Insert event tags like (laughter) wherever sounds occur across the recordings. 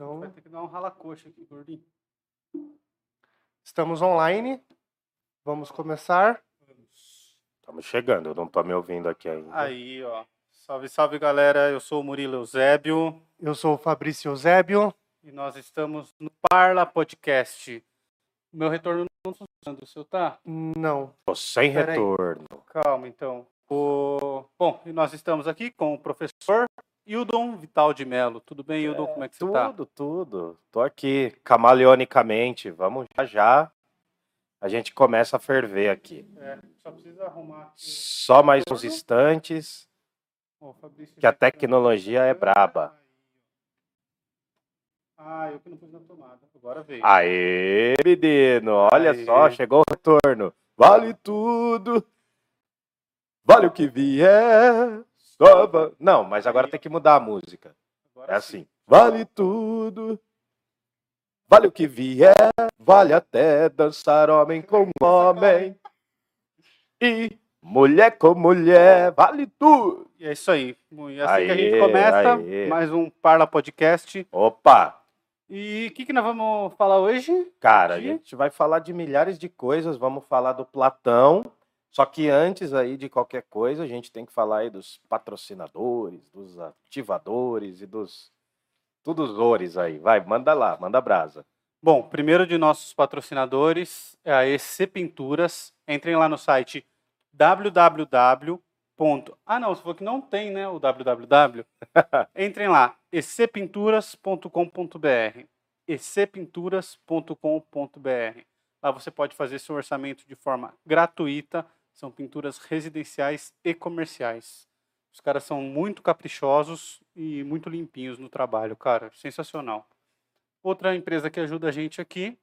Então, Vai ter que dar um rala-coxa aqui, gordinho. estamos online. Vamos começar. Estamos chegando, eu não tô me ouvindo aqui ainda. Aí, ó. Salve, salve, galera. Eu sou o Murilo Eusébio Eu sou o Fabrício Eusébio. e nós estamos no Parla Podcast. Meu retorno não tá funcionando, o seu tá? Não. Tô sem Peraí. retorno. Calma, então. O... Bom, e nós estamos aqui com o professor Hildon Vital de Melo. Tudo bem, Hildon? Como é que você tá? Tudo, tudo. Tô aqui, camaleonicamente. Vamos já já. A gente começa a ferver aqui. É, só precisa arrumar aqui. Só mais uns instantes. Ó, o Fabrício Que a tá- tecnologia é braba. Ah, eu que não pus na tomada. Agora veio. Aê, menino, olha Aê. só, chegou o retorno. Vale tudo. Vale o que vier. Não, mas agora tem que mudar a música. Agora É sim. assim. Vale tudo. Vale o que vier. Vale até dançar homem com homem. (laughs) E mulher com mulher. Vale tudo. E é isso aí. E assim que a gente Aê, começa aê. mais um Parla Podcast. Opa! E o que, que nós vamos falar hoje? Cara, a gente vai falar de milhares de coisas. Vamos falar do Platão. Só que antes aí de qualquer coisa, a gente tem que falar aí dos patrocinadores, dos ativadores e dos tudo os ores aí. Vai, manda lá, manda brasa. Bom, primeiro de nossos patrocinadores é a EC Pinturas. Entrem lá no site www. Ah, não, você falou que não tem, né? O www. (laughs) Entrem lá, ecpinturas.com.br. ecpinturas.com.br. Lá você pode fazer seu orçamento de forma gratuita. São pinturas residenciais e comerciais. Os caras são muito caprichosos e muito limpinhos no trabalho, cara. Sensacional. Outra empresa que ajuda a gente aqui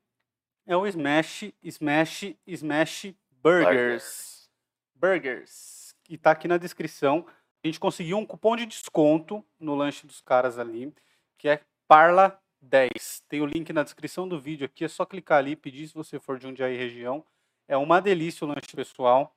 é o Smash, Smash, Smash Burgers. Burgers. Que está aqui na descrição. A gente conseguiu um cupom de desconto no lanche dos caras ali, que é Parla 10. Tem o link na descrição do vídeo aqui, é só clicar ali e pedir se você for de Jundiaí região. É uma delícia o lanche pessoal.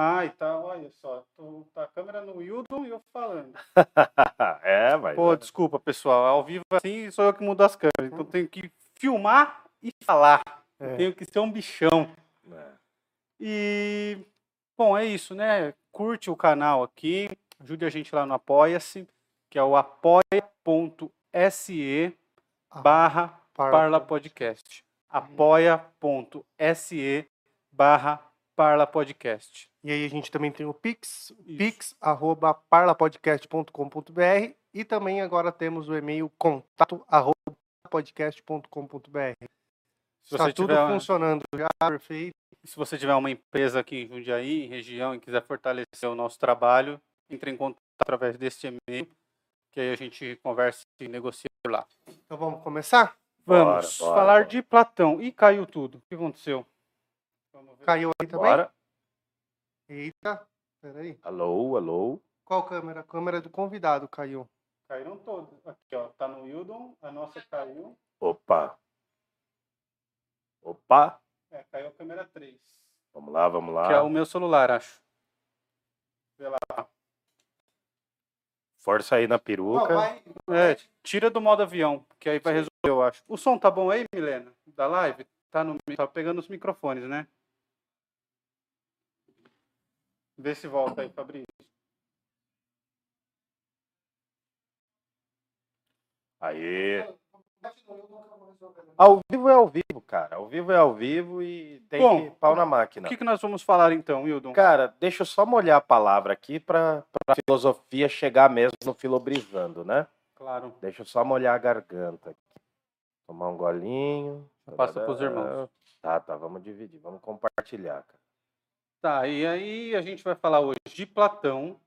Ai, tá, olha só, tô, tá a câmera no Wildon e eu falando. (laughs) é, mas. Pô, desculpa, pessoal. Ao vivo assim sou eu que mudo as câmeras. Então tenho que filmar e falar. É. Tenho que ser um bichão. É. E bom, é isso, né? Curte o canal aqui, ajude a gente lá no Apoia-se, que é o apoia.se barra Parla Podcast. apoia.se barra Parla Podcast. E aí a gente também tem o Pix, pix@parlapodcast.com.br e também agora temos o e-mail contato@podcast.com.br. Está tudo tiver, funcionando já, perfeito. se você tiver uma empresa aqui em Jundiaí, em região, e quiser fortalecer o nosso trabalho, entre em contato através deste e-mail, que aí a gente conversa e negocia por lá. Então vamos começar? Vamos Bora, bora, falar bora. de Platão. E caiu tudo. O que aconteceu? Vamos ver. Caiu aí também? Bora. Eita, peraí. Alô, alô. Qual câmera? A câmera do convidado caiu. Caíram todos. Aqui, ó. Tá no Wildon. A nossa caiu. Opa. Opa. É, caiu a câmera 3. Vamos lá, vamos lá. Que é o meu celular, acho. Vê lá. Força aí na peruca. vai, É, tira do modo avião, que aí vai resolver, eu acho. O som tá bom aí, Milena? Da live? Tá, no, tá pegando os microfones, né? Vê se volta aí, Fabrício. Aê. Ao vivo é ao vivo, cara. Ao vivo é ao vivo e tem Bom, que pau na O máquina. que, que nós vamos falar então, Wildon? Cara, deixa eu só molhar a palavra aqui pra, pra filosofia chegar mesmo no filobrizando, né? Claro. Deixa eu só molhar a garganta aqui. Tomar um golinho. Passa pros irmãos. Tá, tá, vamos dividir, vamos compartilhar, cara. Tá, e aí a gente vai falar hoje de Platão.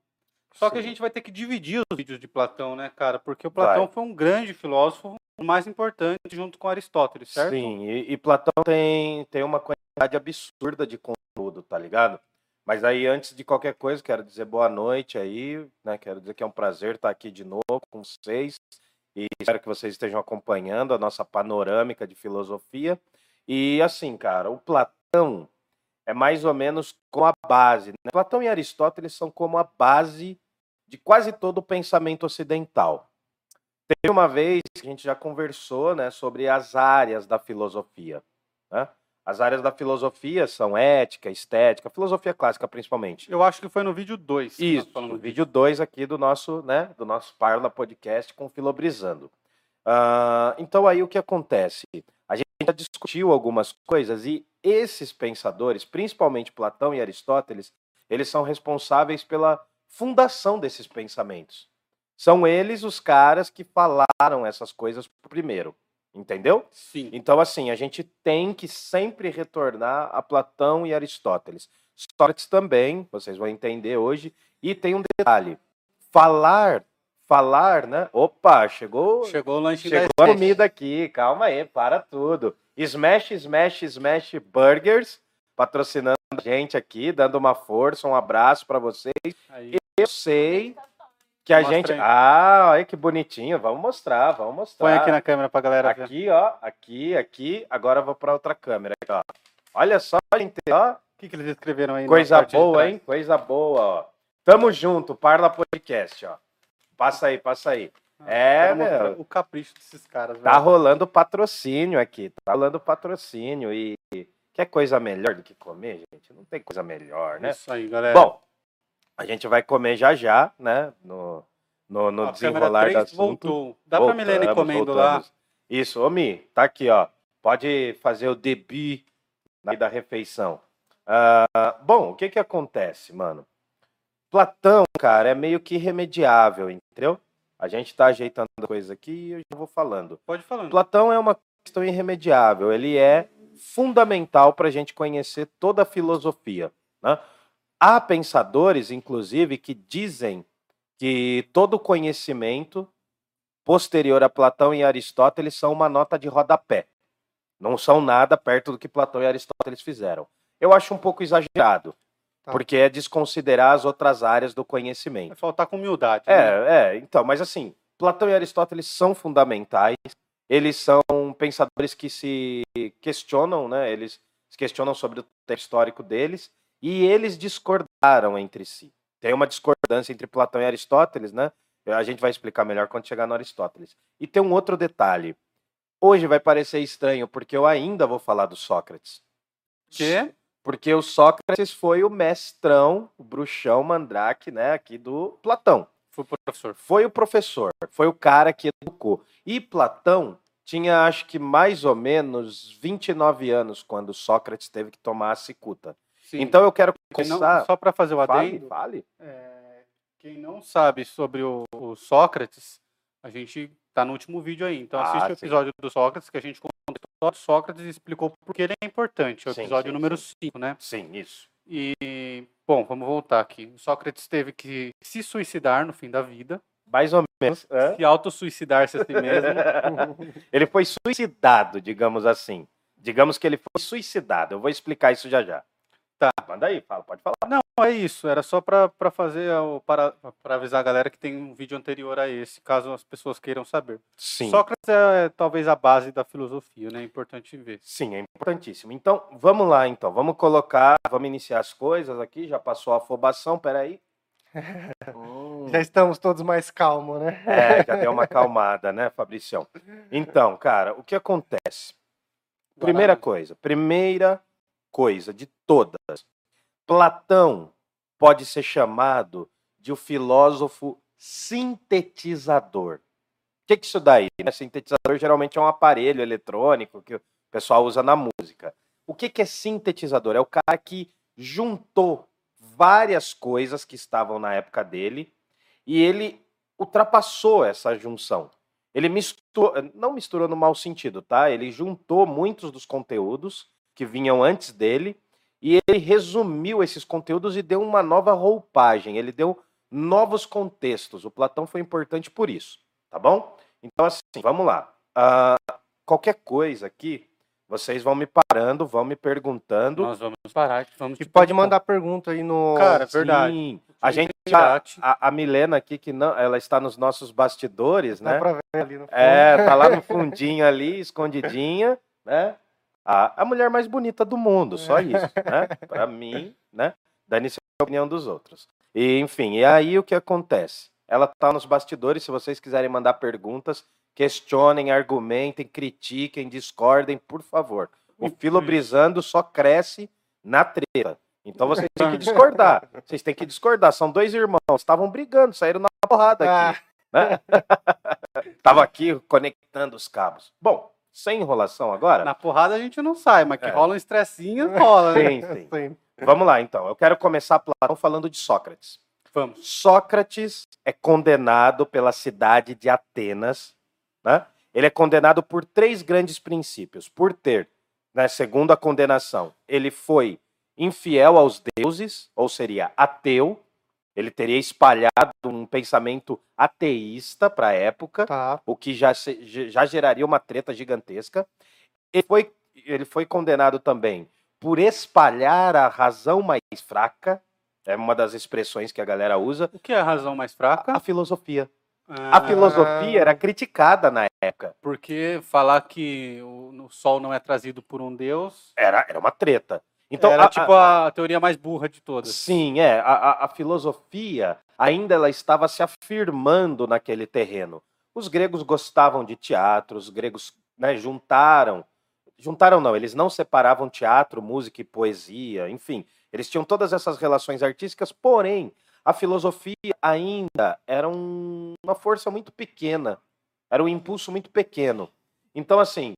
Só que a Sim. gente vai ter que dividir os vídeos de Platão, né, cara? Porque o Platão Vai. foi um grande filósofo, o mais importante junto com Aristóteles, certo? Sim, e, e Platão tem, tem uma quantidade absurda de conteúdo, tá ligado? Mas aí, antes de qualquer coisa, quero dizer boa noite aí, né? Quero dizer que é um prazer estar aqui de novo com vocês. E espero que vocês estejam acompanhando a nossa panorâmica de filosofia. E assim, cara, o Platão é mais ou menos como a base. Né? Platão e Aristóteles são como a base de quase todo o pensamento ocidental. Teve uma vez que a gente já conversou né, sobre as áreas da filosofia. Né? As áreas da filosofia são ética, estética, filosofia clássica principalmente. Eu acho que foi no vídeo 2. Isso, no vídeo 2 aqui do nosso, né, do nosso Parla Podcast com Filobrizando. Uh, então aí o que acontece? A gente já discutiu algumas coisas e esses pensadores, principalmente Platão e Aristóteles, eles são responsáveis pela fundação desses pensamentos. São eles os caras que falaram essas coisas primeiro. Entendeu? Sim. Então, assim, a gente tem que sempre retornar a Platão e Aristóteles. Sócrates também, vocês vão entender hoje. E tem um detalhe: falar, falar, né? Opa, chegou. Chegou o lanche Chegou a comida aqui, calma aí, para tudo. Smash, Smash, Smash Burgers, patrocinando a gente aqui, dando uma força, um abraço para vocês. Aí. Eu sei que a Mostra gente. aí. Ah, olha que bonitinho. Vamos mostrar, vamos mostrar. Põe aqui na câmera pra galera ver. Aqui, ó, aqui, aqui. Agora eu vou para outra câmera. Aqui, ó. Olha só, gente, ó. O que, que eles escreveram aí? Coisa boa, hein? Coisa boa, ó. Tamo junto, Parla Podcast, ó. Passa aí, passa aí. Ah, É, meu. O capricho desses caras. Tá velho. rolando patrocínio aqui, tá rolando patrocínio e quer coisa melhor do que comer, gente? Não tem coisa melhor, né? Isso aí, galera. Bom, a gente vai comer já já, né? No, no, no a desenrolar do 3 assunto. voltou. Dá pra Milena ir Voltamos, comendo lá. voltamos. Isso, ô Mi, tá aqui, ó. Pode fazer o debut na- da refeição. Ah, bom, o que que acontece, mano? Platão, cara, é meio que irremediável, entendeu? A gente tá ajeitando coisa aqui e eu já vou falando. Pode falar. Platão é uma questão irremediável. Ele é fundamental para a gente conhecer toda a filosofia. né? Há pensadores, inclusive, que dizem que todo conhecimento posterior a Platão e Aristóteles são uma nota de rodapé. Não são nada perto do que Platão e Aristóteles fizeram. Eu acho um pouco exagerado, Tá. porque é desconsiderar as outras áreas do conhecimento. Vai faltar com humildade. né? É, é, então, mas assim, Platão e Aristóteles são fundamentais, eles são pensadores que se questionam, né? Eles se questionam sobre o tempo histórico deles e eles discordaram entre si. Tem uma discordância entre Platão e Aristóteles, né? A gente vai explicar melhor quando chegar no Aristóteles. E tem um outro detalhe. Hoje vai parecer estranho, porque eu ainda vou falar do Sócrates. Quê? Porque o Sócrates foi o mestrão, o bruxão mandrake, né, aqui do Platão Fui professor. foi o professor, foi o cara que educou. E Platão tinha, acho que mais ou menos 29 anos quando Sócrates teve que tomar a cicuta. Sim. Então eu quero Quem não- começar. só para fazer o fale, adendo, fale. é, quem não sabe sobre o, o Sócrates, a gente tá no último vídeo aí. Então Ah, assiste o sim. episódio do Sócrates, que a gente contou do Sócrates explicou por que ele é importante. É o Sim, episódio sim, número 5, né? Sim, isso. E, bom, vamos voltar aqui. Sócrates teve que se suicidar no fim da vida, Mais ou menos. hã? se autossuicidar-se a si mesmo. (laughs) ele foi suicidado, digamos assim. Digamos que ele foi suicidado. Eu vou explicar isso já já. Manda aí, fala, pode falar. Não, é isso. Era só para fazer o para, para avisar a galera que tem um vídeo anterior a esse, caso as pessoas queiram saber. Sim. Sócrates é, talvez a base da filosofia, né? É importante ver. Sim, é importantíssimo. Então, vamos lá, então. Vamos colocar, vamos iniciar as coisas aqui. Já passou a afobação, peraí. Hum. (laughs) Já estamos todos mais calmos, né? É, já deu uma acalmada, né, Fabricião? Então, cara, o que acontece? Primeira coisa, primeira coisa de todas. Platão pode ser chamado de o filósofo sintetizador. O que, que isso daí? né? Sintetizador geralmente é um aparelho eletrônico que o pessoal usa na música. O que, que é sintetizador? É o cara que juntou várias coisas que estavam na época dele e ele ultrapassou essa junção. Ele misturou, não misturou no mau sentido, tá? Ele juntou muitos dos conteúdos que vinham antes dele e ele resumiu esses conteúdos e deu uma nova roupagem, ele deu novos contextos. O Platão foi importante por isso, tá bom? Então, assim, vamos lá. Ah, qualquer coisa aqui, vocês vão me parando, vão me perguntando. Nós vamos parar, vamos E pode mandar pergunta aí no. Cara, é verdade. Sim. A Tinha gente, que a, debate. a, a Milena aqui, que não, ela está nos nossos bastidores, Dá né? pra ver ali no fundo. É, tá lá no (laughs) fundinho ali, escondidinha, né? A, a mulher mais bonita do mundo, só isso, né? Pra (laughs) mim, né? Dane-se a opinião dos outros. E, enfim, e aí o que acontece? Ela tá nos bastidores, se vocês quiserem mandar perguntas, questionem, argumentem, critiquem, discordem, por favor. O Isso. Filo Brisando só cresce na treta. Então vocês têm que discordar. (laughs) Vocês têm que discordar. São dois irmãos, estavam brigando, saíram na porrada aqui. Ah, (laughs) Tava aqui conectando os cabos. Bom, sem enrolação agora. Na porrada a gente não sai, mas que É. rola um estressinho, rola, né? Sim, sim. sim. Vamos lá, então. Eu quero começar Platão falando de Sócrates. Vamos. Sócrates é condenado pela cidade de Atenas. Né? Ele é condenado por três grandes princípios. Por ter, né, segundo a condenação, ele foi infiel aos deuses, ou seria ateu. Ele teria espalhado um pensamento ateísta para a época Tá. o que já, se- já geraria uma treta gigantesca. Ele foi, ele foi condenado também por espalhar a razão mais fraca, é uma das expressões que a galera usa, O que é a razão mais fraca? a filosofia. Ah, A filosofia era criticada na época, Porque falar que o, o sol não é trazido por um deus era, era uma treta. Então, era a- tipo a, teoria mais burra de todas. Sim, é. A, a- a filosofia ainda ela estava se afirmando naquele terreno. Os gregos gostavam de teatro, os gregos né, juntaram. Juntaram não, eles não separavam teatro, música e poesia, enfim. Eles tinham todas essas relações artísticas, porém, a filosofia ainda era um- uma força muito pequena, era um impulso muito pequeno. Então, assim,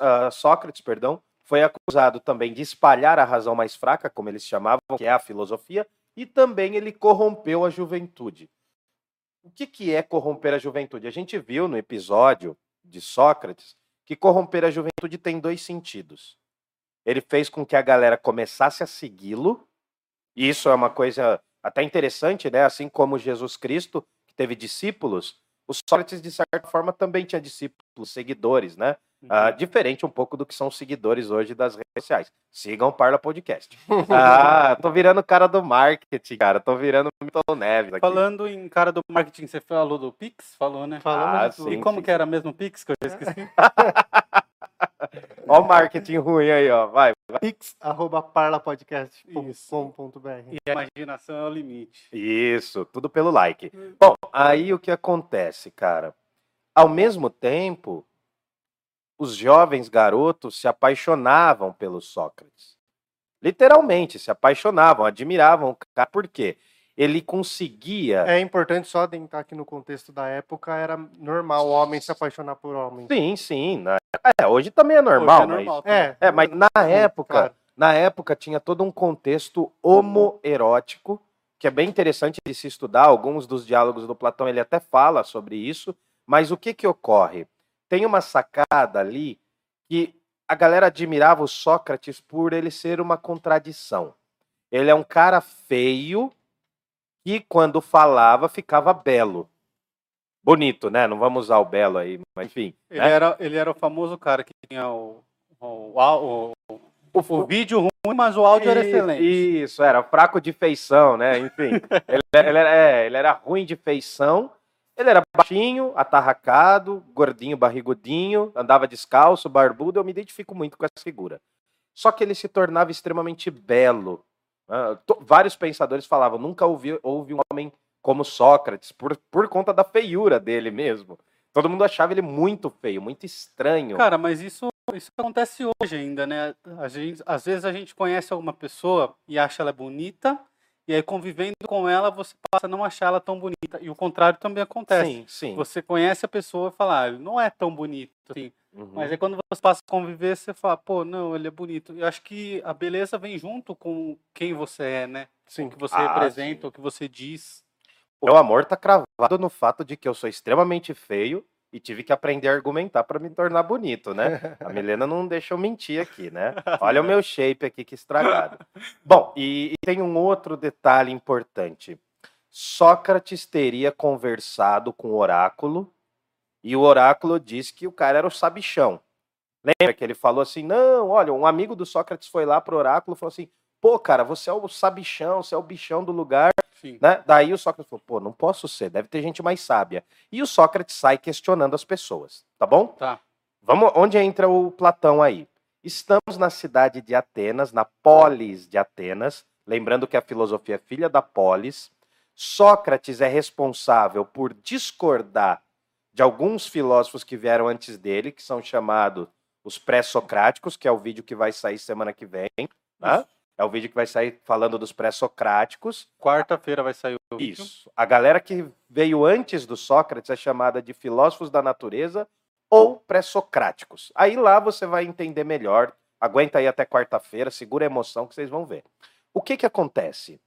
ah, Sócrates, perdão, foi acusado também de espalhar a razão mais fraca, como eles chamavam, que é a filosofia, e também ele corrompeu a juventude. O que, que é corromper a juventude? A gente viu no episódio de Sócrates que corromper a juventude tem dois sentidos. Ele fez com que a galera começasse a segui-lo, e isso é uma coisa até interessante, né? Assim como Jesus Cristo, que teve discípulos, o Sócrates, de certa forma, também tinha discípulos, seguidores, né? Uhum. Ah, diferente um pouco do que são os seguidores hoje das redes sociais. Sigam o Parla Podcast. (laughs) Ah, tô virando cara do marketing, cara. Tô virando Milton Neves aqui. Falando em cara do marketing, você falou do Pix? Falou, né? Falamos Ah, tudo. E sim, como sim, que era mesmo o Pix, que eu já esqueci? (laughs) Ó o marketing ruim aí, ó. Vai. Pix, arroba parlapodcast.com.br. e a imaginação é o limite. Isso, tudo pelo like. Bom, aí o que acontece, cara? Ao mesmo tempo, os jovens garotos se apaixonavam pelo Sócrates. Literalmente, se apaixonavam, admiravam o cara. Por quê? Ele conseguia. É importante só adentrar aqui no contexto da época, era normal o homem se apaixonar por homem. Sim, sim. na- É, hoje também é normal, Hoje é normal. mas. É, É, mas na época, claro. na época tinha todo um contexto homoerótico, que é bem interessante de se estudar. Alguns dos diálogos do Platão ele até fala sobre isso, mas o que que ocorre? Tem uma sacada ali que a galera admirava o Sócrates por ele ser uma contradição. Ele é um cara feio que quando falava ficava belo. Bonito, né? Não vamos usar o belo aí, mas enfim. (laughs) Ele, né? era, ele era o famoso cara que tinha o, o, o, o, vídeo ruim, mas o áudio era excelente. Isso, era fraco de feição, né? Enfim, (laughs) ele, ele era, é, ele era ruim de feição, ele era baixinho, atarracado, gordinho, barrigudinho, andava descalço, barbudo, eu me identifico muito com essa figura. Só que ele se tornava extremamente belo. To- Vários pensadores falavam, nunca houve, houve um homem como Sócrates, por, por conta da feiura dele mesmo. Todo mundo achava ele muito feio, muito estranho. Cara, mas isso, isso acontece hoje ainda, né? Gente, às vezes a gente conhece alguma pessoa e acha ela bonita, e aí convivendo com ela você passa a não achar ela tão bonita. E o contrário também acontece. sim, sim. Você conhece a pessoa e fala, ah, não é tão bonito assim. Uhum. Mas aí quando você passa a conviver, você fala, pô, não, ele é bonito. Eu acho que a beleza vem junto com quem você é, né? Sim. O que você Ah, representa, sim. o que você diz. O meu amor tá cravado no fato de que eu sou extremamente feio e tive que aprender a argumentar para me tornar bonito, né? A Milena não deixa eu mentir aqui, né? (laughs) Olha o meu shape aqui que estragado. Bom, e, e tem um outro detalhe importante. Sócrates teria conversado com o oráculo e o oráculo disse que o cara era o sabichão. Lembra que ele falou assim: não, olha, um amigo do Sócrates foi lá pro oráculo e falou assim: pô, cara, você é o sabichão, você é o bichão do lugar. Sim. Né? Daí o Sócrates falou, pô, não posso ser, deve ter gente mais sábia. E o Sócrates sai questionando as pessoas, tá bom? Tá. Vamos, onde entra o Platão aí? Estamos na cidade de Atenas, na polis de Atenas, lembrando que a filosofia é filha da polis. Sócrates é responsável por discordar de alguns filósofos que vieram antes dele, que são chamados os pré-socráticos, que é o vídeo que vai sair semana que vem. Né? É o vídeo que vai sair falando dos pré-socráticos. Quarta-feira vai sair o vídeo. Isso. A galera que veio antes do Sócrates é chamada de filósofos da natureza ou pré-socráticos. Aí lá você vai entender melhor. Aguenta aí até quarta-feira, segura a emoção que vocês vão ver. O que que acontece?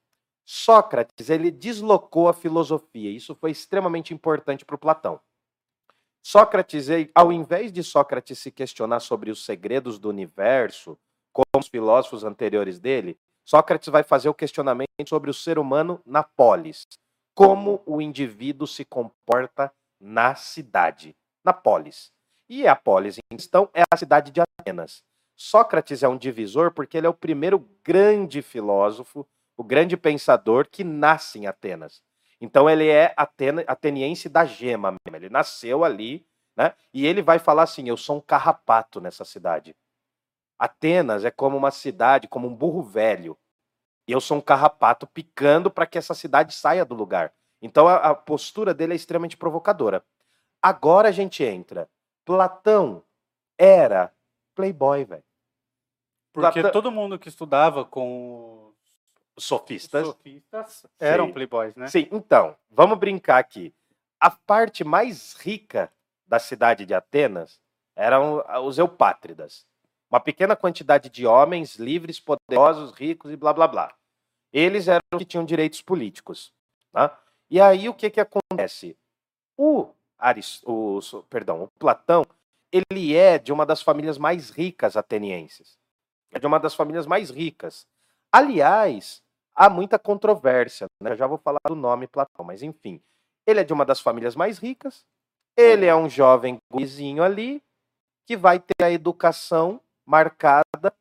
Sócrates, ele deslocou a filosofia. Isso foi extremamente importante para o Platão. Sócrates, ao invés de Sócrates se questionar sobre os segredos do universo, como os filósofos anteriores dele, Sócrates vai fazer o questionamento sobre o ser humano na polis. Como o indivíduo se comporta na cidade, na polis. E a polis em questão é a cidade de Atenas. Sócrates é um divisor porque ele é o primeiro grande filósofo, o grande pensador que nasce em Atenas. Então ele é ateniense da gema mesmo. Ele nasceu ali, né? E ele vai falar assim: eu sou um carrapato nessa cidade. Atenas é como uma cidade, como um burro velho. E eu sou um carrapato picando para que essa cidade saia do lugar. Então a, a postura dele é extremamente provocadora. Agora a gente entra. Platão era playboy, velho. Porque Platão- todo mundo que estudava com os Sofistas. sofistas eram Sim. playboys, né? Sim, então, vamos brincar aqui. A parte mais rica da cidade de Atenas eram os eupátridas. Uma pequena quantidade de homens livres, poderosos, ricos e blá blá blá. Eles eram que tinham direitos políticos. Tá? E aí o que, que acontece? O, Aris, o, perdão, o Platão, ele é de uma das famílias mais ricas atenienses. É de uma das famílias mais ricas. Aliás, há muita controvérsia, né? Eu já vou falar do nome Platão, mas enfim. Ele é de uma das famílias mais ricas. Ele é um jovem gurizinho ali que vai ter a educação marcada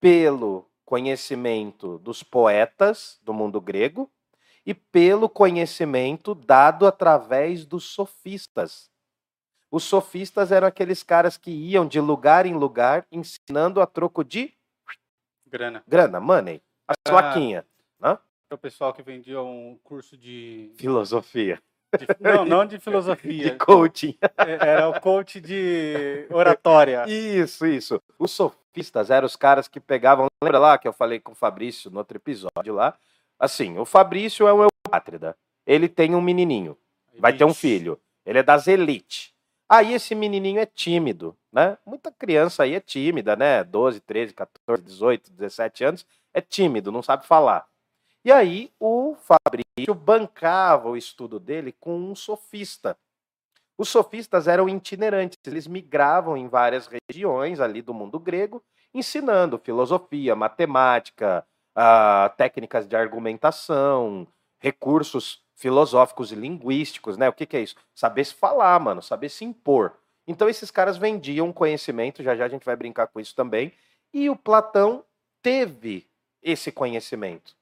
pelo conhecimento dos poetas do mundo grego e pelo conhecimento dado através dos sofistas. Os sofistas eram aqueles caras que iam de lugar em lugar ensinando a troco de Grana. grana, money, a Ah. plaquinha, Para o pessoal que vendia um curso de. filosofia, de- não, não de (laughs) de filosofia. coaching. É- Era o coach de oratória. (laughs) Isso, isso. Os sofistas eram os caras que pegavam. Lembra lá que eu falei com o Fabrício no outro episódio lá? Assim, o Fabrício é um eupátrida. Ele tem um menininho, vai ter um filho. Ele é das elites. Aí esse menininho é tímido, né? Muita criança aí é tímida, né? 12, 13, 14, 18, 17 anos, é tímido, não sabe falar. E aí o Fabrício bancava o estudo dele com um sofista. Os sofistas eram itinerantes, eles migravam em várias regiões ali do mundo grego, ensinando filosofia, matemática, ah, técnicas de argumentação, recursos filosóficos e linguísticos, né? O que, que é isso? Saber se falar, mano, saber se impor. Então esses caras vendiam conhecimento, já já a gente vai brincar com isso também, e o Platão teve esse conhecimento.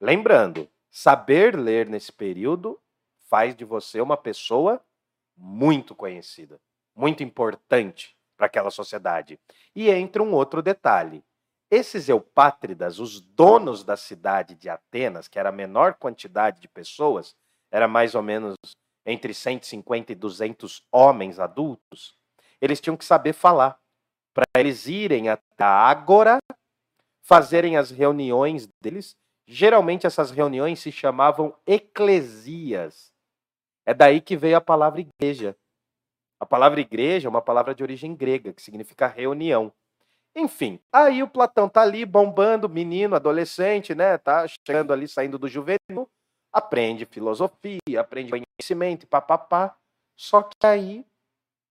Lembrando, saber ler nesse período faz de você uma pessoa muito conhecida, muito importante para aquela sociedade. E entra um outro detalhe. Esses eupátridas, os donos da cidade de Atenas, que era a menor quantidade de pessoas, era mais ou menos entre 150 e 200 homens adultos, eles tinham que saber falar. Para eles irem até a Ágora, fazerem as reuniões deles. Geralmente essas reuniões se chamavam eclesias. É daí que veio a palavra igreja. A palavra igreja é uma palavra de origem grega, que significa reunião. Enfim, aí o Platão tá ali bombando, menino, adolescente, né? Tá chegando ali, saindo do juvenil, aprende filosofia, aprende conhecimento, papapá. Só que aí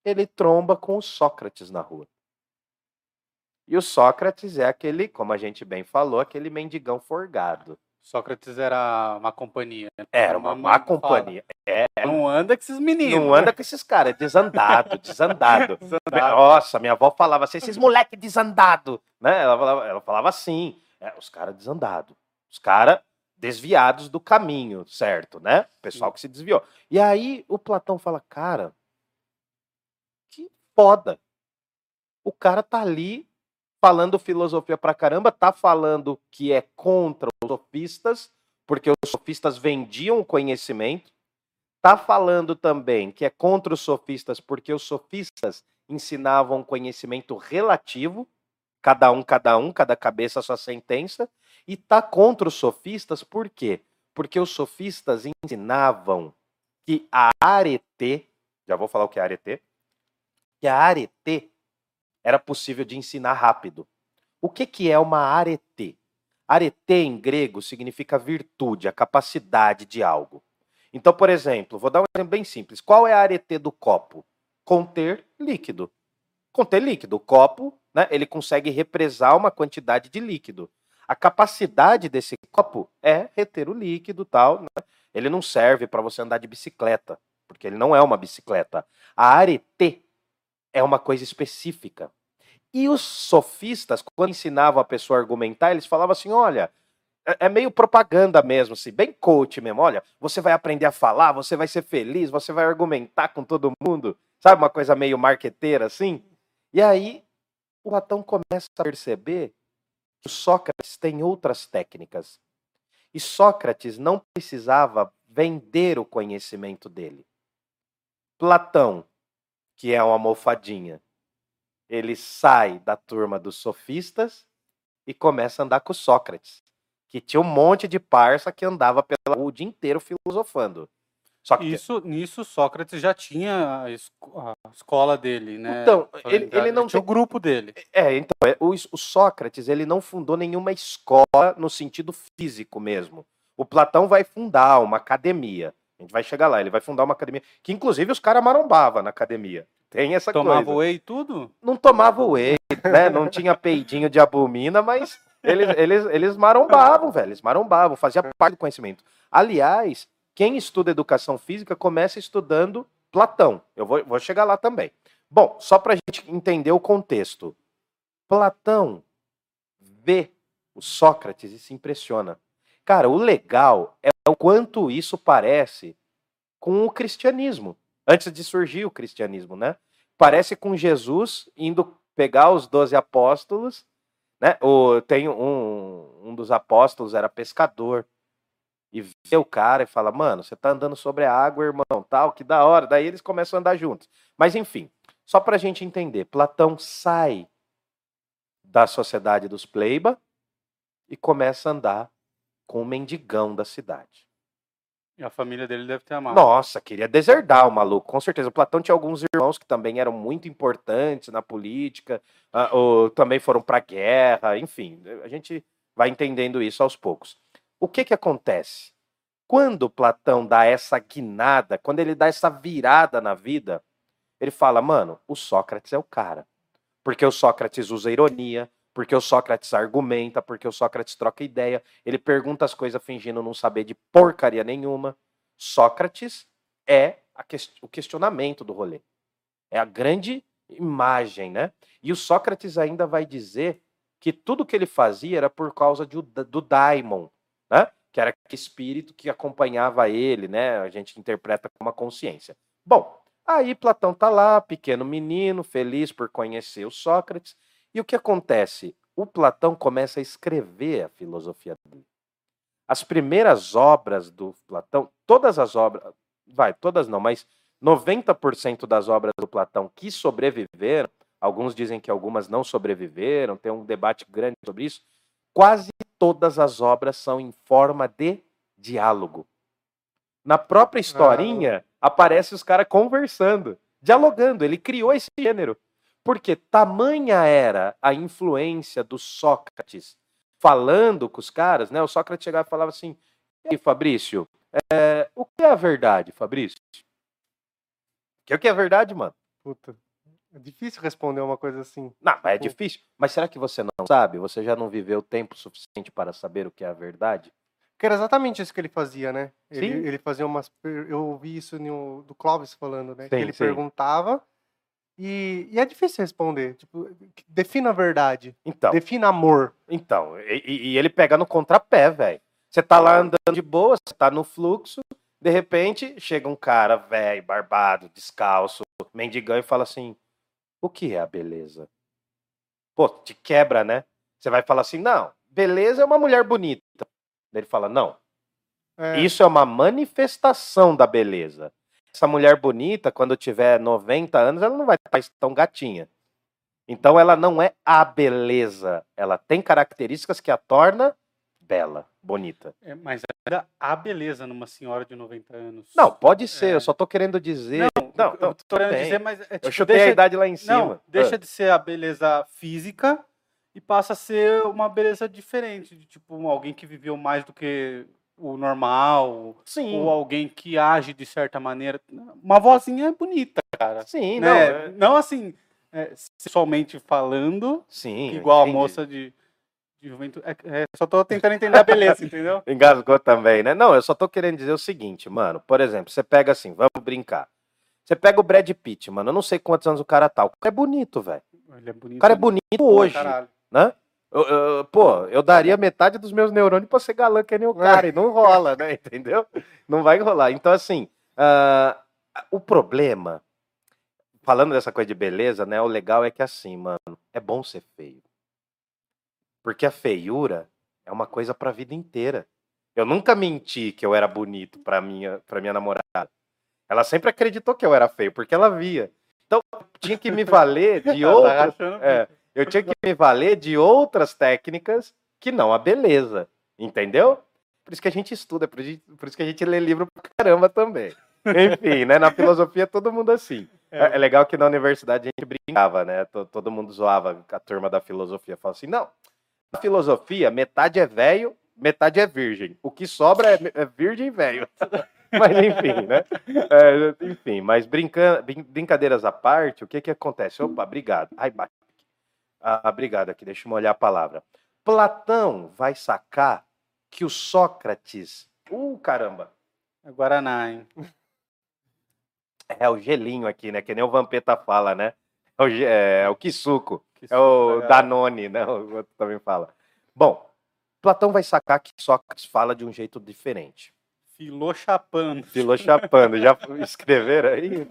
ele tromba com o Sócrates na rua. E o Sócrates é aquele, como a gente bem falou, aquele mendigão forgado. Sócrates era uma companhia. né? Era uma má companhia. Não anda com esses meninos. Não anda com esses caras, é desandado, (laughs) desandado. Nossa, minha avó falava assim, esses moleque desandado, né? Ela falava, ela falava assim, é, os caras desandados, os caras desviados do caminho, certo, né? O pessoal que se desviou. E aí o Platão fala, cara, que foda. O cara tá ali falando filosofia pra caramba, tá falando que é contra os sofistas, porque os sofistas vendiam conhecimento, tá falando também que é contra os sofistas porque os sofistas ensinavam conhecimento relativo, cada um, cada um, cada cabeça sua sentença, e tá contra os sofistas por quê? Porque os sofistas ensinavam que a arete, já vou falar o que é arete, que a arete era possível de ensinar rápido. O que, que é uma arete? Arete em grego significa virtude, a capacidade de algo. Então, por exemplo, vou dar um exemplo bem simples. Qual é a arete do copo? Conter líquido. Conter líquido. O copo, né, ele consegue represar uma quantidade de líquido. A capacidade desse copo é reter o líquido, tal. Né? Ele não serve para você andar de bicicleta, porque ele não é uma bicicleta. A arete é uma coisa específica. E os sofistas, quando ensinavam a pessoa a argumentar, eles falavam assim: olha, é, é meio propaganda mesmo, assim, bem coach mesmo. Olha, você vai aprender a falar, você vai ser feliz, você vai argumentar com todo mundo. Sabe, uma coisa meio marqueteira assim? E aí, o Platão começa a perceber que Sócrates tem outras técnicas. E Sócrates não precisava vender o conhecimento dele. Platão, que é uma almofadinha, ele sai da turma dos sofistas e começa a andar com Sócrates, que tinha um monte de parça que andava pela rua o dia inteiro filosofando. Só que Isso, nisso, Sócrates já tinha a, esco- a escola dele, né? Então, ele- ele não tinha o grupo dele. é, então, é, o, o Sócrates, ele não fundou nenhuma escola no sentido físico mesmo. O Platão vai fundar uma academia. A gente vai chegar lá, ele vai fundar uma academia, que inclusive os caras marombavam na academia. Tem essa Tomava coisa. whey e tudo? não tomava whey, né? Não tinha peidinho de abomina, mas eles, eles, eles marombavam, velho. Eles marombavam, fazia parte do conhecimento. Aliás, quem estuda educação física começa estudando Platão. Eu vou, vou chegar lá também. Bom, só para a gente entender o contexto. Platão vê o Sócrates e se impressiona. Cara, o legal é o quanto isso parece com o cristianismo. Antes de surgir o cristianismo, né? Parece com Jesus indo pegar os doze apóstolos, né? O, tem um, um dos apóstolos era pescador e vê o cara e fala, mano, você tá andando sobre a água, irmão, tal, que da hora. Daí eles começam a andar juntos. Mas enfim, só pra gente entender, Platão sai da sociedade dos pleiba e começa a andar com o mendigão da cidade. E a família dele deve ter amado. Nossa, queria deserdar o maluco, com certeza. O Platão tinha alguns irmãos que também eram muito importantes na política, ah, ou também foram para guerra, enfim, a gente vai entendendo isso aos poucos. O que que acontece? Quando Platão dá essa guinada, quando ele dá essa virada na vida, ele fala, mano, o Sócrates é o cara. Porque o Sócrates usa ironia, porque o Sócrates argumenta, porque o Sócrates troca ideia, ele pergunta as coisas fingindo não saber de porcaria nenhuma. Sócrates é a ques- o questionamento do rolê. É a grande imagem, né? E o Sócrates ainda vai dizer que tudo que ele fazia era por causa de do daimon, né? Que era aquele espírito que acompanhava ele, né? A gente interpreta como uma consciência. Bom, aí Platão tá lá, pequeno menino, feliz por conhecer o Sócrates. E o que acontece? O Platão começa a escrever a filosofia dele. As primeiras obras do Platão, todas as obras, vai, todas não, mas 90% das obras do Platão que sobreviveram, alguns dizem que algumas não sobreviveram, tem um debate grande sobre isso, quase todas as obras são em forma de diálogo. Na própria historinha, aparece os caras conversando, dialogando. Ele criou esse gênero. Porque tamanha era a influência do Sócrates falando com os caras, né? O Sócrates chegava e falava assim: E Fabrício, é, o que é a verdade, Fabrício? Que o que é a verdade, mano? Puta. É difícil responder uma coisa assim. Não, mas é difícil. Mas será que você não sabe? Você já não viveu tempo suficiente para saber o que é a verdade? Porque era exatamente isso que ele fazia, né? Ele, Sim. ele fazia umas. Eu ouvi isso no, do Clóvis falando, né? que Sim, ele sim. perguntava e, e é difícil responder. Tipo, defina a verdade. Então, Defina amor. então e, e- ele pega no contrapé, velho. Você tá lá andando de boa, você tá no fluxo, de repente chega um cara velho, barbado, descalço, mendigão e fala assim: O que é a beleza? Pô, te quebra, né? Você vai falar assim: Não, beleza é uma mulher bonita. Ele fala: Não, É, Isso é uma manifestação da beleza. Essa mulher bonita, quando tiver 90 anos, ela não vai estar tão gatinha. Então ela não é a beleza. Ela tem características que a torna bela, bonita. É, mas ainda há beleza numa senhora de 90 anos. Não, pode ser, É. eu só tô querendo dizer. Não, Não, eu não, tô querendo bem. dizer, mas é, eu tipo, chutei a deixa- idade lá em cima. Não, deixa Ah, de ser a beleza física e passa a ser uma beleza diferente, de tipo alguém que viveu mais do que o normal, Sim, ou alguém que age de certa maneira. Uma vozinha é bonita, cara. sim, não. né? é- Não assim, é, sexualmente falando, Sim. igual a moça de, de juventude. É, é, só tô tentando entender a beleza, (laughs) entendeu? Engasgou também, né? Não, eu só tô querendo dizer o seguinte, mano. Por exemplo, você pega assim, vamos brincar. Você pega o Brad Pitt, mano. Eu não sei quantos anos o cara tá. O cara é bonito, velho. Ele é bonito. O cara é bonito pra hoje, caralho. né? Eu- eu- pô, eu daria metade dos meus neurônios pra ser galã que nem o cara. E não rola, né? Entendeu? Não vai rolar. Então, assim, ah, o problema, falando dessa coisa de beleza, né? O legal é que assim, mano, é bom ser feio. Porque a feiura é uma coisa pra vida inteira. Eu nunca menti que eu era bonito pra minha, pra minha namorada. Ela sempre acreditou que eu era feio, porque ela via. Então, tinha que me valer de (laughs) rachando É, eu tinha que me valer de outras técnicas que não a beleza. Entendeu? Por isso que a gente estuda, por isso que a gente lê livro pra caramba também. Enfim, né? Na filosofia é todo mundo assim. É, é legal que na universidade a gente brincava, né? To- Todo mundo zoava a turma da filosofia. Falava assim, não, na filosofia, metade é velho, metade é virgem. O que sobra é, é virgem e velho. (laughs) Mas enfim, né? É, enfim, mas brinca- brin- brincadeiras à parte, o que que acontece? Opa, obrigado. Ai, bate. Ah, obrigado aqui, deixa eu molhar a palavra. Platão vai sacar que o Sócrates. Uh, caramba! É Guaraná, hein? (laughs) É o gelinho aqui, né? Que nem o Vampeta fala, né? É o, ge- é, o Kisuko. Que É o legal. Danone, né? O outro também fala. Bom, Platão vai sacar que Sócrates fala de um jeito diferente. Filô chapando. Filou chapando. Já (laughs) escreveram aí?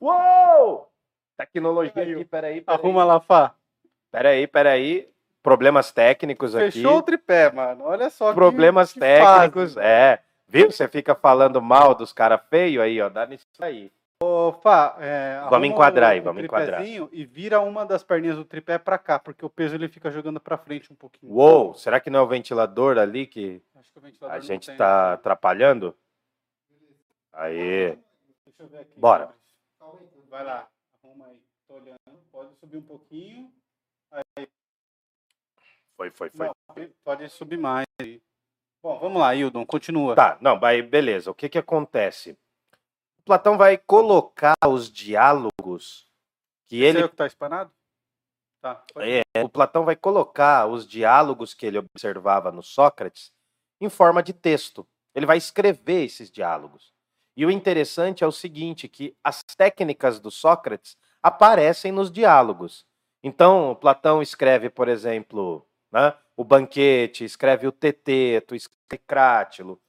Uou! Tecnologia aqui, peraí, peraí. Arruma lá, Fá. Peraí, peraí. Problemas técnicos aqui. Fechou o tripé, mano. Olha só que- Problemas que técnicos. fase. É. Viu? Você fica falando mal dos caras feios aí, ó. Dá nisso aí. Ô, Fá, é, Vamos enquadrar aí, vamos enquadrar. tripézinho E vira uma das perninhas do tripé pra cá, porque o peso ele fica jogando pra frente um pouquinho. Uou! Será que não é o ventilador ali que que a gente tem, tá né? atrapalhando? Aí. Deixa eu ver aqui. Bora. Vai lá, arruma aí. Tô olhando. Pode subir um pouquinho. Foi, foi, foi. Não, pode subir mais. Bom, vamos lá, Hildon, continua. Tá, não, aí beleza. O que que acontece? O Platão vai colocar os diálogos que Esse ele é o que tá espanado? Tá. É, o Platão vai colocar os diálogos que ele observava no Sócrates em forma de texto. Ele vai escrever esses diálogos. E o interessante é o seguinte, que as técnicas do Sócrates aparecem nos diálogos. Então, Platão escreve, por exemplo, né, o banquete, escreve o teteto, escreve Crátilo,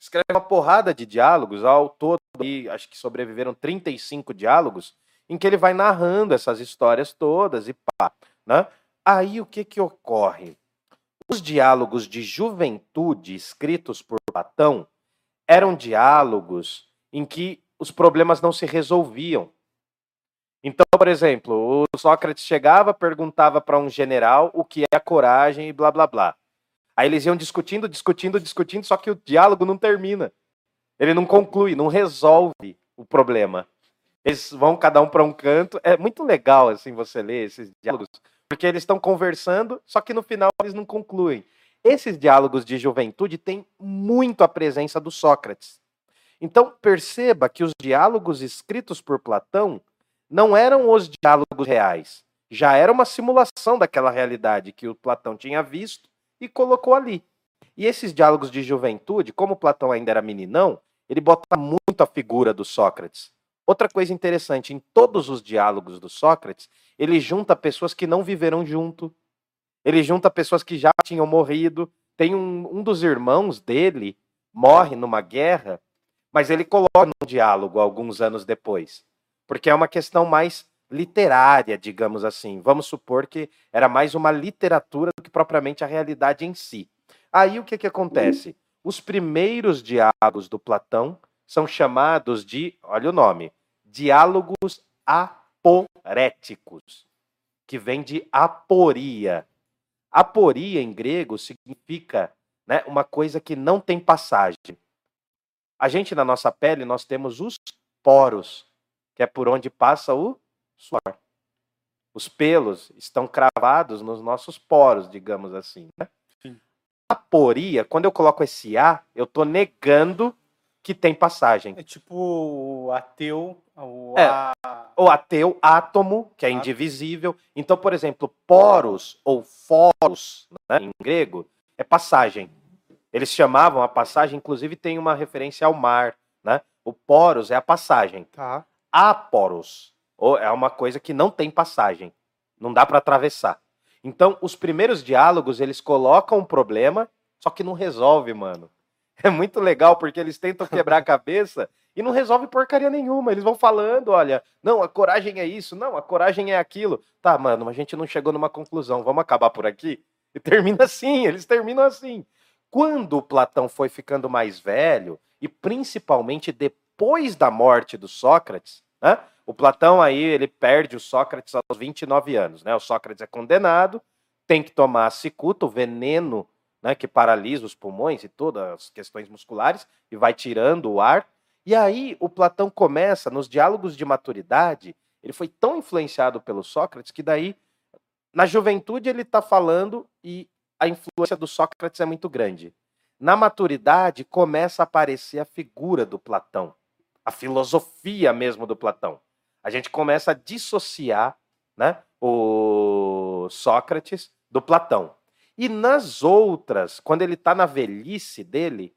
escreve uma porrada de diálogos, ao todo, aí, acho que sobreviveram 35 diálogos, em que ele vai narrando essas histórias todas e pá, né? Aí o que que ocorre? Os diálogos de juventude escritos por Platão eram diálogos em que os problemas não se resolviam. Então, por exemplo, o Sócrates chegava, perguntava para um general o que é a coragem e blá blá blá. Aí eles iam discutindo, discutindo, discutindo, só que o diálogo não termina. Ele não conclui, não resolve o problema. Eles vão cada um para um canto. É muito legal assim você ler esses diálogos, porque eles estão conversando, só que no final eles não concluem. Esses diálogos de juventude têm muito a presença do Sócrates. Então perceba que os diálogos escritos por Platão não eram os diálogos reais. Já era uma simulação daquela realidade que o Platão tinha visto e colocou ali. E esses diálogos de juventude, como Platão ainda era meninão, ele bota muito a figura do Sócrates. Outra coisa interessante, em todos os diálogos do Sócrates, ele junta pessoas que não viveram junto. Ele junta pessoas que já tinham morrido. Tem um, um dos irmãos dele morre numa guerra, mas ele coloca num diálogo alguns anos depois. Porque é uma questão mais literária, digamos assim. Vamos supor que era mais uma literatura do que propriamente a realidade em si. Aí o que, que acontece? os primeiros diálogos do Platão são chamados de, olha o nome, diálogos aporéticos, que vem de aporia. Aporia em grego significa né, uma coisa que não tem passagem. A gente na nossa pele nós temos os poros, que é por onde passa o suor. Os pelos estão cravados nos nossos poros, digamos assim. Né? Aporia, quando eu coloco esse A, eu estou negando que tem passagem. É tipo o ateu, o É. a... O ateu, átomo, que é Átomo. indivisível. Então, por exemplo, poros ou foros, né, em grego, é passagem. Eles chamavam a passagem, inclusive tem uma referência ao mar. Né? O poros é a passagem. Tá. Aporos ou é uma coisa que não tem passagem. Não dá para atravessar. Então, os primeiros diálogos, eles colocam um problema, só que não resolve, mano. É muito legal porque eles tentam quebrar a (laughs) cabeça e não resolve porcaria nenhuma. Eles vão falando, olha, não, a coragem é isso, não, a coragem é aquilo. Tá, mano, a gente não chegou numa conclusão. Vamos acabar por aqui? E termina assim, (laughs) eles terminam assim. Quando o Platão foi ficando mais velho, e principalmente depois da morte do Sócrates, né? O Platão aí, ele perde o Sócrates aos 29 anos, né? O Sócrates é condenado, tem que tomar a cicuta, o veneno, né, que paralisa os pulmões e todas as questões musculares e vai tirando o ar. E aí o Platão começa nos diálogos de maturidade, ele foi tão influenciado pelo Sócrates que daí na juventude ele está falando e a influência do Sócrates é muito grande. Na maturidade começa a aparecer a figura do Platão, a filosofia mesmo do Platão. A gente começa a dissociar né, o Sócrates do Platão. E nas outras, quando ele está na velhice dele,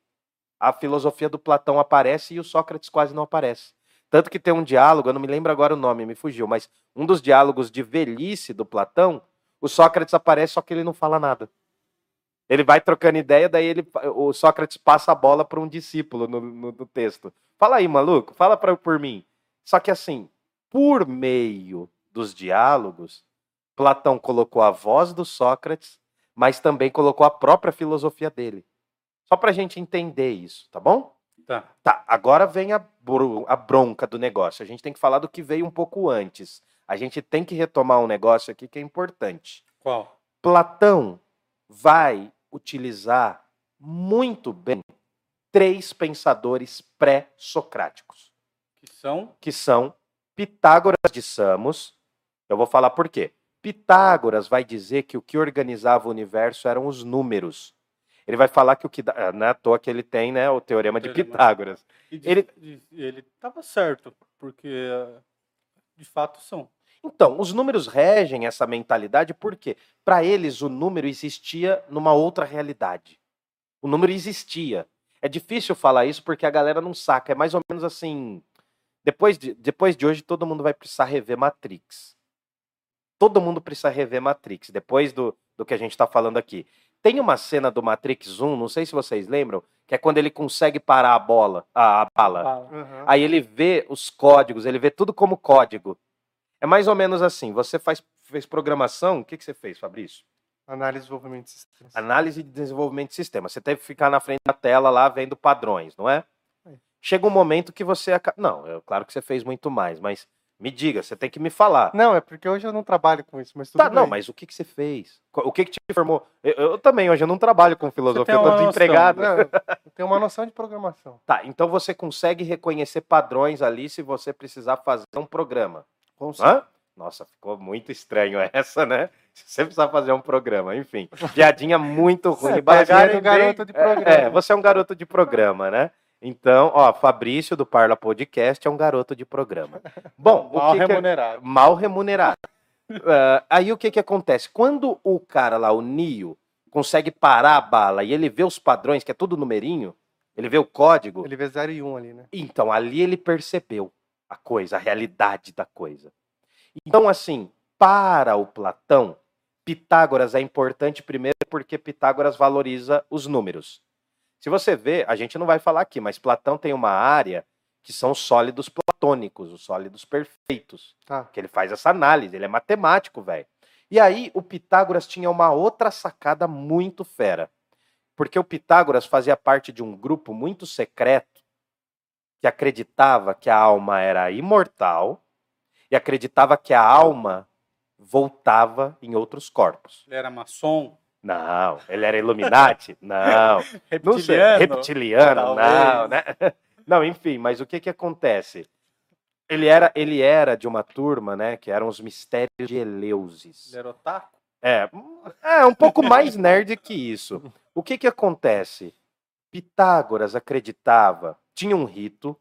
a filosofia do Platão aparece e o Sócrates quase não aparece. Tanto que tem um diálogo, eu não me lembro agora o nome, me fugiu, mas um dos diálogos de velhice do Platão, o Sócrates aparece, só que ele não fala nada. Ele vai trocando ideia, daí ele, o Sócrates passa a bola para um discípulo no, no, no texto. Fala aí, maluco, fala pra, por mim. Só que assim, por meio dos diálogos, Platão colocou a voz do Sócrates, mas também colocou a própria filosofia dele. Só para a gente entender isso, tá bom? Tá. Tá, agora vem a, bro- a bronca do negócio. A gente tem que falar do que veio um pouco antes. A gente tem que retomar um negócio aqui que é importante. Qual? Platão vai utilizar muito bem três pensadores pré-socráticos Que são? que são Pitágoras de Samos. Eu vou falar por quê. Pitágoras vai dizer que o que organizava o universo eram os números. Ele vai falar que o que dá, ah, não é à toa que ele tem, né, o teorema de Teorema. Pitágoras. E de- Ele- de- ele tava certo, porque de fato são. Então, os números regem essa mentalidade porque para eles o número existia numa outra realidade. O número existia. É difícil falar isso porque a galera não saca. É mais ou menos assim. Depois de, depois de hoje, todo mundo vai precisar rever Matrix. Todo mundo precisa rever Matrix, depois do, do que a gente está falando aqui. Tem uma cena do Matrix 1, não sei se vocês lembram, que é quando ele consegue parar a bola, a, a bala. Aham. Aí ele vê os códigos, ele vê tudo como código. É mais ou menos assim. Você faz, fez programação, o que, que você fez, Fabrício? Análise de desenvolvimento de sistemas. Análise de desenvolvimento de sistema. Você teve que ficar na frente da tela lá vendo padrões, não é? É. Chega um momento que você. Não, é claro que você fez muito mais, mas me diga, você tem que me falar. Não, é porque hoje eu não trabalho com isso, mas tudo Tá, bem. não, mas o que, que você fez? O que, que te formou? Eu, eu também, hoje eu não trabalho com filosofia, eu tô noção, desempregado. Não, eu tenho uma noção de programação. Tá, então você consegue reconhecer padrões ali se você precisar fazer um programa. Hã? Nossa, ficou muito estranho (laughs) essa, né? Você precisar fazer um programa, enfim. Piadinha muito (laughs) ruim. É, em garoto de É, programa. É, você é um garoto de programa, né? Então, ó, Fabrício do Parla Podcast é um garoto de programa. Bom, o Mal que que é- remunerado. mal remunerado. (laughs) Ah, aí o que que acontece? Quando o cara lá, o Nio, consegue parar a bala e ele vê os padrões, que é tudo numerinho, ele vê o código, Ele vê 0 e 1 um ali, né? então, ali ele percebeu a coisa, a realidade da coisa. Então, assim, para o Platão, Pitágoras é importante primeiro porque Pitágoras valoriza os números. Se você vê, a gente não vai falar aqui, mas Platão tem uma área que são os sólidos platônicos, os sólidos perfeitos, Tá. que ele faz essa análise, ele é matemático, velho. E aí o Pitágoras tinha uma outra sacada muito fera. Porque o Pitágoras fazia parte de um grupo muito secreto que acreditava que a alma era imortal e acreditava que a alma voltava em outros corpos. Ele era maçom? Não, ele era Illuminati? (laughs) não. Não sei, Reptiliano? reptiliano, não, né? (laughs) Não, enfim, mas o que que acontece? Ele era, ele era de uma turma, né, que eram os mistérios de Eleusis. Ele era otaku? É, é um pouco mais nerd que isso. O que que acontece? Pitágoras acreditava, tinha um rito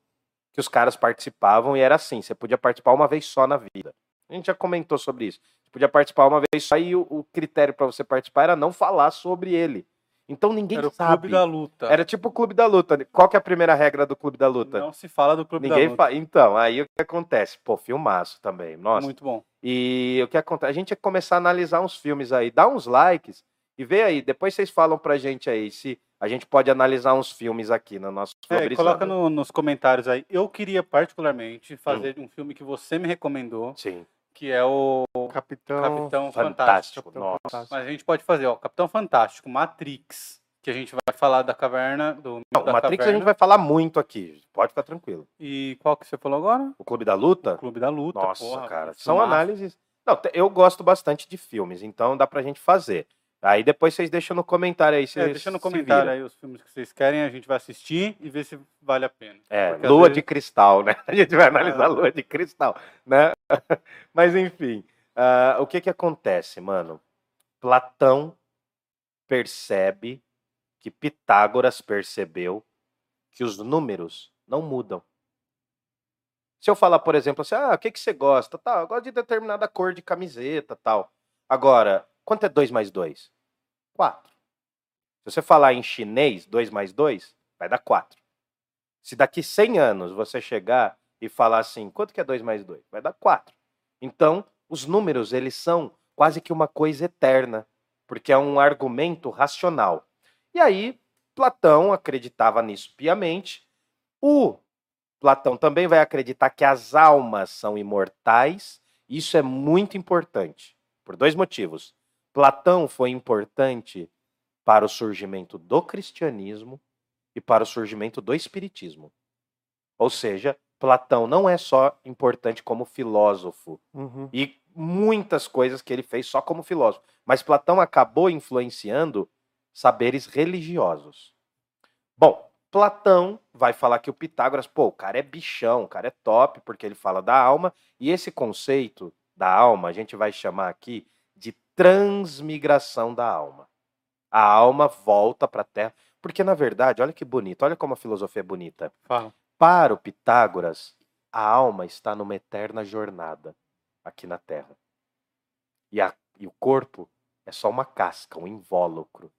que os caras participavam e era assim, você podia participar uma vez só na vida. A gente já comentou sobre isso. Você podia participar uma vez só e o, o critério para você participar era não falar sobre ele. Então ninguém Era o sabe. clube da luta. Era tipo o clube da luta. Qual que é a primeira regra do clube da luta? Não se fala do clube Ninguém da luta. fa... Então, aí o que acontece? Pô, filmaço também. Nossa. Muito bom. E o que acontece? A gente ia começar a analisar uns filmes aí, dá uns likes e vê aí. Depois vocês falam pra gente aí se a gente pode analisar uns filmes aqui no nosso É, coloca no- nos comentários aí. Eu queria particularmente fazer Hum. um filme que você me recomendou, Sim, que é o Capitão. Capitão Fantástico. fantástico. Capitão Nossa. Fantástico. Mas a gente pode fazer, ó, Capitão Fantástico, Matrix, que a gente vai falar da caverna, do Não, da Matrix a caverna. gente vai falar muito aqui. Pode ficar tranquilo. E qual que você falou agora? O Clube da Luta? Clube da Luta. Nossa, porra, cara. São análises. Não, eu gosto bastante de filmes, então dá pra gente fazer. Aí depois vocês deixam no comentário aí. É, deixa no comentário aí os filmes que vocês querem, a gente vai assistir e ver se vale a pena. É, Porque lua vezes- de cristal, né? (laughs) A gente vai analisar Ah. a lua de cristal, né? (laughs) Mas enfim, ah, o que que acontece, mano? Platão percebe que Pitágoras percebeu que os números não mudam. Se eu falar, por exemplo, assim, ah, o que que você gosta? Tal, eu gosto de determinada cor de camiseta, tal. Agora, quanto é 2 mais 2? 4. Se você falar em chinês, 2 mais 2, vai dar 4. Se daqui 100 anos você chegar e falar assim, quanto que é 2 mais 2? Vai dar 4. Então, os números, eles são quase que uma coisa eterna, porque é um argumento racional. E aí, Platão acreditava nisso piamente. O Platão também vai acreditar que as almas são imortais. Isso é muito importante, por dois motivos. Platão foi importante para o surgimento do cristianismo e para o surgimento do espiritismo. Ou seja, Platão não é só importante como filósofo Uhum. e muitas coisas que ele fez só como filósofo, mas Platão acabou influenciando saberes religiosos. Bom, Platão vai falar que o Pitágoras, pô, o cara é bichão, o cara é top, porque ele fala da alma, e esse conceito da alma a gente vai chamar aqui transmigração da alma. A alma volta para a Terra, porque na verdade, olha que bonito, olha como a filosofia é bonita. Fala. Para o Pitágoras, a alma está numa eterna jornada aqui na Terra. E, a- e o corpo é só uma casca, um invólucro.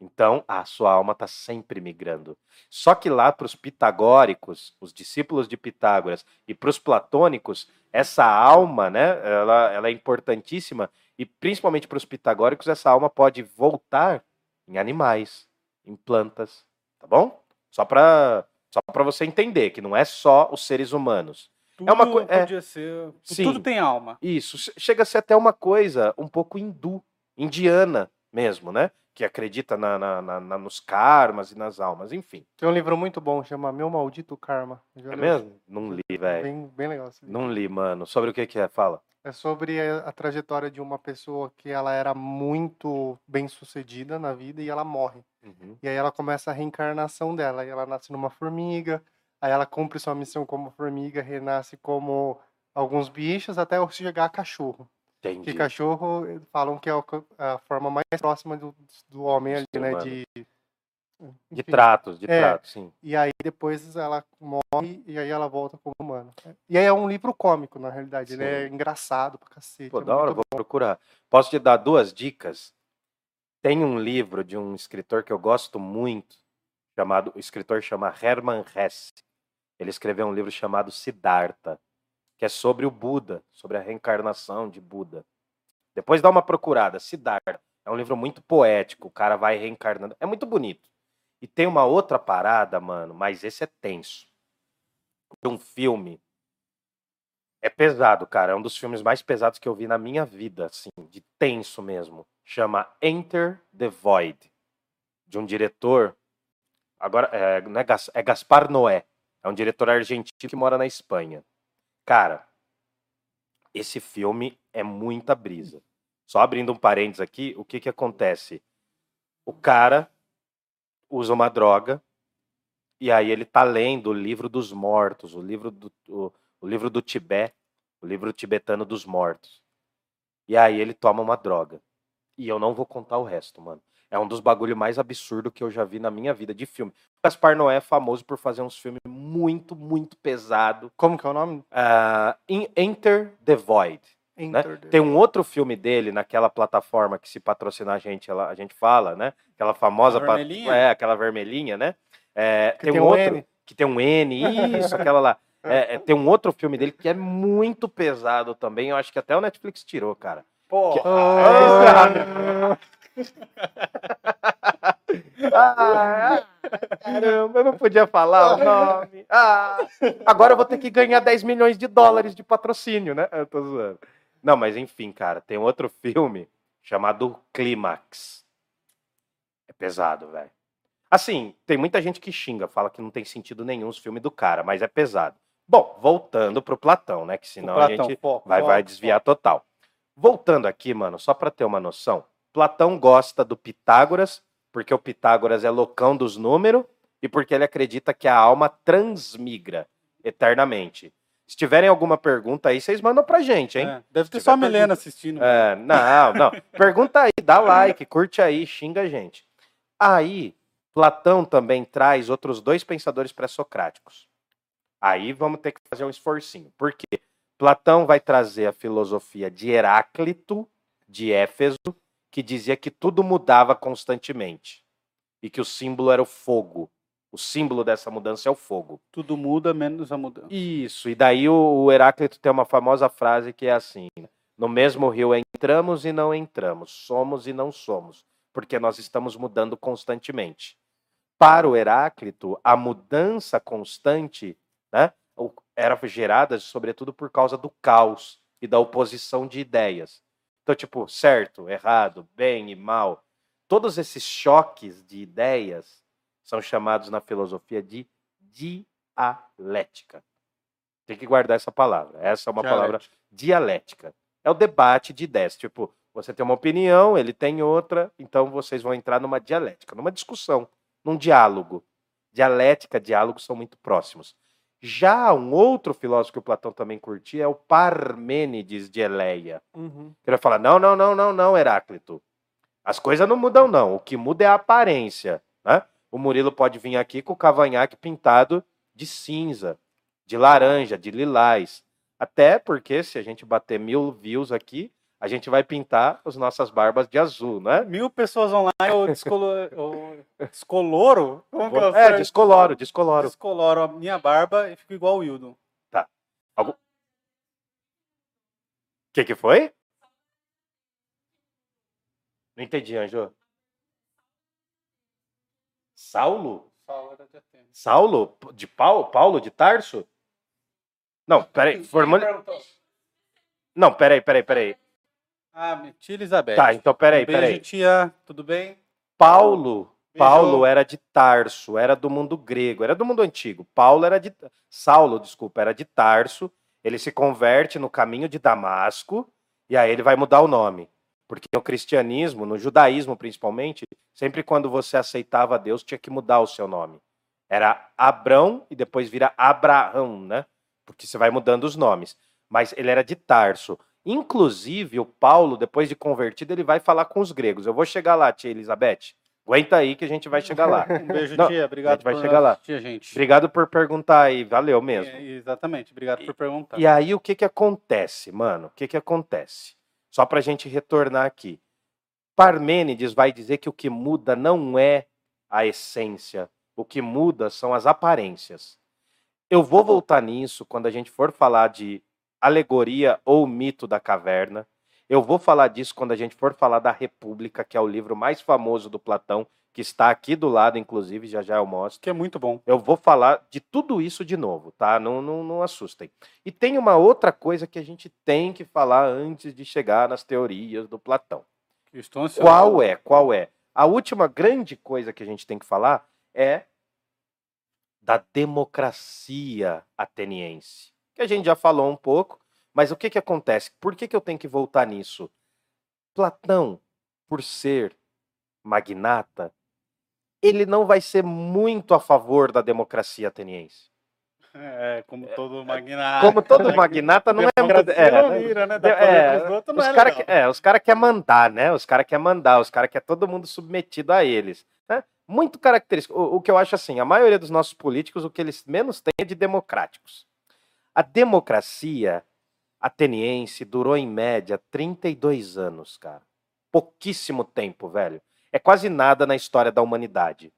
Então, a sua alma está sempre migrando. Só que lá para os pitagóricos, os discípulos de Pitágoras, e para os platônicos, essa alma, né, ela, ela é importantíssima. E principalmente para os pitagóricos, essa alma pode voltar em animais, em plantas, tá bom? Só para só para você entender que não é só os seres humanos. Tudo É uma é. ser. Sim. Tudo tem alma. Isso che- chega a ser até uma coisa um pouco hindu, indiana mesmo, né? Que acredita na, na- na- nos karmas e nas almas, enfim. Tem um livro muito bom, chama Meu Maldito Karma. Já É mesmo? Não li, velho. Bem, bem legal. esse livro. Não li, mano. Sobre o que que é? Fala. É sobre a, a trajetória de uma pessoa que ela era muito bem sucedida na vida e ela morre. Uhum. E aí ela começa a reencarnação dela. E ela nasce numa formiga, aí ela cumpre sua missão como formiga, renasce como alguns bichos, até chegar a cachorro. Entendi. Que cachorro, eh, falam que é a forma mais próxima do, do homem ali, Ser né? De, De tratos, de É. tratos, sim. E aí depois ela morre e aí ela volta como humano. E aí é um livro cômico, na realidade. Ele é Sim. engraçado pra cacete. Pô, é da hora, muito vou procurar. Posso te dar duas dicas? Tem um livro de um escritor que eu gosto muito, chamado, o escritor chama Hermann Hesse. Ele escreveu um livro chamado Siddhartha, que é sobre o Buda, sobre a reencarnação de Buda. Depois dá uma procurada, Siddhartha. É um livro muito poético, o cara vai reencarnando. É muito bonito. E tem uma outra parada, mano, mas esse é tenso. Um filme é pesado, cara. É um dos filmes mais pesados que eu vi na minha vida, assim, de tenso mesmo. Chama Enter the Void. de um diretor. Agora, é, não é, é Gaspar Noé. É um diretor argentino que mora na Espanha. Cara, esse filme é muita brisa. Só abrindo um parênteses aqui, o que que acontece? O cara usa uma droga e aí ele tá lendo o livro dos mortos, o livro do, o, o livro do Tibete, o livro tibetano dos mortos. E aí ele toma uma droga. E eu não vou contar o resto, mano. É um dos bagulho mais absurdo que eu já vi na minha vida de filme. O Gaspar Noé é famoso por fazer uns filmes muito, muito pesado. Como que é o nome? Uh, Enter the Void. Né? Tem um outro filme dele naquela plataforma que se patrocinar a gente, ela, a gente fala, né? Aquela famosa, vermelhinha? é, aquela vermelhinha, né? É, tem, tem, um, um outro N. que tem um N, isso, aquela lá. (laughs) É, é, tem um outro filme dele que é muito pesado também. Eu acho que até o Netflix tirou, cara. Pô, que... oh. (laughs) ah, caramba, eu não podia falar o nome. Ah, agora eu vou ter que ganhar 10 milhões de dólares de patrocínio, né? Eu tô zoando. Não, mas enfim, cara, tem outro filme chamado Clímax. É pesado, velho. Assim, tem muita gente que xinga, fala que não tem sentido nenhum os filmes do cara, mas é pesado. Bom, voltando pro Platão, né? Que senão Platão, a gente foco, vai, foco, vai desviar foco. total. Voltando aqui, mano, só para ter uma noção, Platão gosta do Pitágoras, porque o Pitágoras é loucão dos números e porque ele acredita que a alma transmigra eternamente. Se tiverem alguma pergunta aí, vocês mandam pra gente, hein? É, deve ter só a Melena assistindo. É, não, não. (laughs) Pergunta aí, dá like, curte aí, xinga a gente. Aí, Platão também traz outros dois pensadores pré-socráticos. Aí vamos ter que fazer um esforcinho. Por quê? Platão vai trazer a filosofia de Heráclito, de Éfeso, que dizia que tudo mudava constantemente e que o símbolo era o fogo. O símbolo dessa mudança é o fogo. Tudo muda menos a mudança. Isso. E daí o, Heráclito tem uma famosa frase que é assim: No mesmo rio entramos e não entramos, somos e não somos, porque nós estamos mudando constantemente. Para o Heráclito, a mudança constante né, era gerada sobretudo por causa do caos e da oposição de ideias. Então, tipo, certo, errado, bem e mal, todos esses choques de ideias são chamados na filosofia de dialética. Tem que guardar essa palavra. Essa é uma dialética. palavra dialética. É o debate de ideias. Tipo, você tem uma opinião, ele tem outra, então vocês vão entrar numa dialética, numa discussão, num diálogo. Dialética, diálogo são muito próximos. Já um outro filósofo que o Platão também curtia é o Parmênides de Eleia. Uhum. Ele vai falar: não, não, não, não, não, Heráclito. As coisas não mudam, não. O que muda é a aparência. Né? O Murilo pode vir aqui com o cavanhaque pintado de cinza, de laranja, de lilás. Até porque, se a gente bater mil views aqui, a gente vai pintar as nossas barbas de azul, né? Mil pessoas online ou, descolo... ou descoloro? Como que é, é descoloro, descoloro. Descoloro a minha barba e fico igual o Wildon. Tá. Algum... O que que foi? Não entendi, Anjo. Saulo? Saulo de Atenas. Saulo? De Paulo? Paulo de Tarso? Não, peraí. Não, peraí, peraí, peraí. Ah, tia Elizabeth. Tá, então peraí, um beijo, peraí. tia, tudo bem? Paulo, Paulo era de Tarso, era do mundo grego, era do mundo antigo. Paulo era de Saulo, desculpa, era de Tarso. Ele se converte no caminho de Damasco e aí ele vai mudar o nome. Porque no cristianismo, no judaísmo principalmente, sempre quando você aceitava Deus, tinha que mudar o seu nome. Era Abrão e depois vira Abraão, né? Porque você vai mudando os nomes. Mas ele era de Tarso. Inclusive, o Paulo, depois de convertido, ele vai falar com os gregos. Eu vou chegar lá, tia Elizabeth. Aguenta aí que a gente vai chegar lá. (laughs) Um beijo, Não, tia. Obrigado vai chegar lá. Tia, gente. Obrigado por perguntar aí. Valeu mesmo. É, exatamente. Obrigado por perguntar. E aí, o que que acontece, mano? O que que acontece? Só para a gente retornar aqui. Parmênides vai dizer que o que muda não é a essência. O que muda são as aparências. Eu vou voltar nisso quando a gente for falar de alegoria ou mito da caverna. Eu vou falar disso quando a gente for falar da República, que é o livro mais famoso do Platão, que está aqui do lado, inclusive, já já eu mostro. Que é muito bom. Eu vou falar de tudo isso de novo, tá? Não, não, não assustem. E tem uma outra coisa que a gente tem que falar antes de chegar nas teorias do Platão. Estou Qual é? Qual é? a última grande coisa que a gente tem que falar é da democracia ateniense, que a gente já falou um pouco, mas o que, que acontece? Por que, que eu tenho que voltar nisso? Platão, por ser magnata, ele não vai ser muito a favor da democracia ateniense. É, como todo magnata. Como todo (laughs) magnata não é. É, não vira, né? É, os é caras é, os cara querem mandar, né? Os caras querem mandar, os caras querem todo mundo submetido a eles. Né? Muito característico. O, o que eu acho assim, a maioria dos nossos políticos, o que eles menos têm é de democráticos. A democracia ateniense durou em média 32 anos, cara. Pouquíssimo tempo, velho. É quase nada na história da humanidade.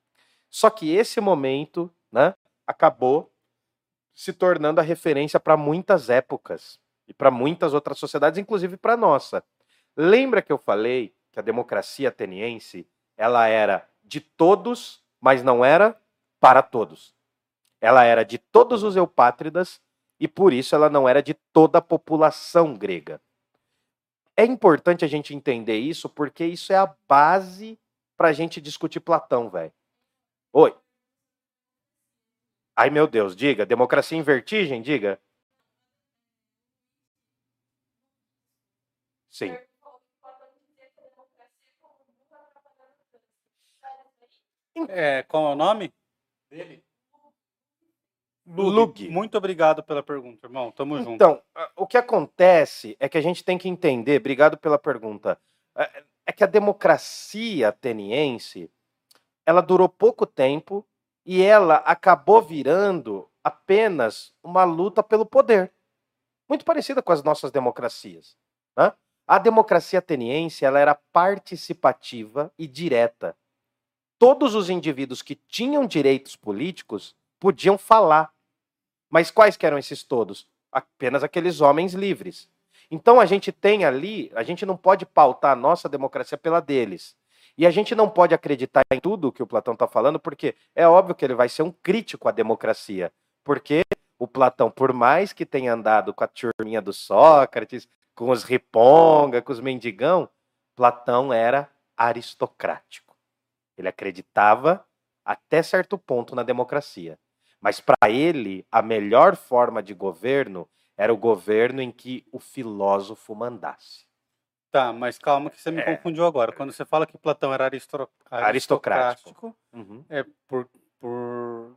Só que esse momento, né, acabou se tornando a referência para muitas épocas e para muitas outras sociedades, inclusive para nossa. Lembra que eu falei que a democracia ateniense ela era de todos, mas não era para todos. Ela era de todos os eupátridas e por isso ela não era de toda a população grega. É importante a gente entender isso porque isso é a base para a gente discutir Platão, velho. Oi. Ai, meu Deus, diga. Democracia em vertigem, diga. Sim. É, qual é o nome dele? Lug. Muito obrigado pela pergunta, irmão. Tamo junto. Então, o que acontece é que a gente tem que entender, obrigado pela pergunta, é- é que a democracia ateniense, ela durou pouco tempo e ela acabou virando apenas uma luta pelo poder. Muito parecida com as nossas democracias. né? A democracia ateniense ela era participativa e direta. Todos os indivíduos que tinham direitos políticos podiam falar. Mas quais que eram esses todos? Apenas aqueles homens livres. Então a gente tem ali, a gente não pode pautar a nossa democracia pela deles. E a gente não pode acreditar em tudo que o Platão está falando, porque é óbvio que ele vai ser um crítico à democracia. Porque o Platão, por mais que tenha andado com a turminha do Sócrates, com os riponga, com os mendigão, Platão era aristocrático. Ele acreditava até certo ponto na democracia. Mas para ele, a melhor forma de governo era o governo em que o filósofo mandasse. Tá, mas calma que você me É. confundiu agora. Quando você fala que Platão era. Aristocrático. aristocrático, Uhum. é por, por,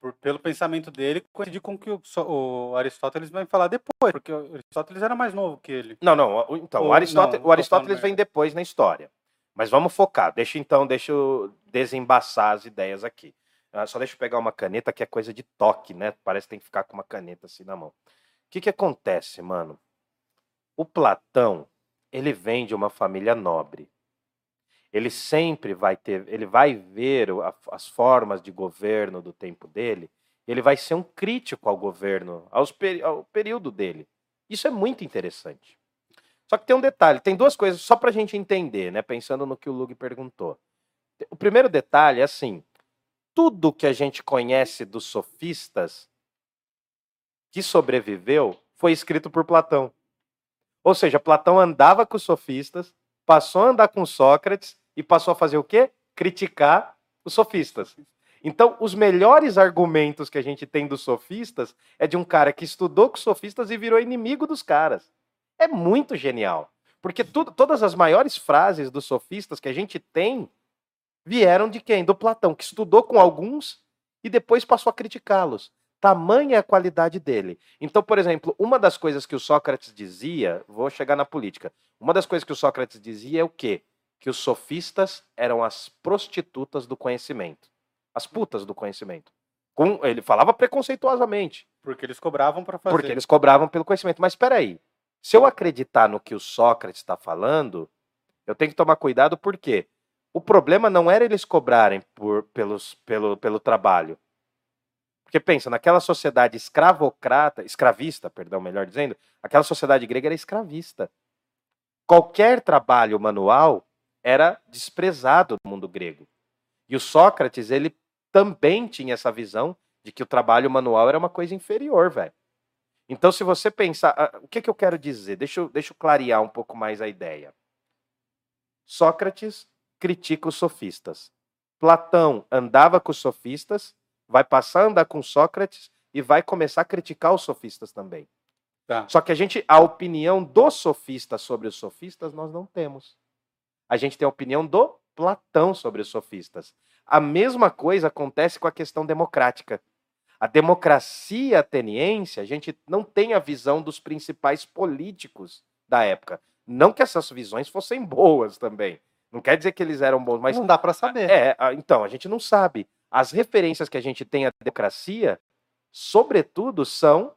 por- pelo pensamento dele, coincidir com o que o, o Aristóteles vai falar depois, porque o Aristóteles era mais novo que ele. Não, não. Então, Ou- o Aristóteles, não, o Aristóteles vem depois na história. Mas vamos focar. Deixa então, deixa eu desembaçar as ideias aqui. Ah, só deixa eu pegar uma caneta que é coisa de toque, né? Parece que tem que ficar com uma caneta assim na mão. O que que acontece, mano? O Platão, ele vem de uma família nobre. Ele sempre vai ter, ele vai ver as formas de governo do tempo dele. Ele vai ser um crítico ao governo, aos ao período dele. Isso é muito interessante. Só que tem um detalhe, tem duas coisas só para a gente entender, né? Pensando no que o Lug perguntou. O primeiro detalhe é assim: tudo que a gente conhece dos sofistas que sobreviveu foi escrito por Platão. Ou seja, Platão andava com os sofistas, passou a andar com Sócrates e passou a fazer o quê? Criticar os sofistas. Então, os melhores argumentos que a gente tem dos sofistas é de um cara que estudou com os sofistas e virou inimigo dos caras. É muito genial. Porque tudo, todas as maiores frases dos sofistas que a gente tem vieram de quem? Do Platão, que estudou com alguns e depois passou a criticá-los. Tamanha é a qualidade dele. Então, por exemplo, uma das coisas que o Sócrates dizia, vou chegar na política. Uma das coisas que o Sócrates dizia é o quê? Que os sofistas eram as prostitutas do conhecimento, as putas do conhecimento. Com, ele falava preconceituosamente. Porque eles cobravam para fazer. Porque eles cobravam pelo conhecimento. Mas espera aí. Se eu acreditar no que o Sócrates está falando, eu tenho que tomar cuidado porque o problema não era eles cobrarem por, pelos, pelo, pelo trabalho. Porque pensa, naquela sociedade escravocrata, escravista, perdão, melhor dizendo, aquela sociedade grega era escravista. Qualquer trabalho manual era desprezado no mundo grego. E o Sócrates, ele também tinha essa visão de que o trabalho manual era uma coisa inferior, velho. Então, se você pensar. ah, O que, que eu quero dizer? Deixa eu, deixa eu clarear um pouco mais a ideia. Sócrates critica os sofistas. Platão andava com os sofistas, vai passar a andar com Sócrates e vai começar a criticar os sofistas também. Tá. Só que a gente, a opinião dos sofistas sobre os sofistas, nós não temos. A gente tem a opinião do Platão sobre os sofistas. A mesma coisa acontece com a questão democrática. A democracia ateniense, a gente não tem a visão dos principais políticos da época. Não que essas visões fossem boas também. Não quer dizer que eles eram bons, mas não dá para saber. é, então, a gente não sabe. As referências que a gente tem à democracia, sobretudo, são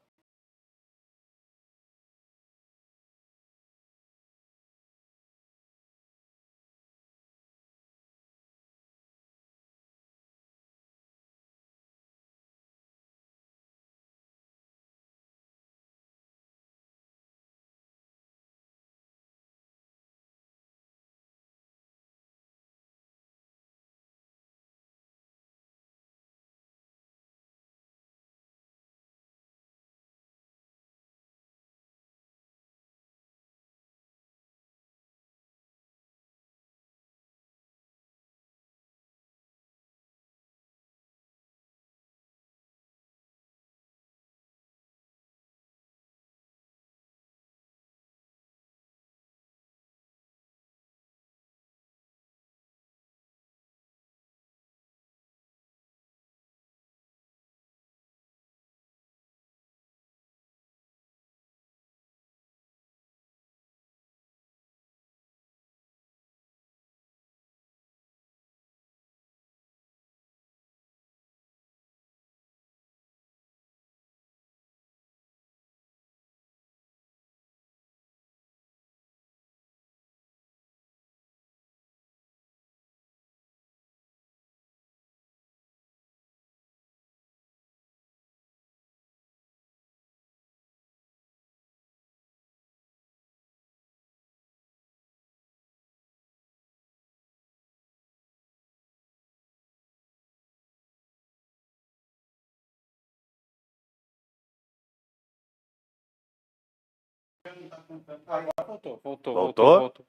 voltou, voltou, voltou, Voltou? voltou.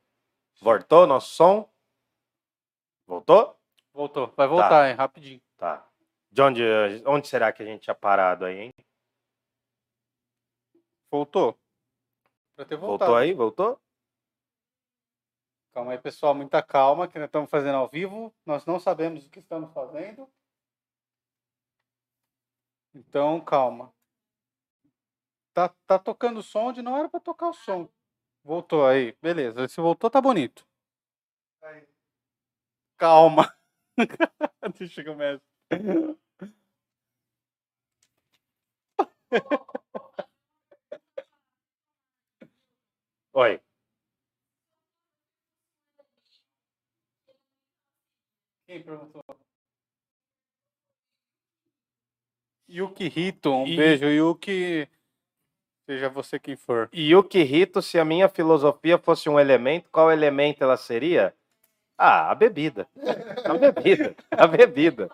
Voltou nosso som? Voltou? Voltou. Vai voltar, hein? Rapidinho. Tá. De onde, onde será que a gente tinha parado aí, hein? Voltou. Pra ter voltado. Voltou aí? Voltou? Calma aí, pessoal. Muita calma, que nós estamos fazendo ao vivo. Nós não sabemos o que estamos fazendo. Então, calma. Tá, tá tocando som onde não era para tocar o som. Voltou aí. Beleza. Se voltou, tá bonito. Calma. (laughs) Deixa que eu começo. Oi. Quem perguntou? Yuki Hito, um E- beijo. Yuki, seja você quem for. E o que Rito, se a minha filosofia fosse um elemento, qual elemento ela seria? Ah, a bebida. A bebida. A bebida.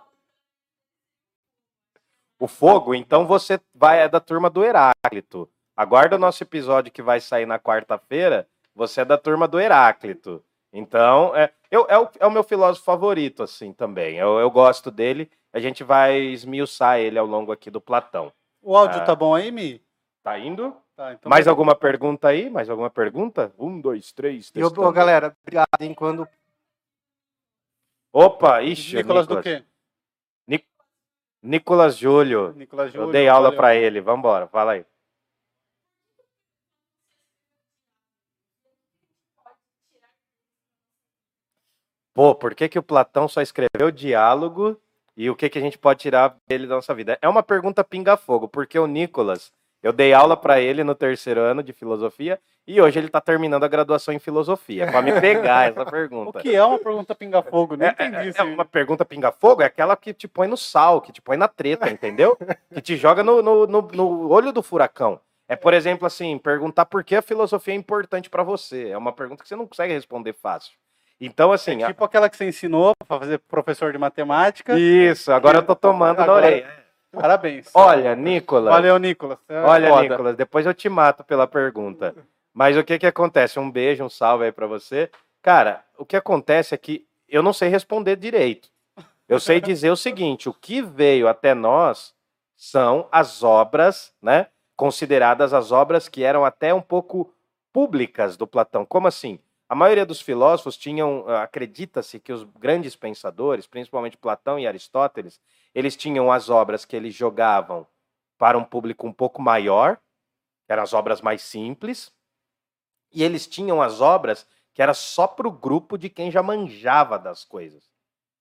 O fogo, então você vai é da turma do Heráclito. Aguarda o nosso episódio que vai sair na quarta-feira. Você é da turma do Heráclito. Então, é, eu, é, o, é o meu filósofo favorito, assim, também. Eu, eu gosto dele. A gente vai esmiuçar ele ao longo aqui do Platão. O áudio Ah. tá bom aí, Mi? Tá indo? Tá, então Mais alguma pergunta aí? Mais alguma pergunta? Um, dois, três. E, ô, testando. galera, obrigado, hein? Quando Opa, ixi, Nicolas, Nicolas. do quê? Nicolas Júlio. Nicolas Júlio. Eu dei aula pra ele. Vambora, fala aí. Pô, por que, que o Platão só escreveu diálogo e o que, que a gente pode tirar dele da nossa vida? É uma pergunta pinga-fogo, porque o Nicolas, eu dei aula pra ele no terceiro ano de filosofia e hoje ele tá terminando a graduação em filosofia. Pra me pegar essa O pergunta. que é uma pergunta pinga-fogo? Nem É, entendi é, isso. é uma pergunta pinga-fogo, é aquela que te põe no sal, que te põe na treta, entendeu? que te joga no, no, no- no olho do furacão. É, por exemplo, assim, perguntar por que a filosofia é importante pra você. É uma pergunta que você não consegue responder fácil. Então, assim, É a- tipo aquela que você ensinou pra fazer professor de matemática. isso, agora eu tô tomando na Agora- orelha. Parabéns. Olha, Nicolas. Valeu, Nicolas. É Olha, foda. Nicolas, depois eu te mato pela pergunta. Mas o que que acontece? Um beijo, um salve aí pra você. Cara, o que acontece é que eu não sei responder direito. Eu sei (laughs) dizer o seguinte: o que veio até nós são as obras, né? Consideradas as obras que eram até um pouco públicas do Platão. Como assim? A maioria dos filósofos tinham, acredita-se que os grandes pensadores, principalmente Platão e Aristóteles, eles tinham as obras que eles jogavam para um público um pouco maior, eram as obras mais simples, e eles tinham as obras que era só para o grupo de quem já manjava das coisas,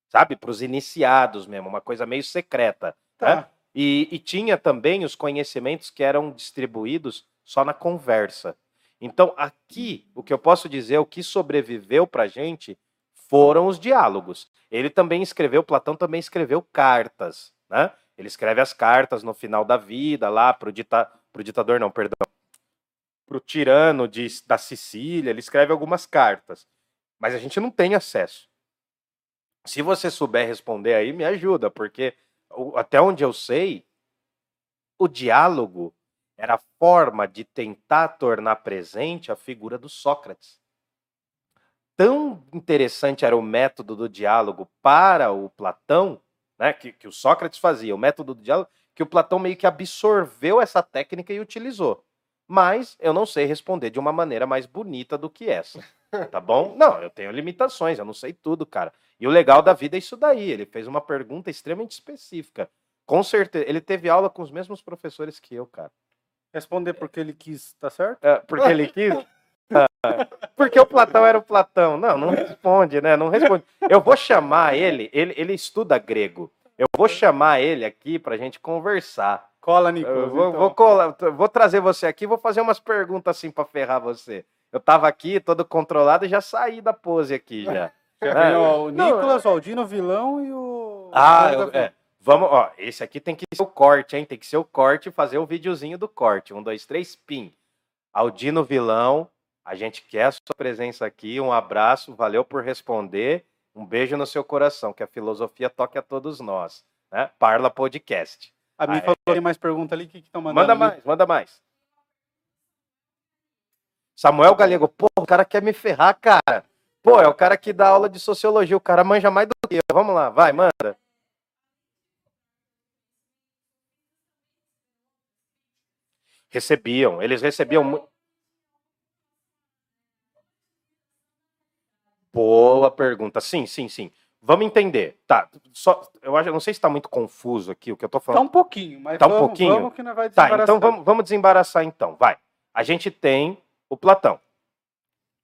sabe? Para os iniciados mesmo, uma coisa meio secreta. Tá. Né? E, e tinha também os conhecimentos que eram distribuídos só na conversa. Então, aqui, o que eu posso dizer, o que sobreviveu para a gente foram os diálogos. Ele também escreveu, Platão também escreveu cartas, né? Ele escreve as cartas no final da vida, lá para o dita, ditador, não, perdão, para o tirano de, da Sicília, ele escreve algumas cartas. Mas a gente não tem acesso. Se você souber responder aí, me ajuda, porque até onde eu sei, o diálogo era a forma de tentar tornar presente a figura do Sócrates. Tão interessante era o método do diálogo para o Platão, né, que, que o Sócrates fazia, o método do diálogo, que o Platão meio que absorveu essa técnica e utilizou. Mas eu não sei responder de uma maneira mais bonita do que essa. Tá bom? (laughs) Não, eu tenho limitações, eu não sei tudo, cara. E o legal da vida é isso daí. Ele fez uma pergunta extremamente específica. Com certeza. Ele teve aula com os mesmos professores que eu, cara. Responder porque ele quis, tá certo? É, porque ele quis? (laughs) (laughs) Porque o Platão era o Platão. Não, não responde, né? Não responde. Eu vou chamar ele, ele, ele estuda grego. Eu vou chamar ele aqui pra gente conversar. Cola, Nicolas. Vou, então. vou, colar, vou trazer você aqui, vou fazer umas perguntas assim pra ferrar você. Eu tava aqui, todo controlado, e já saí da pose aqui já. (laughs) É. O Nicolas, o Aldino, o vilão e o. Ah, eu, é. Vamos, ó, esse aqui tem que ser o corte, hein? Tem que ser o corte e fazer o videozinho do corte. Um, dois, três, pim. Aldino Vilão, a gente quer a sua presença aqui. Um abraço, valeu por responder. Um beijo no seu coração, que a filosofia toque a todos nós. Né? Parla Podcast. A mim ah, falou é... tem mais pergunta ali, o que estão mandando? Manda ali? mais, manda mais. Samuel Galego, pô, o cara quer me ferrar, cara. Pô, é o cara que dá aula de sociologia, o cara manja mais do que eu. Vamos lá, vai, manda. Recebiam, eles recebiam. Boa pergunta. Sim, sim, sim. Vamos entender. Tá, só, eu acho, não sei se está muito confuso aqui o que eu estou falando. Tá um pouquinho, mas tá vamos, um pouquinho. vamos que não vai desembaraçar. Tá, então vamos, vamos desembaraçar então. Vai. A gente tem o Platão.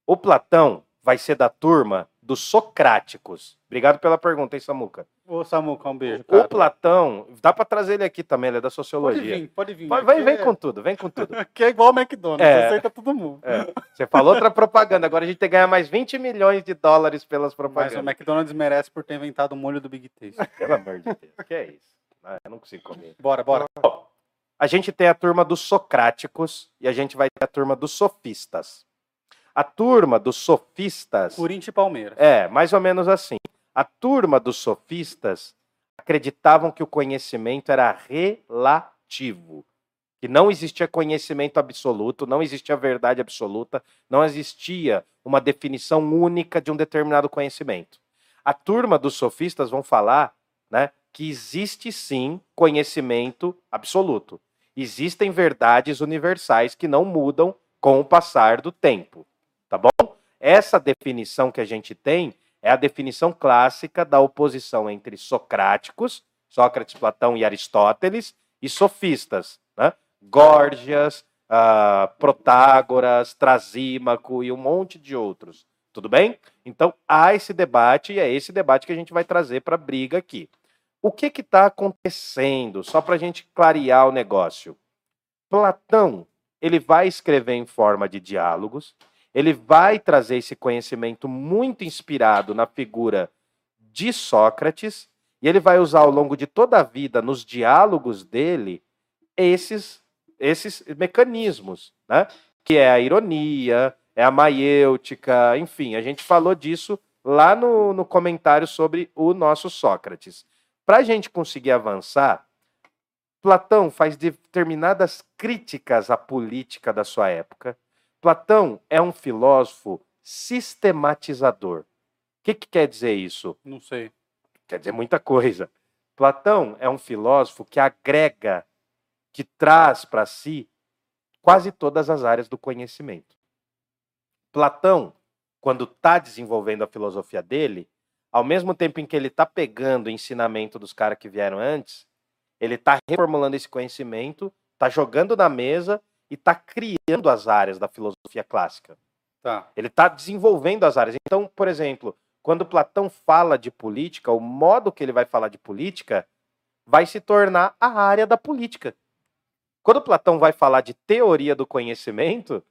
O Platão vai ser da turma dos socráticos. Obrigado pela pergunta, hein, Samuca? Ô, Samuca, um beijo. Cara. O Platão, dá para trazer ele aqui também, ele é da sociologia. Pode vir, pode vir. Vem, vem com tudo, vem com tudo. (laughs) que é igual o McDonald's, é. aceita todo mundo. É. Você falou outra propaganda, agora a gente tem que ganhar mais 20 milhões de dólares pelas propagandas. Mas o McDonald's merece por ter inventado o molho do Big Taste. (laughs) Pelo amor de Deus, que é isso? Ah, eu não consigo comer. Bora, bora. A gente tem a turma dos socráticos e a gente vai ter a turma dos sofistas. A turma dos sofistas. Corinthians e Palmeiras. É, mais ou menos assim. A turma dos sofistas acreditavam que o conhecimento era relativo, que não existia conhecimento absoluto, não existia verdade absoluta, não existia uma definição única de um determinado conhecimento. A turma dos sofistas vão falar, né, que existe sim conhecimento absoluto. Existem verdades universais que não mudam com o passar do tempo. Tá bom? Essa definição que a gente tem é a definição clássica da oposição entre socráticos, Sócrates, Platão e Aristóteles, e sofistas, né? Górgias, uh, Protágoras, Trasímaco e um monte de outros. Tudo bem? Então há esse debate e é esse debate que a gente vai trazer para a briga aqui. O que está acontecendo? Só para a gente clarear o negócio. Platão ele vai escrever em forma de diálogos, ele vai trazer esse conhecimento muito inspirado na figura de Sócrates, e ele vai usar ao longo de toda a vida, nos diálogos dele, esses, esses mecanismos, né? que é a ironia, é a maiêutica, enfim, a gente falou disso lá no, no comentário sobre o nosso Sócrates. Para a gente conseguir avançar, Platão faz determinadas críticas à política da sua época, Platão é um filósofo sistematizador. O que, que quer dizer isso? Não sei. Quer dizer muita coisa. Platão é um filósofo que agrega, que traz para si quase todas as áreas do conhecimento. Platão, quando está desenvolvendo a filosofia dele, ao mesmo tempo em que ele está pegando o ensinamento dos caras que vieram antes, ele está reformulando esse conhecimento, está jogando na mesa e está criando as áreas da filosofia clássica. Tá. Ele está desenvolvendo as áreas. Então, por exemplo, quando Platão fala de política, o modo que ele vai falar de política vai se tornar a área da política. Quando Platão vai falar de teoria do conhecimento,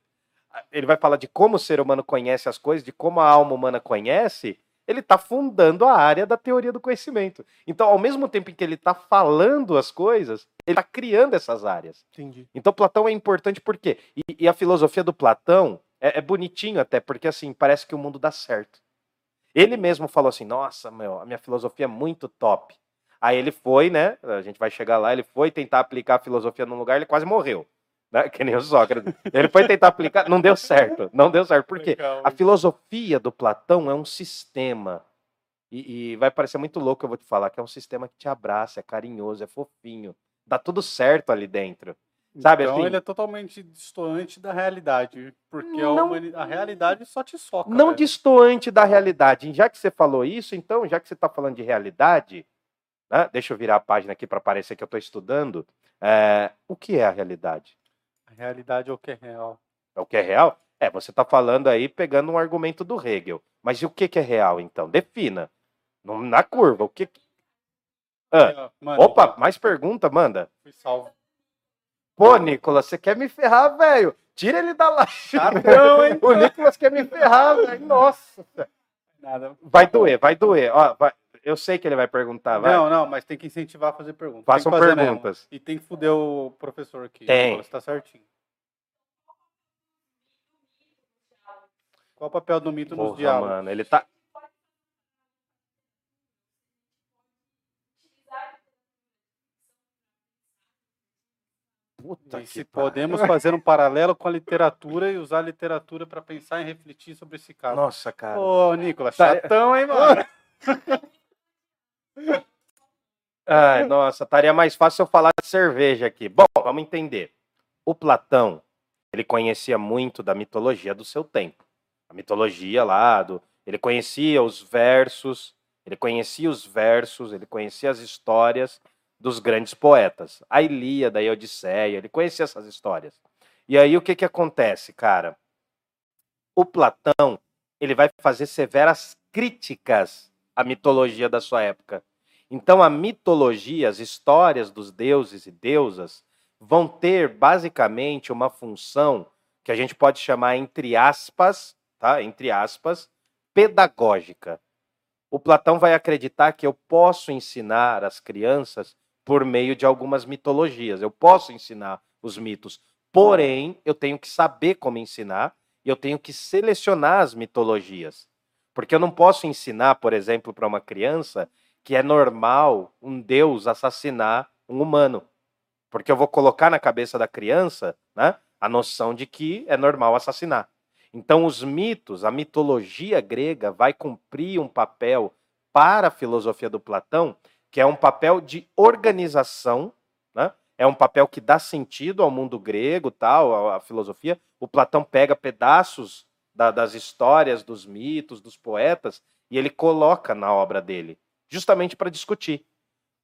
ele vai falar de como o ser humano conhece as coisas, de como a alma humana conhece, ele está fundando a área da teoria do conhecimento. Então, ao mesmo tempo em que ele está falando as coisas, ele está criando essas áreas. Entendi. Então, Platão é importante por quê? E, e a filosofia do Platão é, é, bonitinho até, porque assim, parece que o mundo dá certo. Ele mesmo falou assim: nossa, meu, a minha filosofia é muito top. Aí ele foi, né? A gente vai chegar lá, ele foi tentar aplicar a filosofia num lugar, ele quase morreu. Né? Que nem o Sócrates. Ele foi tentar aplicar, não deu certo. Não deu certo. Por quê? Legal, A filosofia do Platão é um sistema. E, e vai parecer muito louco, eu vou te falar, que é um sistema que te abraça, é carinhoso, é fofinho. Dá tudo certo ali dentro. Sabe, então assim- ele é totalmente distante da realidade. Porque a, Não- humani- a realidade só te soca. não velho. distoante da realidade. Já que você falou isso, então, já que você está falando de realidade, né, deixa eu virar a página aqui para parecer que eu estou estudando. É, o que é a realidade? Realidade é o que é real. É o que é real? É, você está falando aí pegando um argumento do Hegel. Mas e o que, que é real, então? Defina. No- Na curva, o que. Ah, mano, opa, mais pergunta, manda. Fui salvo. Pô, Nicolas, você quer me ferrar, velho? Tira ele da live. Chatão, hein? (laughs) O Nicolas quer me ferrar, velho. Nossa. Nada. Vai doer, vai doer. Ó, vai- Eu sei que ele vai perguntar, vai. Não, não, mas tem que incentivar a fazer perguntas. Façam fazer mesmo. perguntas. E tem que fuder o professor aqui. Tem. Você tá certinho. Qual o papel do mito nos Porra, diálogos? mano, ele tá. Puta E se pariu. podemos fazer um paralelo com a literatura e usar a literatura para pensar e refletir sobre esse caso. Nossa, cara. Ô, Nicolas, Tá- chatão, hein, mano? (laughs) Ai, nossa, estaria mais fácil eu falar de cerveja aqui. Bom, vamos entender. O Platão, ele conhecia muito da mitologia do seu tempo. A mitologia lá, do... ele conhecia os versos, ele conhecia os versos, ele conhecia as histórias dos grandes poetas. A Ilíada, a Odisseia, ele conhecia essas histórias. E aí o que que acontece, cara? O Platão, ele vai fazer severas críticas à mitologia da sua época. Então, a mitologia, as histórias dos deuses e deusas, vão ter basicamente uma função que a gente pode chamar, entre aspas, tá? Entre aspas, pedagógica. O Platão vai acreditar que eu posso ensinar as crianças por meio de algumas mitologias. Eu posso ensinar os mitos. Porém, eu tenho que saber como ensinar e eu tenho que selecionar as mitologias. Porque eu não posso ensinar, por exemplo, para uma criança que é normal um deus assassinar um humano. Porque eu vou colocar na cabeça da criança né, a noção de que é normal assassinar. Então, os mitos, a mitologia grega vai cumprir um papel para a filosofia do Platão, que é um papel de organização, né? é um papel que dá sentido ao mundo grego, tal, à filosofia. O Platão pega pedaços da- das histórias, dos mitos, dos poetas, e ele coloca na obra dele, justamente para discutir.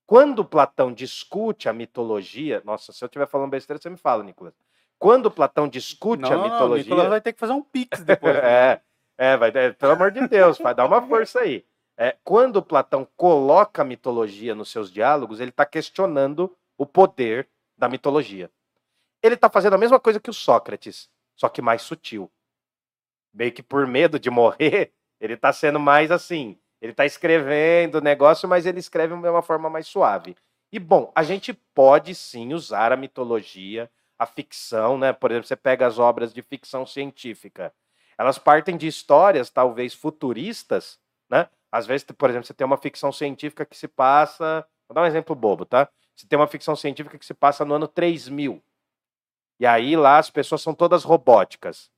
Quando Platão discute a mitologia, nossa, se eu estiver falando besteira, você me fala, Nicolas. Quando Platão discute Não, a mitologia, Nicolas vai ter que fazer um pix depois. (laughs) né? é, é, vai, é, pelo amor de Deus, vai dar uma força aí. É, quando Platão coloca a mitologia nos seus diálogos, ele está questionando o poder da mitologia. Ele está fazendo a mesma coisa que o Sócrates, só que mais sutil. Meio que por medo de morrer, (laughs) ele está sendo mais assim. Ele está escrevendo o negócio, mas ele escreve de uma forma mais suave. E bom, a gente pode sim usar a mitologia, a ficção, né? Por exemplo, você pega as obras de ficção científica. Elas partem de histórias talvez futuristas, né? Às vezes, por exemplo, você tem uma ficção científica que se passa. Vou dar um exemplo bobo, tá? Você tem uma ficção científica que se passa no ano 3000. E aí lá as pessoas são todas robóticas.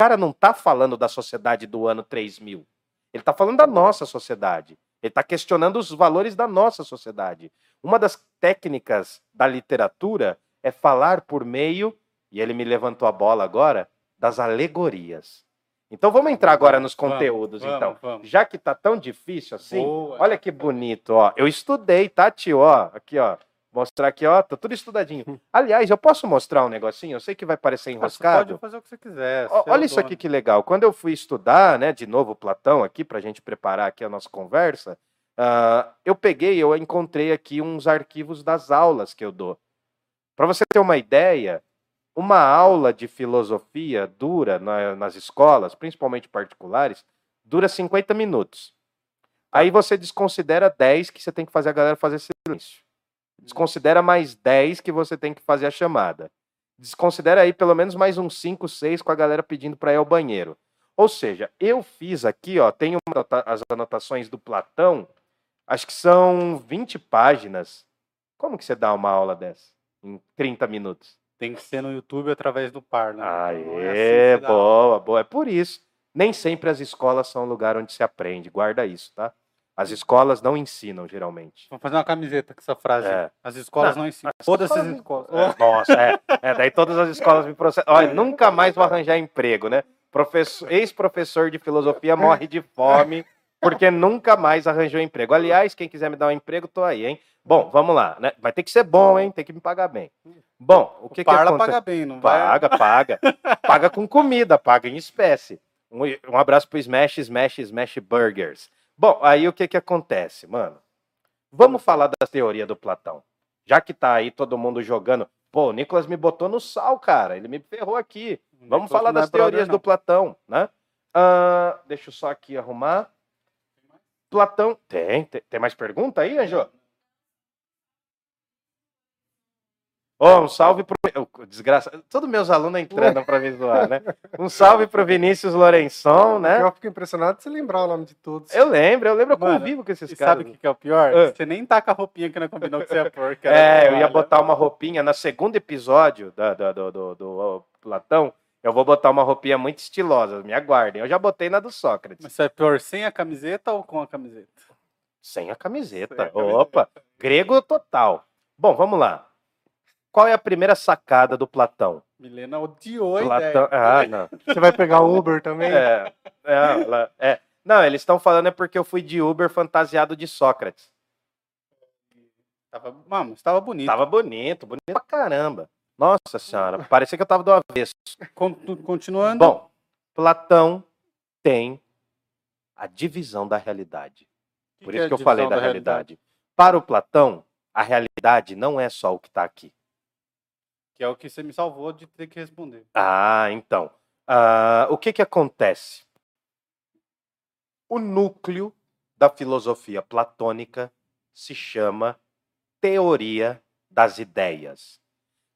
O cara não tá falando da sociedade do ano 3000. Ele está falando da nossa sociedade. Ele está questionando os valores da nossa sociedade. Uma das técnicas da literatura é falar por meio, e ele me levantou a bola agora, das alegorias. Então vamos entrar agora nos conteúdos, vamos, então. vamos. Já que tá tão difícil assim, Boa. olha que bonito, ó. Eu estudei, tá, tio? Ó, aqui, ó. Mostrar aqui, ó. Tá tudo estudadinho. (laughs) Aliás, eu posso mostrar um negocinho? Eu sei que vai parecer Ah, Você enroscado. pode fazer o que você quiser. É Olha o isso dono. aqui que legal. Quando eu fui estudar, né, de novo Platão aqui para a gente preparar aqui a nossa conversa, ah, eu peguei, eu encontrei aqui uns arquivos das aulas que eu dou. Para você ter uma ideia, uma aula de filosofia dura na- nas escolas, principalmente particulares, dura 50 minutos. Aí você desconsidera 10 que você tem que fazer a galera fazer silêncio. Desconsidera mais 10 que você tem que fazer a chamada desconsidera aí pelo menos mais uns 5, 6 com a galera pedindo para ir ao banheiro. Ou seja, eu fiz aqui, ó, tenho as anotações do Platão, acho que são 20 páginas. Como que você dá uma aula dessa em 30 minutos? Tem que ser no YouTube através do par, né? Não é assim boa, boa. É por isso. Nem sempre as escolas são um lugar onde se aprende. Guarda isso, tá? As escolas não ensinam, geralmente. Vamos fazer uma camiseta com essa frase. É. As escolas Não, não, ensinam. as Todas essas escolas- escolas. É, nossa, é, é, Daí todas as escolas me processam. Olha, nunca mais vou arranjar emprego, né? Professor- Ex-professor de filosofia morre de fome porque nunca mais arranjou emprego. Aliás, quem quiser me dar um emprego, tô aí, hein? Bom, vamos lá, né? Vai ter que ser bom, hein? Tem que me pagar bem. Bom, o que o que Parla acontece? paga bem, não vai? Paga, paga. paga com comida, paga em espécie. Um, um abraço pro Smash, Smash, Smash Burgers. Bom, aí o que que acontece, mano? Vamos falar da teoria do Platão. Já que tá aí todo mundo jogando. Pô, o Nicolas me botou no sal, cara. Ele me ferrou aqui. Vamos falar é das brother, teorias do Platão, né? Ah, deixa eu só aqui arrumar. Platão. Tem, tem, tem mais pergunta aí, Anjo? Ô, um salve pro. Desgraça. Todos meus alunos entrando pra me zoar, né? (laughs) Um salve pro Vinícius Lourençon, né? Eu fico impressionado de você lembrar o nome de todos. Eu lembro, eu lembro, eu Mano, convivo com esses E caras. sabe o que que é o pior? Ah. Você nem tá com a roupinha que não combinou que você ia pôr. cara. É, eu ia botar uma roupinha no segundo episódio da- da- do, do, do, ó, Platão. Eu vou botar uma roupinha muito estilosa, me aguardem. Eu já botei na do Sócrates. Mas você vai pôr sem a camiseta ou com a camiseta? Sem a camiseta. Sem a camiseta. Opa, grego total. Bom, vamos lá. Qual é a primeira sacada do Platão? Milena odiou a Platão. ideia. Ah, não. Você vai pegar o Uber também? É, é, ela- é. Não, eles estão falando é porque eu fui de Uber fantasiado de Sócrates. Tava, mano, estava bonito. Tava bonito, bonito pra caramba. Nossa senhora, parecia que eu tava do avesso. Con- Continuando. Bom, Platão tem a divisão da realidade. que Por que isso é que eu falei divisão da realidade. Para o Platão, a realidade não é só o que está aqui. Que é o que você me salvou de ter que responder. Ah, então. Ah, o que, que acontece? O núcleo da filosofia platônica se chama teoria das ideias,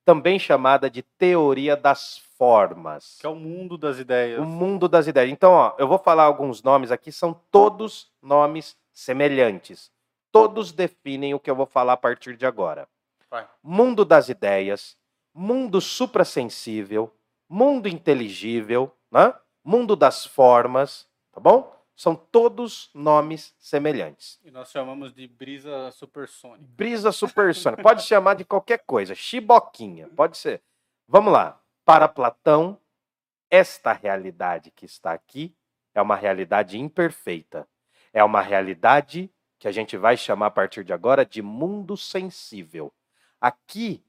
também chamada de teoria das formas. Que é o mundo das ideias. O mundo das ideias. Então, ó, eu vou falar alguns nomes aqui, são todos nomes semelhantes. Todos definem o que eu vou falar a partir de agora. Vai. Mundo das ideias, mundo suprassensível, mundo inteligível, né? mundo das formas, tá bom? São todos nomes semelhantes. E nós chamamos de brisa supersônica. Brisa supersônica, pode chamar de qualquer coisa, chiboquinha, pode ser. Vamos lá. Para Platão, esta realidade que está aqui é uma realidade imperfeita. É uma realidade que a gente vai chamar a partir de agora de mundo sensível. Aqui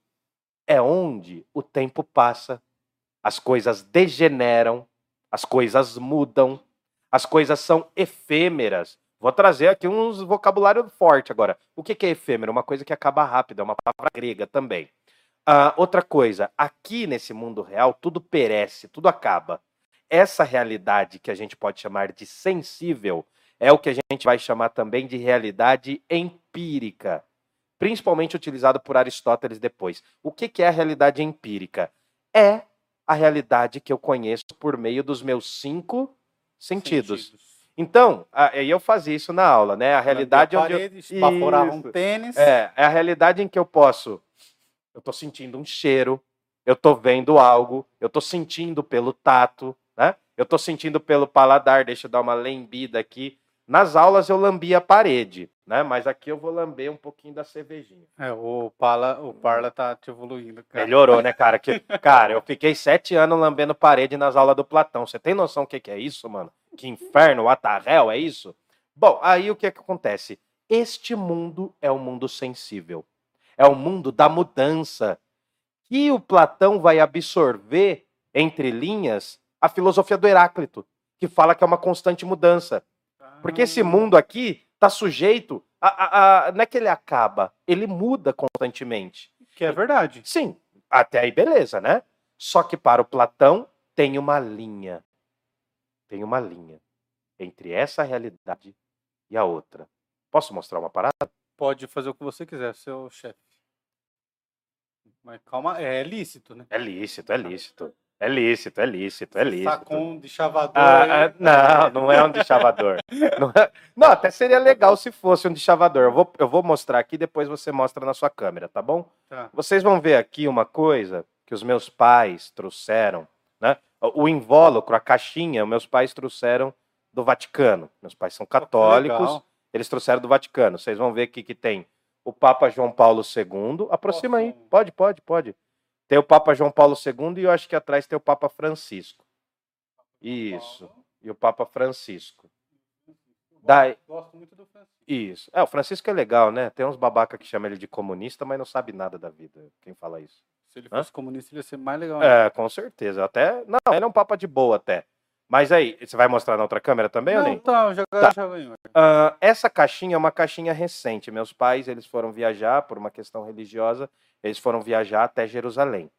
é onde o tempo passa, as coisas degeneram, as coisas mudam, as coisas são efêmeras. Vou trazer aqui uns vocabulário forte agora. O que é efêmero? Uma coisa que acaba rápido, é uma palavra grega também. Ah, outra coisa, aqui nesse mundo real, tudo perece, tudo acaba. Essa realidade que a gente pode chamar de sensível é o que a gente vai chamar também de realidade empírica, principalmente utilizado por Aristóteles depois. O que, que é a realidade empírica? É a realidade que eu conheço por meio dos meus cinco sentidos. Então, a- aí eu fazia isso na aula, né? A realidade onde eu, parede, esbaforava um tênis. é, é a realidade em que eu posso. Eu tô sentindo um cheiro, eu tô vendo algo, eu tô sentindo pelo tato, né? Eu tô sentindo pelo paladar, deixa eu dar uma lembida aqui. Nas aulas eu lambi a parede, né? Mas aqui eu vou lamber um pouquinho da cervejinha. É, o Pala, o Parla tá te evoluindo, cara. Melhorou, né, cara? Que, (laughs) cara, eu fiquei sete anos lambendo parede nas aulas do Platão. Você tem noção do que, que é isso, mano? Que inferno, the hell, é isso? Bom, aí o que, que acontece? Este mundo é um mundo sensível. É o mundo da mudança. E o Platão vai absorver, entre linhas, a filosofia do Heráclito, que fala que é uma constante mudança. Porque esse Ah, mundo aqui está sujeito a, a- a- Não é que ele acaba, ele muda constantemente. Que é verdade. Sim, até aí beleza, né? Só que para o Platão tem uma linha. Tem uma linha entre essa realidade e a outra. Posso mostrar uma parada? Pode fazer o que você quiser, seu chefe. Mas calma, é lícito, né? É lícito, é lícito. É lícito, é lícito, é lícito. Sacou um de chavador. Ah, aí. ah, não, não é um deschavador. (laughs) Não, é- não, até seria legal se fosse um deschavador. Eu vou, eu vou mostrar aqui, depois você mostra na sua câmera, tá bom? Tá. Vocês vão ver aqui uma coisa que os meus pais trouxeram, né? O invólucro, a caixinha, meus pais trouxeram do Vaticano. Meus pais são católicos, legal. eles trouxeram do Vaticano. Vocês vão ver aqui que tem o Papa João Paulo II. Aproxima aí. Posso? Pode, pode, pode. Tem o Papa João Paulo II e eu acho que atrás tem o Papa Francisco. Isso. E o Papa Francisco. Daí- Gosto muito do Francisco. Isso. É, o Francisco é legal, né? Tem uns babaca que chamam ele de comunista, mas não sabe nada da vida. Quem fala isso? Se ele Hã? fosse comunista, ele ia ser mais legal. ainda. É, com certeza. Até. Não, ele é um papa de boa até. Mas aí, você vai mostrar na outra câmera também, ou Não, nem? tá, já, Tá. já ganhou. Ah, essa caixinha é uma caixinha recente. Meus pais, eles foram viajar por uma questão religiosa, eles foram viajar até Jerusalém.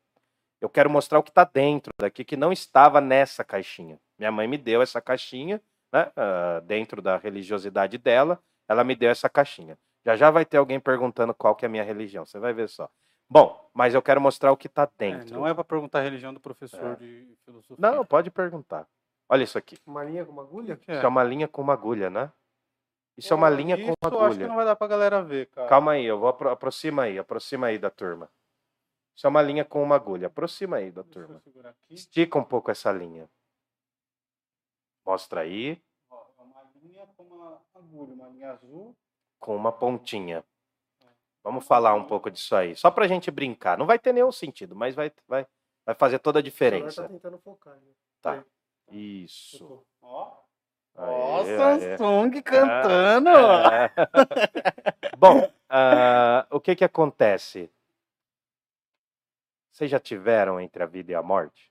Eu quero mostrar o que está dentro daqui, que não estava nessa caixinha. Minha mãe me deu essa caixinha, né, ah, dentro da religiosidade dela, ela me deu essa caixinha. Já já vai ter alguém perguntando qual que é a minha religião, você vai ver só. Bom, mas eu quero mostrar o que está É, dentro. não é pra perguntar a religião do professor É. de filosofia. Não, pode perguntar. Olha isso aqui. Uma linha com uma agulha? Que Isso é uma linha com uma agulha, né? Isso é uma Pô, linha com uma eu acho que agulha. não vai dar pra galera ver, cara. Calma aí, eu vou apro aproxima aí, aproxima aí da turma. Isso é uma linha com uma agulha. Aproxima aí da Deixa turma. Estica um pouco essa linha. Mostra aí Ó, é uma linha com uma agulha, uma linha azul. com uma pontinha. Vamos falar um pouco disso aí, só pra gente brincar. Não vai ter nenhum sentido, mas vai, vai, vai fazer toda a celular diferença. tá tentando focar. Né? Tá. Isso. Ó. Ó, aê. Samsung cantando. É. (laughs) Bom, ah, o que que acontece? Vocês já tiveram entre a vida e a morte?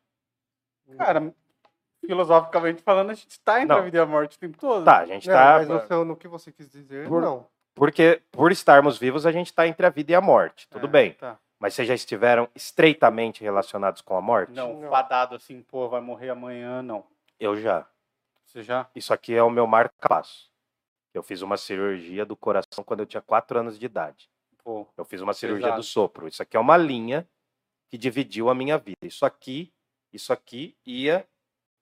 Cara, filosoficamente falando, a gente tá entre Não. a vida e a morte o tempo todo. Tá, a gente Não, tá. mas no, seu- no que você quis dizer, Por- não. Porque por estarmos vivos, a gente está entre a vida e a morte. Tudo É, bem. Tá. Mas vocês já estiveram estreitamente relacionados com a morte? Não, Não. fadado assim, pô, vai morrer amanhã, não. Eu já. Você já? Isso aqui é o meu marca-passo. Eu fiz uma cirurgia do coração quando eu tinha 4 anos de idade. Pô, Eu fiz uma cirurgia Pesado. do sopro. Isso aqui é uma linha que dividiu a minha vida. Isso aqui, isso aqui ia.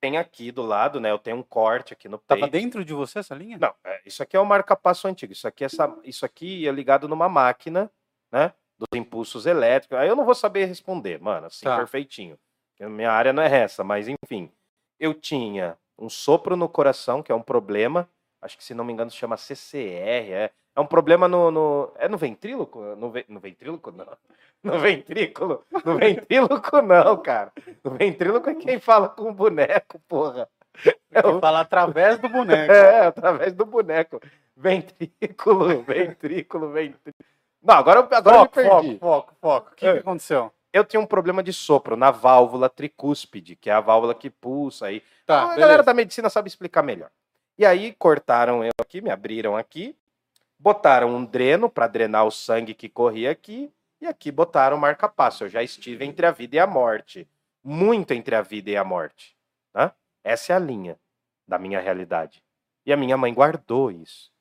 Tem aqui do lado, né? Eu tenho um corte aqui no tava peito. dentro de você essa linha? Não, é, isso aqui é o marca-passo antigo. Isso aqui, é essa, isso aqui ia ligado numa máquina, né? Dos impulsos elétricos. Aí eu não vou saber responder, mano, assim, Tá. perfeitinho. Minha área não é essa, mas enfim. Eu tinha um sopro no coração, que é um problema. Acho que, se não me engano, se chama CCR. É, é um problema no, no- É no ventríloco? No, ve- no ventríloco, não. (laughs) No ventrículo. No ventríloco, não, cara. No ventríloco é quem fala com o boneco, porra. É o- Fala através do boneco. (laughs) é, através do boneco. Ventrículo, ventrículo, ventrículo. Não, agora, eu- agora eu me foco, perdi. foco, foco, foco. O que, É. que aconteceu? Eu tinha um problema de sopro na válvula tricúspide, que é a válvula que pulsa aí. Tá, a beleza. galera da medicina sabe explicar melhor. E aí cortaram eu aqui, me abriram aqui, botaram um dreno para drenar o sangue que corria aqui, e aqui botaram o marca-passo. Eu já estive entre a vida e a morte. Muito entre a vida e a morte. Né? Essa é a linha da minha realidade. E a minha mãe guardou isso.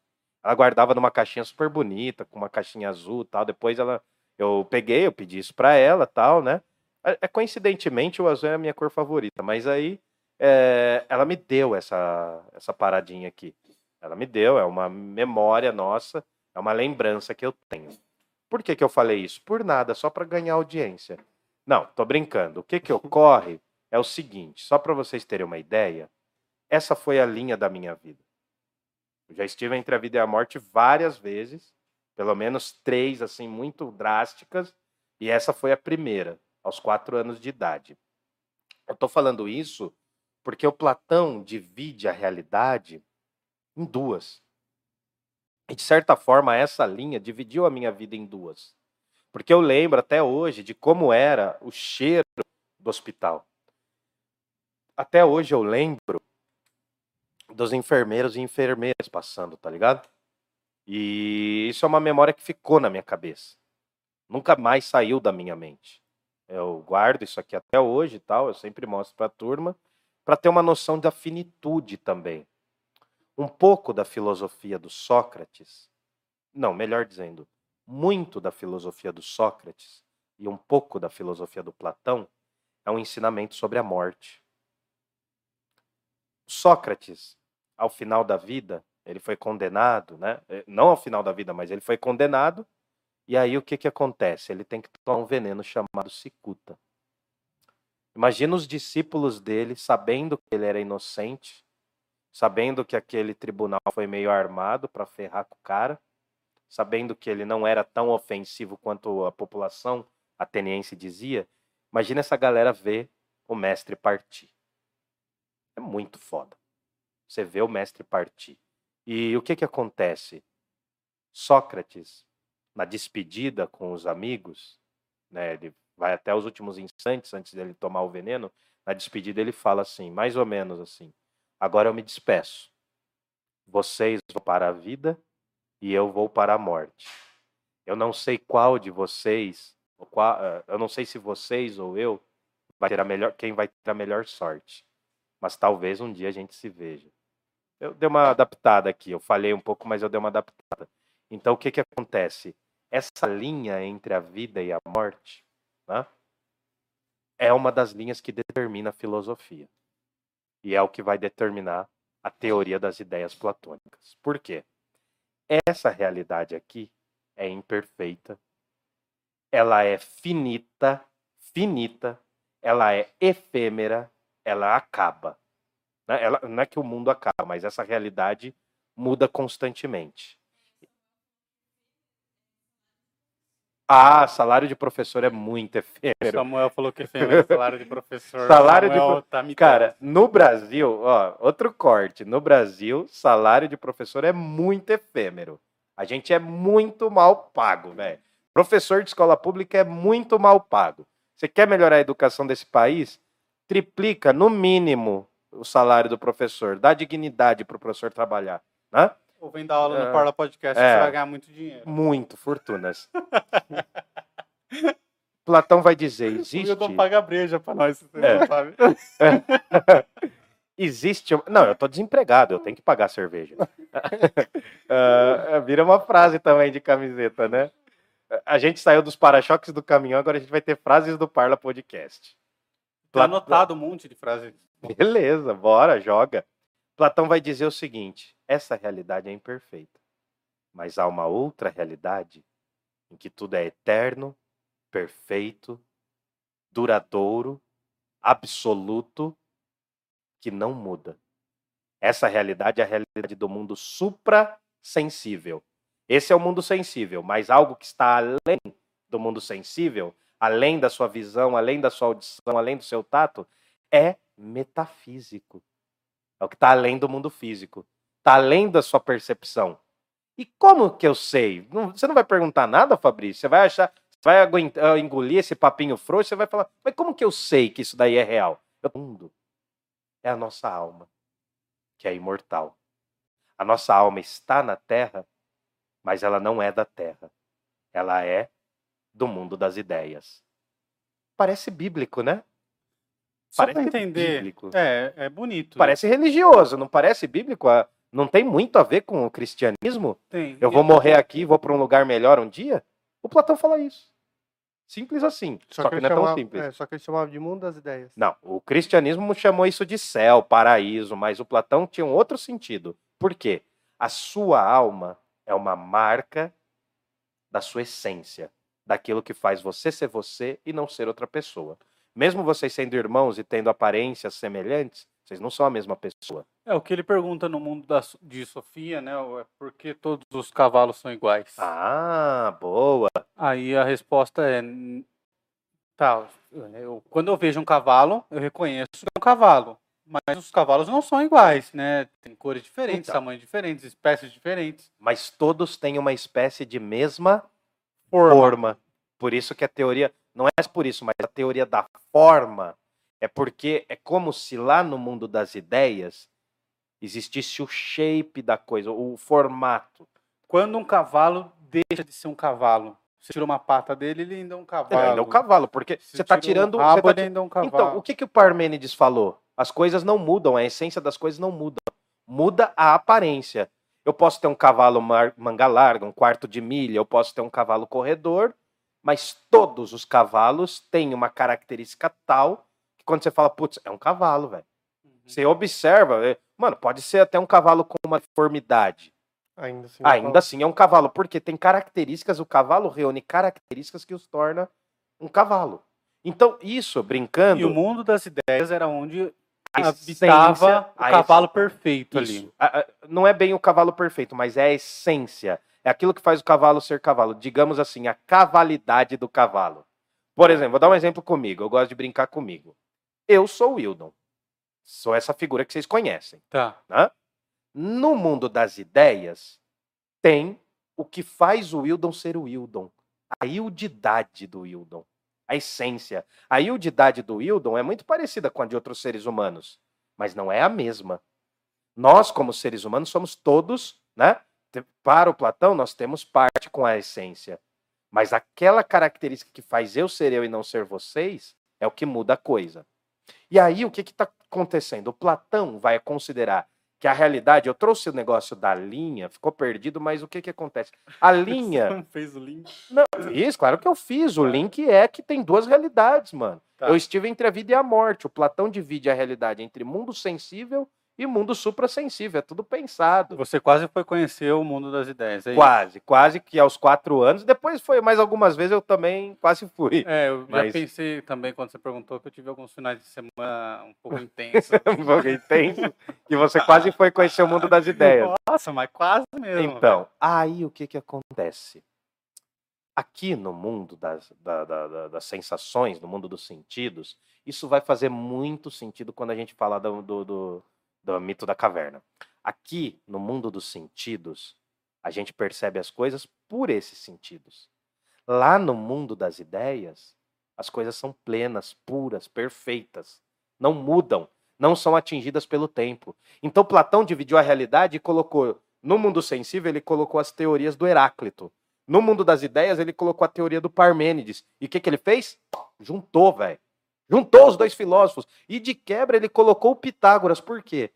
Ela guardava numa caixinha super bonita, com uma caixinha azul e tal. Depois ela, eu peguei, eu pedi isso para ela tal, né? É, é, coincidentemente, o azul é a minha cor favorita, mas aí é, ela me deu essa, essa paradinha aqui. Ela me deu, é uma memória nossa, é uma lembrança que eu tenho. Por que, que eu falei isso? Por nada, só para ganhar audiência. Não, tô brincando. O que que ocorre? é o seguinte, só para vocês terem uma ideia, essa foi a linha da minha vida. Eu já estive entre a vida e a morte várias vezes, pelo menos três, assim, muito drásticas, e essa foi a primeira, aos quatro anos de idade. Eu estou falando isso porque o Platão divide a realidade em duas. E, de certa forma, essa linha dividiu a minha vida em duas. Porque eu lembro até hoje de como era o cheiro do hospital. Até hoje eu lembro dos enfermeiros e enfermeiras passando, tá ligado? E isso é uma memória que ficou na minha cabeça. Nunca mais saiu da minha mente. Eu guardo isso aqui até hoje e tal, eu sempre mostro para a turma, para ter uma noção da finitude também. Um pouco da filosofia do Sócrates, não, melhor dizendo, muito da filosofia do Sócrates e um pouco da filosofia do Platão é um ensinamento sobre a morte. Sócrates, ao final da vida, ele foi condenado, né? Eh, não ao final da vida, mas ele foi condenado. E aí o que, que acontece? Ele tem que tomar um veneno chamado cicuta. Imagina os discípulos dele sabendo que ele era inocente, sabendo que aquele tribunal foi meio armado para ferrar com o cara, sabendo que ele não era tão ofensivo quanto a população ateniense dizia. Imagina essa galera ver o mestre partir. É muito foda. Você vê o mestre partir. E o que que acontece? Sócrates, na despedida com os amigos, né, ele vai até os últimos instantes antes dele tomar o veneno, na despedida ele fala assim, mais ou menos assim: Agora eu me despeço. Vocês vão para a vida e eu vou para a morte. Eu não sei qual de vocês, qual, eu não sei se vocês ou eu vai ter a melhor, quem vai ter a melhor sorte. Mas talvez um dia a gente se veja. Eu dei uma adaptada aqui, eu falei um pouco, mas eu dei uma adaptada. Então, o que, que acontece? Essa linha entre a vida e a morte né, é uma das linhas que determina a filosofia. E é o que vai determinar a teoria das ideias platônicas. Por quê? Essa realidade aqui é imperfeita, ela é finita, finita, ela é efêmera, ela acaba. Né? Ela, não é que o mundo acaba, mas essa realidade muda constantemente. Ah, salário de professor é muito efêmero. Samuel falou que efêmero salário de professor. Salário Samuel de tá Cara, no Brasil, ó, outro corte. No Brasil, salário de professor é muito efêmero. A gente é muito mal pago, velho. Professor de escola pública é muito mal pago. Você quer melhorar a educação desse país? Triplica, no mínimo, o salário do professor, dá dignidade para o professor trabalhar, né? Ou vem dar aula no É. Parla Podcast, É. você vai ganhar muito dinheiro. Muito, fortunas. (laughs) Platão vai dizer, existe, Wildon paga breja pra nós, você É. sabe? (laughs) existe, não, eu tô desempregado, eu tenho que pagar a cerveja. (laughs) Ah, vira uma frase também de camiseta, né? A gente saiu dos para-choques do caminhão, agora a gente vai ter frases do Parla Podcast. Tá anotado um monte de frase. Beleza, bora, joga. Platão vai dizer o seguinte: essa realidade é imperfeita, mas há uma outra realidade em que tudo é eterno, perfeito, duradouro, absoluto, que não muda. Essa realidade é a realidade do mundo suprassensível. Esse é o mundo sensível, mas algo que está além do mundo sensível, além da sua visão, além da sua audição, além do seu tato, é metafísico. É o que está além do mundo físico. Está além da sua percepção. E como que eu sei? Não- você não vai perguntar nada, Fabrício? Você vai achar, você vai aguentar, engolir esse papinho frouxo, você vai falar, mas como que eu sei que isso daí é real? O mundo é a nossa alma, que é imortal. A nossa alma está na terra, mas ela não é da terra. Ela é do mundo das ideias. Parece bíblico, né? Só pra Parece entender. bíblico. É, é bonito. Parece religioso, não parece bíblico? Ah, Não tem muito a ver com o cristianismo? Tem. Eu vou morrer aqui e vou para um lugar melhor um dia? O Platão fala isso. Simples assim. Só, que, ele não é tão chamava- simples. é, só que ele chamava de mundo das ideias. Não, o cristianismo chamou isso de céu, paraíso, mas o Platão tinha um outro sentido. Por quê? A sua alma é uma marca da sua essência, daquilo que faz você ser você e não ser outra pessoa. Mesmo vocês sendo irmãos e tendo aparências semelhantes, vocês não são a mesma pessoa. É o que ele pergunta no mundo da, de Sofia, né? É por que todos os cavalos são iguais? Ah, boa. Aí a resposta é. "N- Tá, eu, quando eu vejo um cavalo, eu reconheço que é um cavalo. Mas os cavalos não são iguais, né? Tem cores diferentes, Então. tamanhos diferentes, espécies diferentes. Mas todos têm uma espécie de mesma Forma. forma. Por isso que a teoria, não é por isso, mas a teoria da forma é porque é como se lá no mundo das ideias existisse o shape da coisa, o formato. Quando um cavalo deixa de ser um cavalo, você tira uma pata dele, ele ainda é um cavalo. Ele ainda é o cavalo, porque Se você está tirando. rabo, você tá ele ainda é um cavalo. Então, o que, que o Parmênides falou? As coisas não mudam, a essência das coisas não muda. Muda a aparência. Eu posso ter um cavalo manga larga, um quarto de milha, eu posso ter um cavalo corredor, mas todos os cavalos têm uma característica tal que quando você fala, putz, é um cavalo, velho. Uhum. Você observa, é- mano, pode ser até um cavalo com uma deformidade. Ainda assim. Ainda assim é um cavalo, porque tem características, o cavalo reúne características que os torna um cavalo. Então, isso, brincando. E o mundo das ideias era onde habitava o cavalo perfeito ali. Isso. A- a- Não é bem o cavalo perfeito, mas é a essência. É aquilo que faz o cavalo ser cavalo. Digamos assim, a cavalidade do cavalo. Por exemplo, vou dar um exemplo comigo. Eu gosto de brincar comigo. Eu sou o Wildon. Sou essa figura que vocês conhecem. Tá. No mundo das ideias, tem o que faz o Wildon ser o Wildon. A ildidade do Wildon. A essência. A ildidade do Wildon é muito parecida com a de outros seres humanos, mas não é a mesma. Nós, como seres humanos, somos todos, né? Para o Platão, nós temos parte com a essência. Mas aquela característica que faz eu ser eu e não ser vocês é o que muda a coisa. E aí, o que está acontecendo? O Platão vai considerar que a realidade, eu trouxe o negócio da linha, ficou perdido, mas o que, que acontece? A (laughs) linha. Não fez o link. Não, fiz, claro que eu fiz. O link é que tem duas realidades, mano. Tá. Eu estive entre a vida e a morte. O Platão divide a realidade entre mundo sensível e mundo suprassensível. É tudo pensado. Você quase foi conhecer o mundo das ideias. É, isso? Quase, quase que aos quatro anos. Depois foi mais algumas vezes, eu também quase fui. É, eu Mas- já pensei também quando você perguntou que eu tive alguns finais de semana um pouco (laughs) intensos. um pouco intenso. E você quase foi conhecer o mundo das ideias. Nossa, mas quase mesmo. Então, aí o que que acontece? Aqui no mundo das, da- da- da- das sensações, no mundo dos sentidos, isso vai fazer muito sentido quando a gente falar do, do, do- do mito da caverna. Aqui, no mundo dos sentidos, a gente percebe as coisas por esses sentidos. Lá no mundo das ideias, as coisas são plenas, puras, perfeitas. Não mudam, não são atingidas pelo tempo. Então Platão dividiu a realidade e colocou no mundo sensível ele colocou as teorias do Heráclito. No mundo das ideias ele colocou a teoria do Parmênides. E o que, que ele fez? Juntou, velho. Juntou os dois filósofos. E de quebra ele colocou o Pitágoras. Por quê?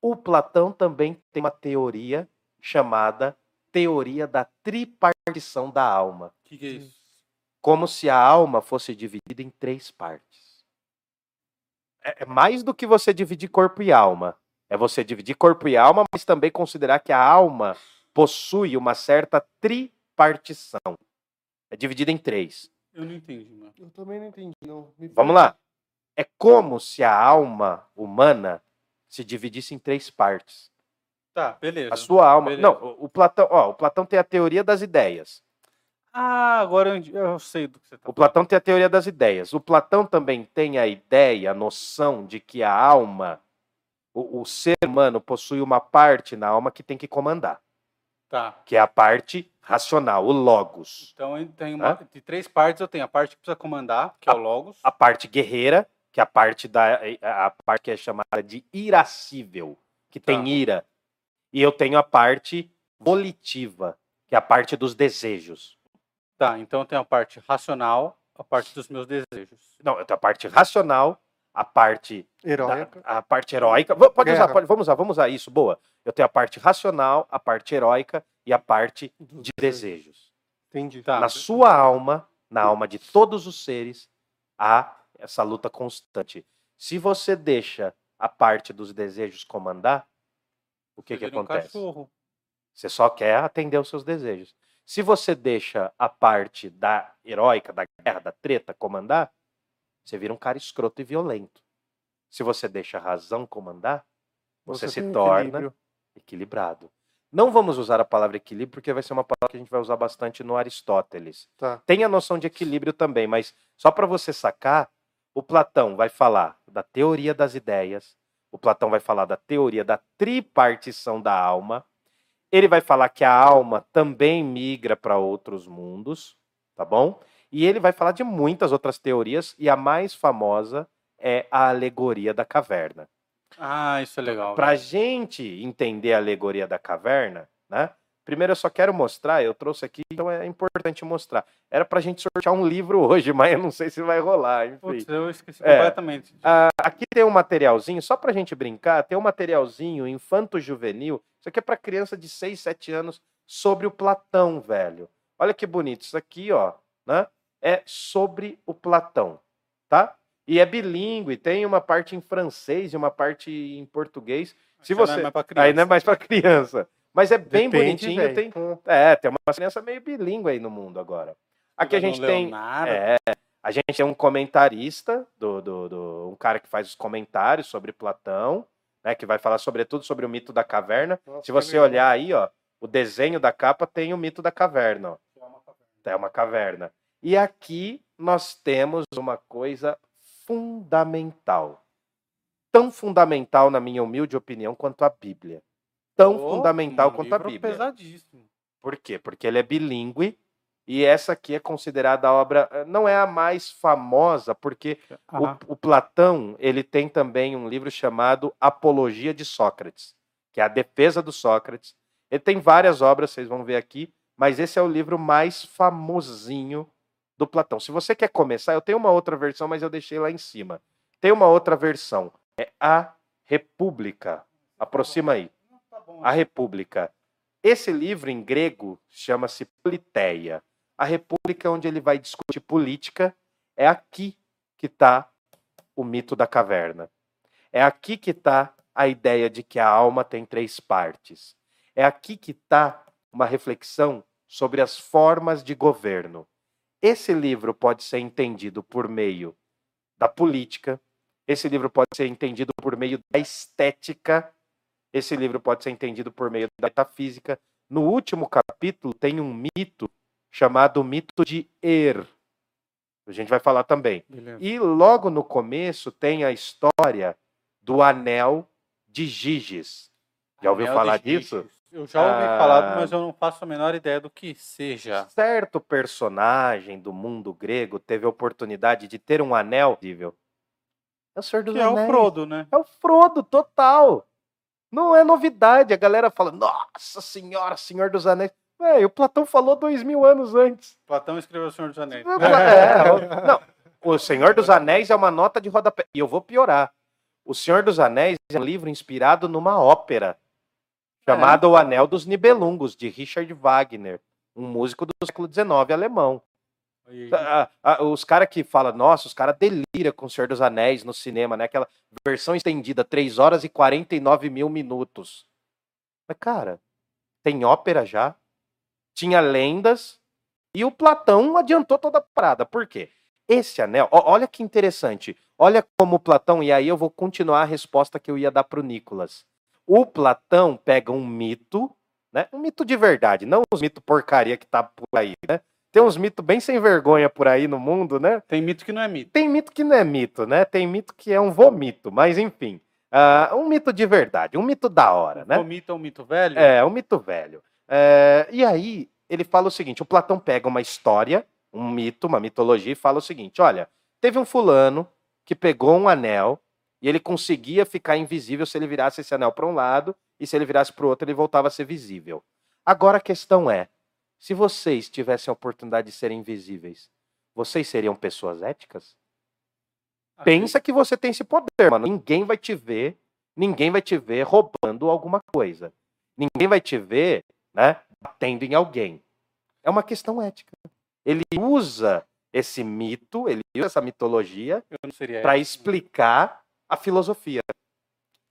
O Platão também tem uma teoria chamada teoria da tripartição da alma. O que, que é isso? Como se a alma fosse dividida em três partes. É é mais do que você dividir corpo e alma. É você dividir corpo e alma, mas também considerar que a alma possui uma certa tripartição. É dividida em três. Eu não entendi, mano. Eu também não entendi, não. Me Vamos lá. É como se a alma humana se dividisse em três partes. Tá, beleza. A sua alma. beleza. Não, o- Platão, ó, o Platão tem a teoria das ideias. Ah, agora eu, eu sei do que você tá O Platão tem a teoria das ideias. O Platão também tem a ideia, a noção de que a alma, o, o ser humano possui uma parte na alma que tem que comandar, Tá. que é a parte racional, o logos. Então tenho uma, de três partes, eu tenho a parte que precisa comandar, que é o Logos. A parte guerreira, que é a parte da a parte que é chamada de irascível, que tem Tá. ira. E eu tenho a parte volitiva, que é a parte dos desejos. Tá, então eu tenho a parte racional, a parte dos meus desejos. Não, eu tenho a parte racional, a parte da- Heróica. a parte heróica. Pode usar, Guerra. pode, vamos usar, vamos usar isso, boa. Eu tenho a parte racional, a parte heróica e a parte de desejos. Entendi. Tá. Na sua alma, na alma de todos os seres, há essa luta constante. Se você deixa a parte dos desejos comandar, o que, Você que um acontece? cachorro. Você só quer atender os seus desejos. Se você deixa a parte da heróica, da guerra, da treta comandar, você vira um cara escroto e violento. Se você deixa a razão comandar, você, Você se torna equilíbrio. equilibrado. Não vamos usar a palavra equilíbrio, porque vai ser uma palavra que a gente vai usar bastante no Aristóteles. Tá. Tem a noção de equilíbrio também, mas só para você sacar, o Platão vai falar da teoria das ideias, o Platão vai falar da teoria da tripartição da alma, ele vai falar que a alma também migra para outros mundos, tá bom? E ele vai falar de muitas outras teorias, e a mais famosa é a alegoria da caverna. Ah, isso é legal. Para a gente entender a alegoria da caverna, né? Primeiro eu só quero mostrar, eu trouxe aqui, então é importante mostrar. Era para a gente sortear um livro (laughs) hoje, mas eu não sei se vai rolar, enfim. Putz, eu esqueci É. completamente. Ah, aqui tem um materialzinho, só pra gente brincar, tem um materialzinho infanto-juvenil. Isso aqui é pra criança de 6, 7 anos sobre o Platão, velho. Olha que bonito. Isso aqui, ó, né? É sobre o Platão, tá? E é bilíngue, tem uma parte em francês e uma parte em português. Se você é pra Aí não é mais pra criança. Mas é bem Depende, bonitinho, tem é, tem uma criança meio bilíngue aí no mundo agora. Aqui a gente tem é, a gente tem um comentarista, do, do, do- um cara que faz os comentários sobre Platão, né, que vai falar sobretudo sobre o mito da caverna. Nossa, Se você olhar aí, ó, o desenho da capa tem o mito da caverna, ó. É uma caverna. E aqui nós temos uma coisa fundamental. Tão fundamental, na minha humilde opinião, quanto a Bíblia. Tão Pô, fundamental um quanto a Bíblia. pesadíssimo. Por quê? Porque ele é bilíngue e essa aqui é considerada a obra, eh, não é a mais famosa, porque Ah, o, o Platão ele tem também um livro chamado Apologia de Sócrates, que é a defesa do Sócrates. Ele tem várias obras, vocês vão ver aqui, mas esse é o livro mais famosinho do Platão. Se você quer começar, eu tenho uma outra versão, mas eu deixei lá em cima. Tem uma outra versão, é a República. Aproxima aí. A República. Esse livro em grego chama-se Politeia. A República, onde ele vai discutir política, é aqui que está o mito da caverna. É aqui que está a ideia de que a alma tem três partes. É aqui que está uma reflexão sobre as formas de governo. Esse livro pode ser entendido por meio da política, esse livro pode ser entendido por meio da estética, esse livro pode ser entendido por meio da metafísica. No último capítulo tem um mito chamado mito de Er. A gente vai falar também. Beleza. E logo no começo tem a história do anel de Giges. Já ouviu Anel falar de Giges. Eu já ouvi Ah. falar, mas eu não faço a menor ideia do que seja. Certo personagem do mundo grego teve a oportunidade de ter um anel visível. É o Senhor dos Que é o Anéis. Frodo, né? É o Frodo, total. Não é novidade. A galera fala, nossa senhora, Senhor dos Anéis. Véi, o Platão falou dois mil anos antes. Platão escreveu O Senhor dos Anéis. (laughs) É, não, o Senhor dos Anéis é uma nota de rodapé. E eu vou piorar. O Senhor dos Anéis é um livro inspirado numa ópera chamada O Anel dos Nibelungos, de Richard Wagner, um músico do século XIX alemão. E- Ah, ah, os caras que falam, nossa, os caras deliram com o Senhor dos Anéis no cinema, né? Aquela versão estendida, 3 horas e 49 mil minutos. Mas, cara, tem ópera já, tinha lendas, e o Platão adiantou toda a parada. Por quê? Esse anel, ó, olha que interessante. Olha como o Platão, e aí eu vou continuar a resposta que eu ia dar pro Nicolas. O Platão pega um mito, né? Um mito de verdade, não os mitos porcaria que tá por aí, né? Tem uns mitos bem sem vergonha por aí no mundo, né? Tem mito que não é mito. Tem mito que não é mito, né? Tem mito que é um vomito, mas enfim. Ah, um mito de verdade, um mito da hora, né? O mito é um mito velho? É, um mito velho. É, e aí, ele fala o seguinte: o Platão pega uma história, um mito, uma mitologia, e fala o seguinte: olha, teve um fulano que pegou um anel e ele conseguia ficar invisível se ele virasse esse anel para um lado e se ele virasse para o outro, ele voltava a ser visível. Agora a questão é: se vocês tivessem a oportunidade de serem invisíveis, vocês seriam pessoas éticas? Assim, Pensa que você tem esse poder, mano. Ninguém vai te ver, ninguém vai te ver roubando alguma coisa. Ninguém vai te ver, né, batendo em alguém. É uma questão ética. Ele usa esse mito, ele usa essa mitologia para explicar a filosofia.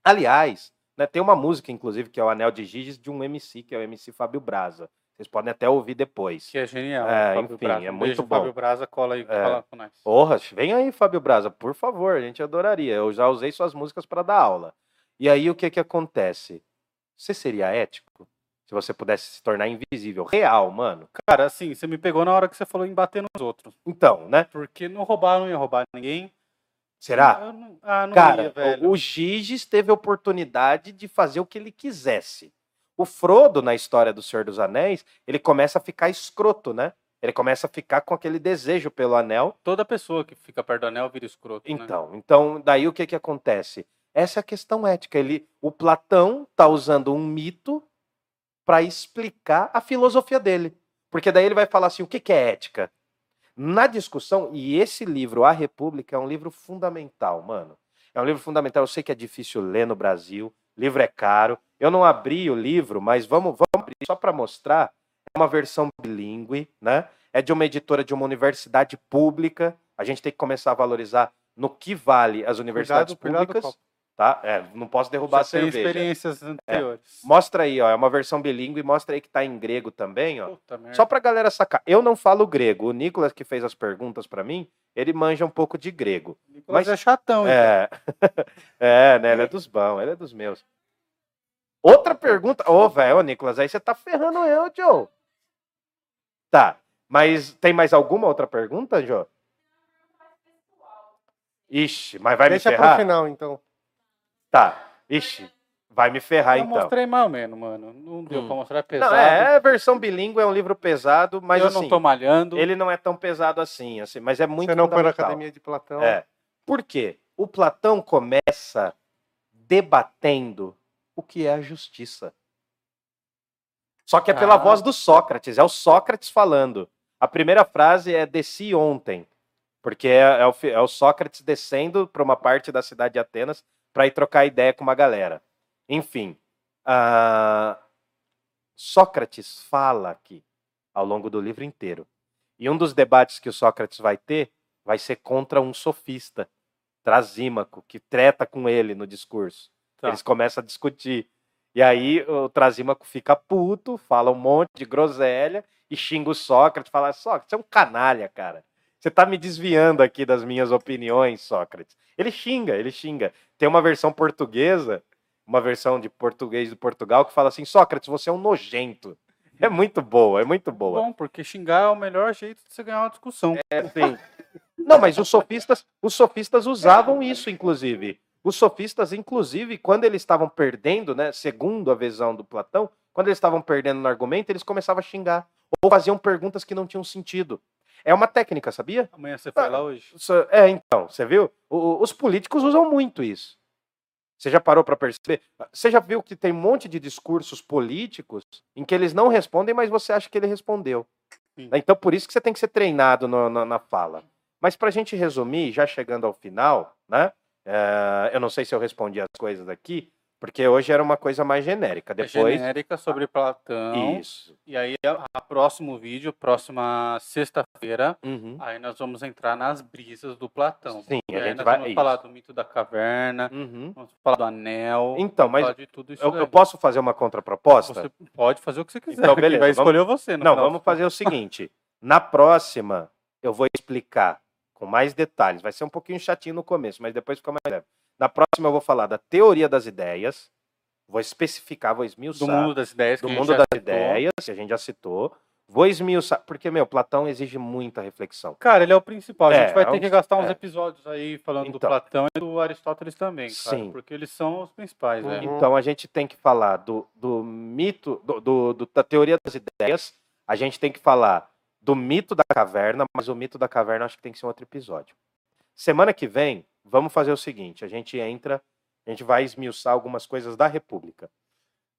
Aliás, né, tem uma música, inclusive, que é o Anel de Giges, de um MC, que é o MC Fábio Braza. Vocês podem até ouvir depois. Que é genial. É, Fábio enfim, Braza. é muito beijo, bom. Fábio Braza, cola aí É. fala com nós. Porra, vem aí, Fábio Braza, por favor, a gente adoraria. Eu já usei suas músicas para dar aula. E aí o que que acontece? Você seria ético se você pudesse se tornar invisível, real, mano? Cara, assim, você me pegou na hora que você falou em bater nos outros. Então, né? Porque não roubar, não ia roubar ninguém. Será? Eu não- ah, não Cara, ia, velho. o Giges teve a oportunidade de fazer o que ele quisesse. O Frodo, na história do Senhor dos Anéis, ele começa a ficar escroto, né? Ele começa a ficar com aquele desejo pelo anel. Toda pessoa que fica perto do anel vira escroto, né? Então, então daí o que que acontece? Essa é a questão ética. Ele, o Platão tá usando um mito para explicar a filosofia dele. Porque daí ele vai falar assim, o que que é ética? Na discussão, e esse livro, A República, é um livro fundamental, mano. É um livro fundamental. Eu sei que é difícil ler no Brasil, livro é caro. Eu não abri o livro, mas vamos, vamos abrir só para mostrar. É uma versão bilíngue, né? É de uma editora de uma universidade pública. A gente tem que começar a valorizar no que vale as universidades cuidado, públicas. copo. Tá? É, não posso derrubar Já a cerveja. experiências anteriores. Mostra aí, ó, é uma versão bilíngue, mostra aí que tá em grego também, ó. Puta merda. Só pra galera sacar. Eu não falo grego. O Nicolas que fez as perguntas pra mim, ele manja um pouco de grego. Nicolas mas- é chatão, então. É. (laughs) é, né? Ele é dos bons, ele é dos meus. Outra pergunta. Ô, velho, ô, Nicolas, aí você tá ferrando eu, Joe. Tá. Mas tem mais alguma outra pergunta, Joe? Ixi, mas vai Deixa me pro ferrar? final, então. Tá. Ixi, vai me ferrar eu então. mostrei mal menos, mano. Não deu Hum. pra mostrar, é pesado. Não, é, é versão bilíngue, é um livro pesado, mas eu assim, não tô malhando. ele não é tão pesado assim, assim, mas é muito Você não foi na academia de Platão. É. Por quê? O Platão começa debatendo o que é a justiça. Só que é pela Ah. voz do Sócrates, é o Sócrates falando. A primeira frase é desci ontem, porque é, é o, é o Sócrates descendo para uma parte da cidade de Atenas para ir trocar ideia com uma galera. Enfim, ah, Sócrates fala aqui ao longo do livro inteiro. E um dos debates que o Sócrates vai ter vai ser contra um sofista, Trasímaco, que treta com ele no discurso. Tá. Eles começam a discutir. E aí o Trasímaco fica puto, fala um monte de groselha e xinga o Sócrates, fala: Sócrates, você é um canalha, cara. Você tá me desviando aqui das minhas opiniões, Sócrates. Ele xinga, ele xinga. Tem uma versão portuguesa, uma versão de português de Portugal, que fala assim: Sócrates, você é um nojento. É muito boa, é muito boa. Bom, porque xingar é o melhor jeito de você ganhar uma discussão. É, sim. Não, mas os sofistas, os sofistas usavam isso, inclusive. Os sofistas, inclusive, quando eles estavam perdendo, né, segundo a visão do Platão, quando eles estavam perdendo no argumento, eles começavam a xingar ou faziam perguntas que não tinham sentido. É uma técnica, sabia? Amanhã você foi lá hoje? É, então, você viu? O- os políticos usam muito isso. Você já parou para perceber? Você já viu que tem um monte de discursos políticos em que eles não respondem, mas você acha que ele respondeu. Sim. Então, por isso que você tem que ser treinado no- no- na fala. Mas para a gente resumir, já chegando ao final, né? é, eu não sei se eu respondi as coisas aqui, porque hoje era uma coisa mais genérica. É Depois. genérica sobre Platão. Isso. E aí, a, a próximo vídeo, próxima sexta-feira, Uhum. aí nós vamos entrar nas brisas do Platão. Sim, a gente nós vai. vamos isso. falar do mito da caverna, Uhum. vamos falar do anel, Então, vamos mas falar de tudo isso Eu, eu posso fazer uma contraproposta? Você pode fazer o que você quiser. Então, (laughs) beleza, vai vamos- escolher você. no Não, final vamos fazer o (laughs) seguinte. Na próxima, eu vou explicar com mais detalhes. Vai ser um pouquinho chatinho no começo, mas depois fica mais leve. Na próxima, eu vou falar da teoria das ideias. Vou especificar, vou esmiuçar. Do mundo das ideias. do que a gente mundo já das citou. ideias, que a gente já citou. Vou esmiuçar, porque, meu, Platão exige muita reflexão. Cara, ele é o principal. A É, gente vai é ter um- que gastar uns é. episódios aí falando do Então. Platão e do Aristóteles também, cara. Sim. Porque eles são os principais, Uhum. né? Então a gente tem que falar do, do mito, do, do- do- da teoria das ideias, a gente tem que falar do mito da caverna, mas o mito da caverna acho que tem que ser um outro episódio. Semana que vem, vamos fazer o seguinte: a gente entra, a gente vai esmiuçar algumas coisas da República.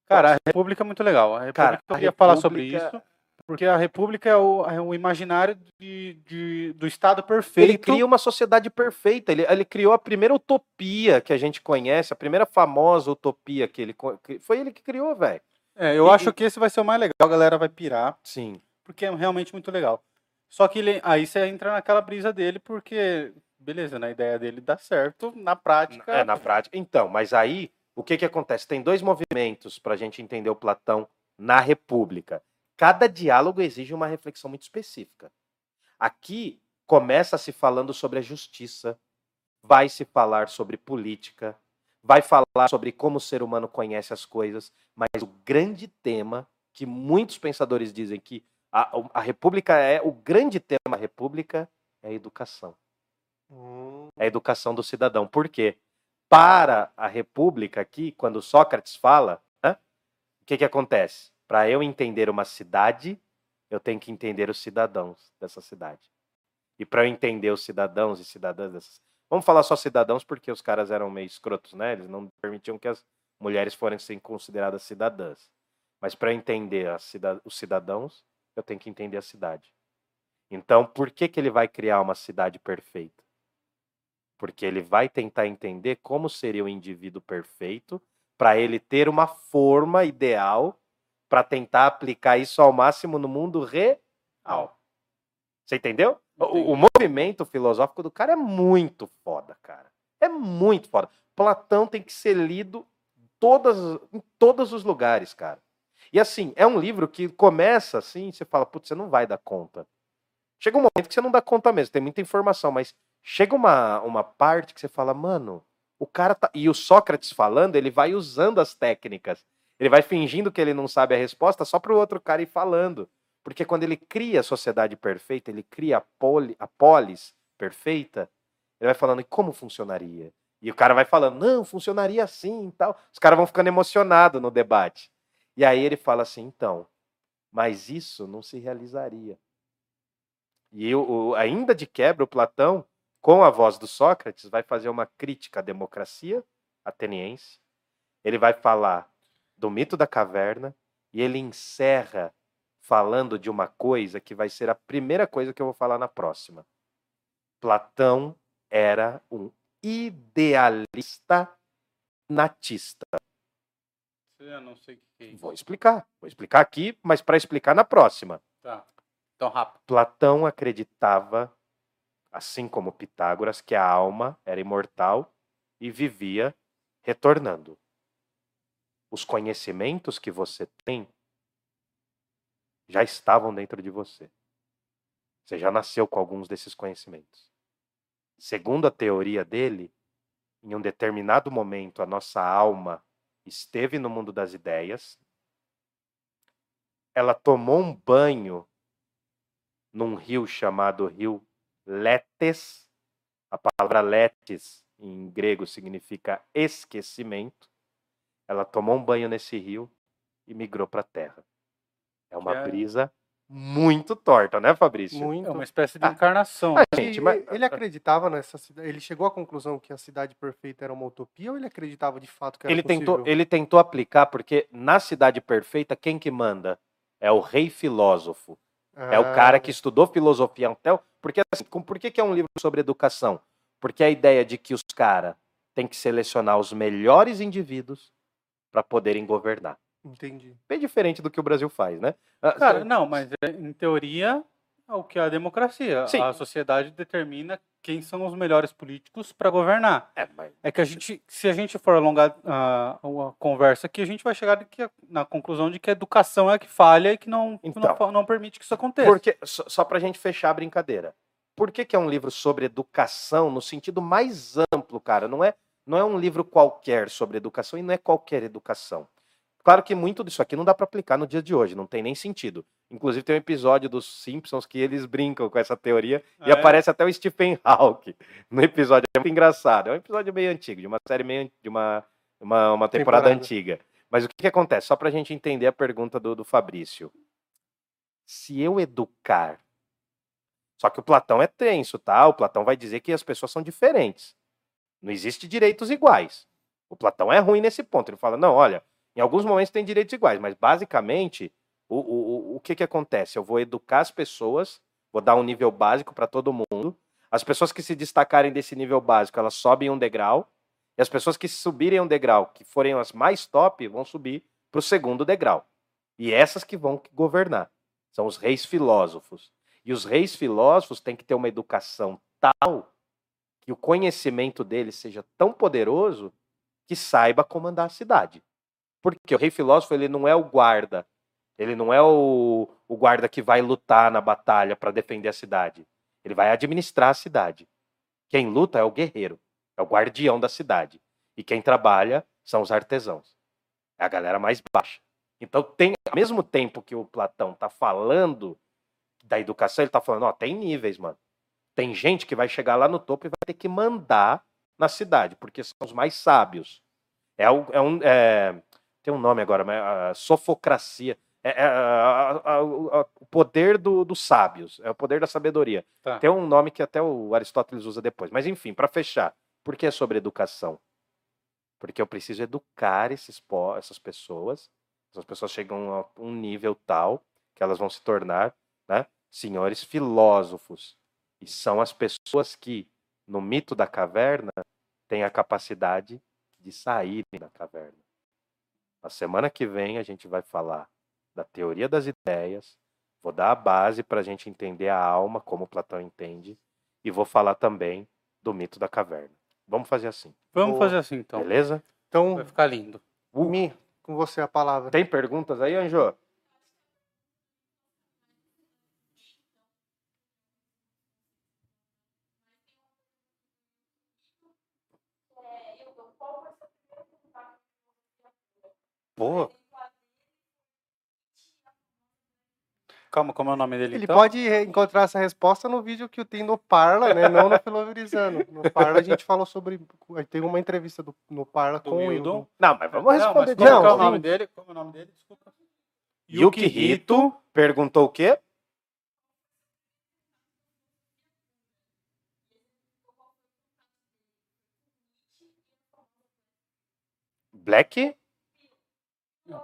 Cara, a República é muito legal. A República Cara, eu queria falar sobre República- isso. Porque a República é o, é o imaginário de, de- do Estado perfeito. Ele cria uma sociedade perfeita. Ele, ele criou a primeira utopia que a gente conhece, a primeira famosa utopia que ele foi ele que criou, velho. É, eu E- acho que esse vai ser o mais legal. A galera vai pirar, Sim. porque é realmente muito legal. Só que ele, aí você entra naquela brisa dele, porque, beleza, na ideia dele dá certo, na prática. É, na prática. Então, mas aí, o que que acontece? Tem dois movimentos para a gente entender o Platão na República. cada diálogo exige uma reflexão muito específica. Aqui começa se falando sobre a justiça, vai se falar sobre política, vai falar sobre como o ser humano conhece as coisas, mas o grande tema que muitos pensadores dizem que a, a república é o grande tema da república é a educação. É a educação do cidadão. Por quê? Para a república aqui, quando Sócrates fala, o que, que acontece? Para eu entender uma cidade, eu tenho que entender os cidadãos dessa cidade. E para eu entender os cidadãos e cidadãs dessas. Vamos falar só cidadãos porque os caras eram meio escrotos, né? Eles não permitiam que as mulheres fossem consideradas cidadãs. Mas para entender cida- os cidadãos, eu tenho que entender a cidade. Então, por que, que ele vai criar uma cidade perfeita? Porque ele vai tentar entender como seria o indivíduo perfeito para ele ter uma forma ideal para tentar aplicar isso ao máximo no mundo real. Você entendeu? O, o movimento filosófico do cara é muito foda, cara. É muito foda. Platão tem que ser lido todas, em todos os lugares, cara. E assim, é um livro que começa assim, você fala, putz, você não vai dar conta. Chega um momento que você não dá conta mesmo, tem muita informação, mas chega uma, uma parte que você fala, mano, o cara tá. E o Sócrates falando, ele vai usando as técnicas. Ele vai fingindo que ele não sabe a resposta só para o outro cara ir falando. Porque quando ele cria a sociedade perfeita, ele cria a, poli, a polis perfeita, ele vai falando, e como funcionaria? E o cara vai falando, não, funcionaria assim e tal. Os caras vão ficando emocionados no debate. E aí ele fala assim, então, mas isso não se realizaria. E o, o- ainda de quebra, o Platão, com a voz do Sócrates, vai fazer uma crítica à democracia ateniense. Ele vai falar do mito da caverna e ele encerra falando de uma coisa que vai ser a primeira coisa que eu vou falar na próxima. Platão era um idealista natista. Eu não sei o que é isso. Vou explicar. Vou explicar aqui, mas para explicar na próxima. Tá. Então, rápido. Platão acreditava, assim como Pitágoras, que a alma era imortal e vivia retornando. Os conhecimentos que você tem já estavam dentro de você. Você já nasceu com alguns desses conhecimentos. Segundo a teoria dele, em um determinado momento a nossa alma esteve no mundo das ideias, ela tomou um banho num rio chamado Rio Letes. A palavra Letes em grego significa esquecimento. Ela tomou um banho nesse rio e migrou para a terra. É uma é- brisa muito torta, né, Fabrício? muito. É uma espécie de Ah. encarnação. Ah, gente, mas- ele acreditava nessa cidade. Ele chegou à conclusão que a cidade perfeita era uma utopia ou ele acreditava de fato que era ele tentou, possível? ele tentou aplicar porque na cidade perfeita quem que manda é o rei filósofo. É o cara Ah, que estudou filosofia até porque assim, por que, que é um livro sobre educação? Porque a ideia de que os caras têm que selecionar os melhores indivíduos para poderem governar. Entendi. Bem diferente do que o Brasil faz, né? Ah, Cara, não, mas é, em teoria é o que é a democracia. Sim. A sociedade determina quem são os melhores políticos para governar. é, mas É que a gente, se a gente for alongar ah, a conversa aqui, a gente vai chegar que- na conclusão de que a educação é a que falha e que não, que não Então. fa- não permite que isso aconteça. Porque, só, só para a gente fechar a brincadeira. Por que, que é um livro sobre educação no sentido mais amplo, cara? Não é, não é um livro qualquer sobre educação e não é qualquer educação. Claro que muito disso aqui não dá para aplicar no dia de hoje, não tem nem sentido. Inclusive tem um episódio dos Simpsons que eles brincam com essa teoria e É. aparece até o Stephen Hawking (laughs) no episódio. É muito engraçado. É um episódio meio antigo, de uma série meio de uma, uma, uma temporada, Temporada. antiga. Mas o que, que acontece? Só para a gente entender a pergunta do, do Fabrício. Se eu educar. Só que o Platão é tenso, tá? O Platão vai dizer que as pessoas são diferentes. Não existe direitos iguais. O Platão é ruim nesse ponto. Ele fala: não, olha, em alguns momentos tem direitos iguais, mas basicamente, o, o, o- que, que acontece? Eu vou educar as pessoas, vou dar um nível básico para todo mundo. As pessoas que se destacarem desse nível básico, elas sobem um degrau. E as pessoas que subirem um degrau, que forem as mais top, vão subir para o segundo degrau. E essas que vão governar. São os reis filósofos. E os reis filósofos têm que ter uma educação tal que o conhecimento deles seja tão poderoso que saiba comandar a cidade. Porque o rei filósofo ele não é o guarda, Ele não é o, o guarda que vai lutar na batalha para defender a cidade. Ele vai administrar a cidade. Quem luta é o guerreiro, é o guardião da cidade. E quem trabalha são os artesãos. É a galera mais baixa. Então, tem, ao mesmo tempo que o Platão está falando da educação, ele está falando, ó, tem níveis, mano. Tem gente que vai chegar lá no topo e vai ter que mandar na cidade, porque são os mais sábios. É, é um, é, tem um nome agora, mas a sofocracia. É, é a, a, a, o poder do, dos sábios, é o poder da sabedoria. Tá. Tem um nome que até o Aristóteles usa depois. Mas enfim, para fechar, por que é sobre educação? Porque eu preciso educar esses, essas pessoas. Essas pessoas chegam a um nível tal que elas vão se tornar né, senhores filósofos. E são as pessoas que, no mito da caverna, têm a capacidade de saírem da caverna. Na semana que vem a gente vai falar da teoria das ideias, vou dar a base para a gente entender a alma, como Platão entende, e vou falar também do mito da caverna. Vamos fazer assim. Vamos Boa. fazer assim, então. Beleza? Então, vai ficar lindo. Mi, com você a palavra. Tem perguntas aí, Anjo? Boa. Calma, como é o nome dele? Ele então? pode encontrar essa resposta no vídeo que tem no Parla, né? Não no Filoverizando. No Parla a gente falou sobre. Tem uma entrevista do, no Parla do com o Hildon. Não, mas vamos responder não, mas qual é o nome dele? Como é o nome dele? Desculpa. Yukihito perguntou o quê? Black?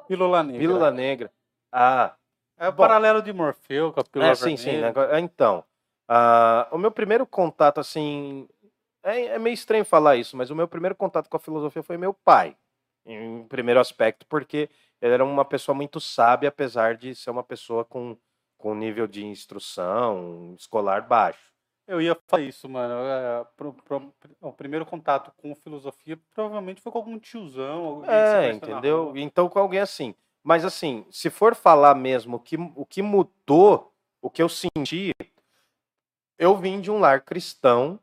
Pílula Negra. Pílula Negra. Ah. É o Bom, paralelo de Morfeu com a Pílula é, sim, sim. Né? Então, uh, o meu primeiro contato, assim... É, é, meio estranho falar isso, mas o meu primeiro contato com a filosofia foi meu pai. Em primeiro aspecto, porque ele era uma pessoa muito sábia, apesar de ser uma pessoa com, com nível de instrução escolar baixo. Eu ia falar isso, mano. É, pro, pro, o primeiro contato com filosofia provavelmente foi com algum tiozão. É, entendeu? Então com alguém assim. Mas assim, se for falar mesmo que, o que mudou, o que eu senti, eu vim de um lar cristão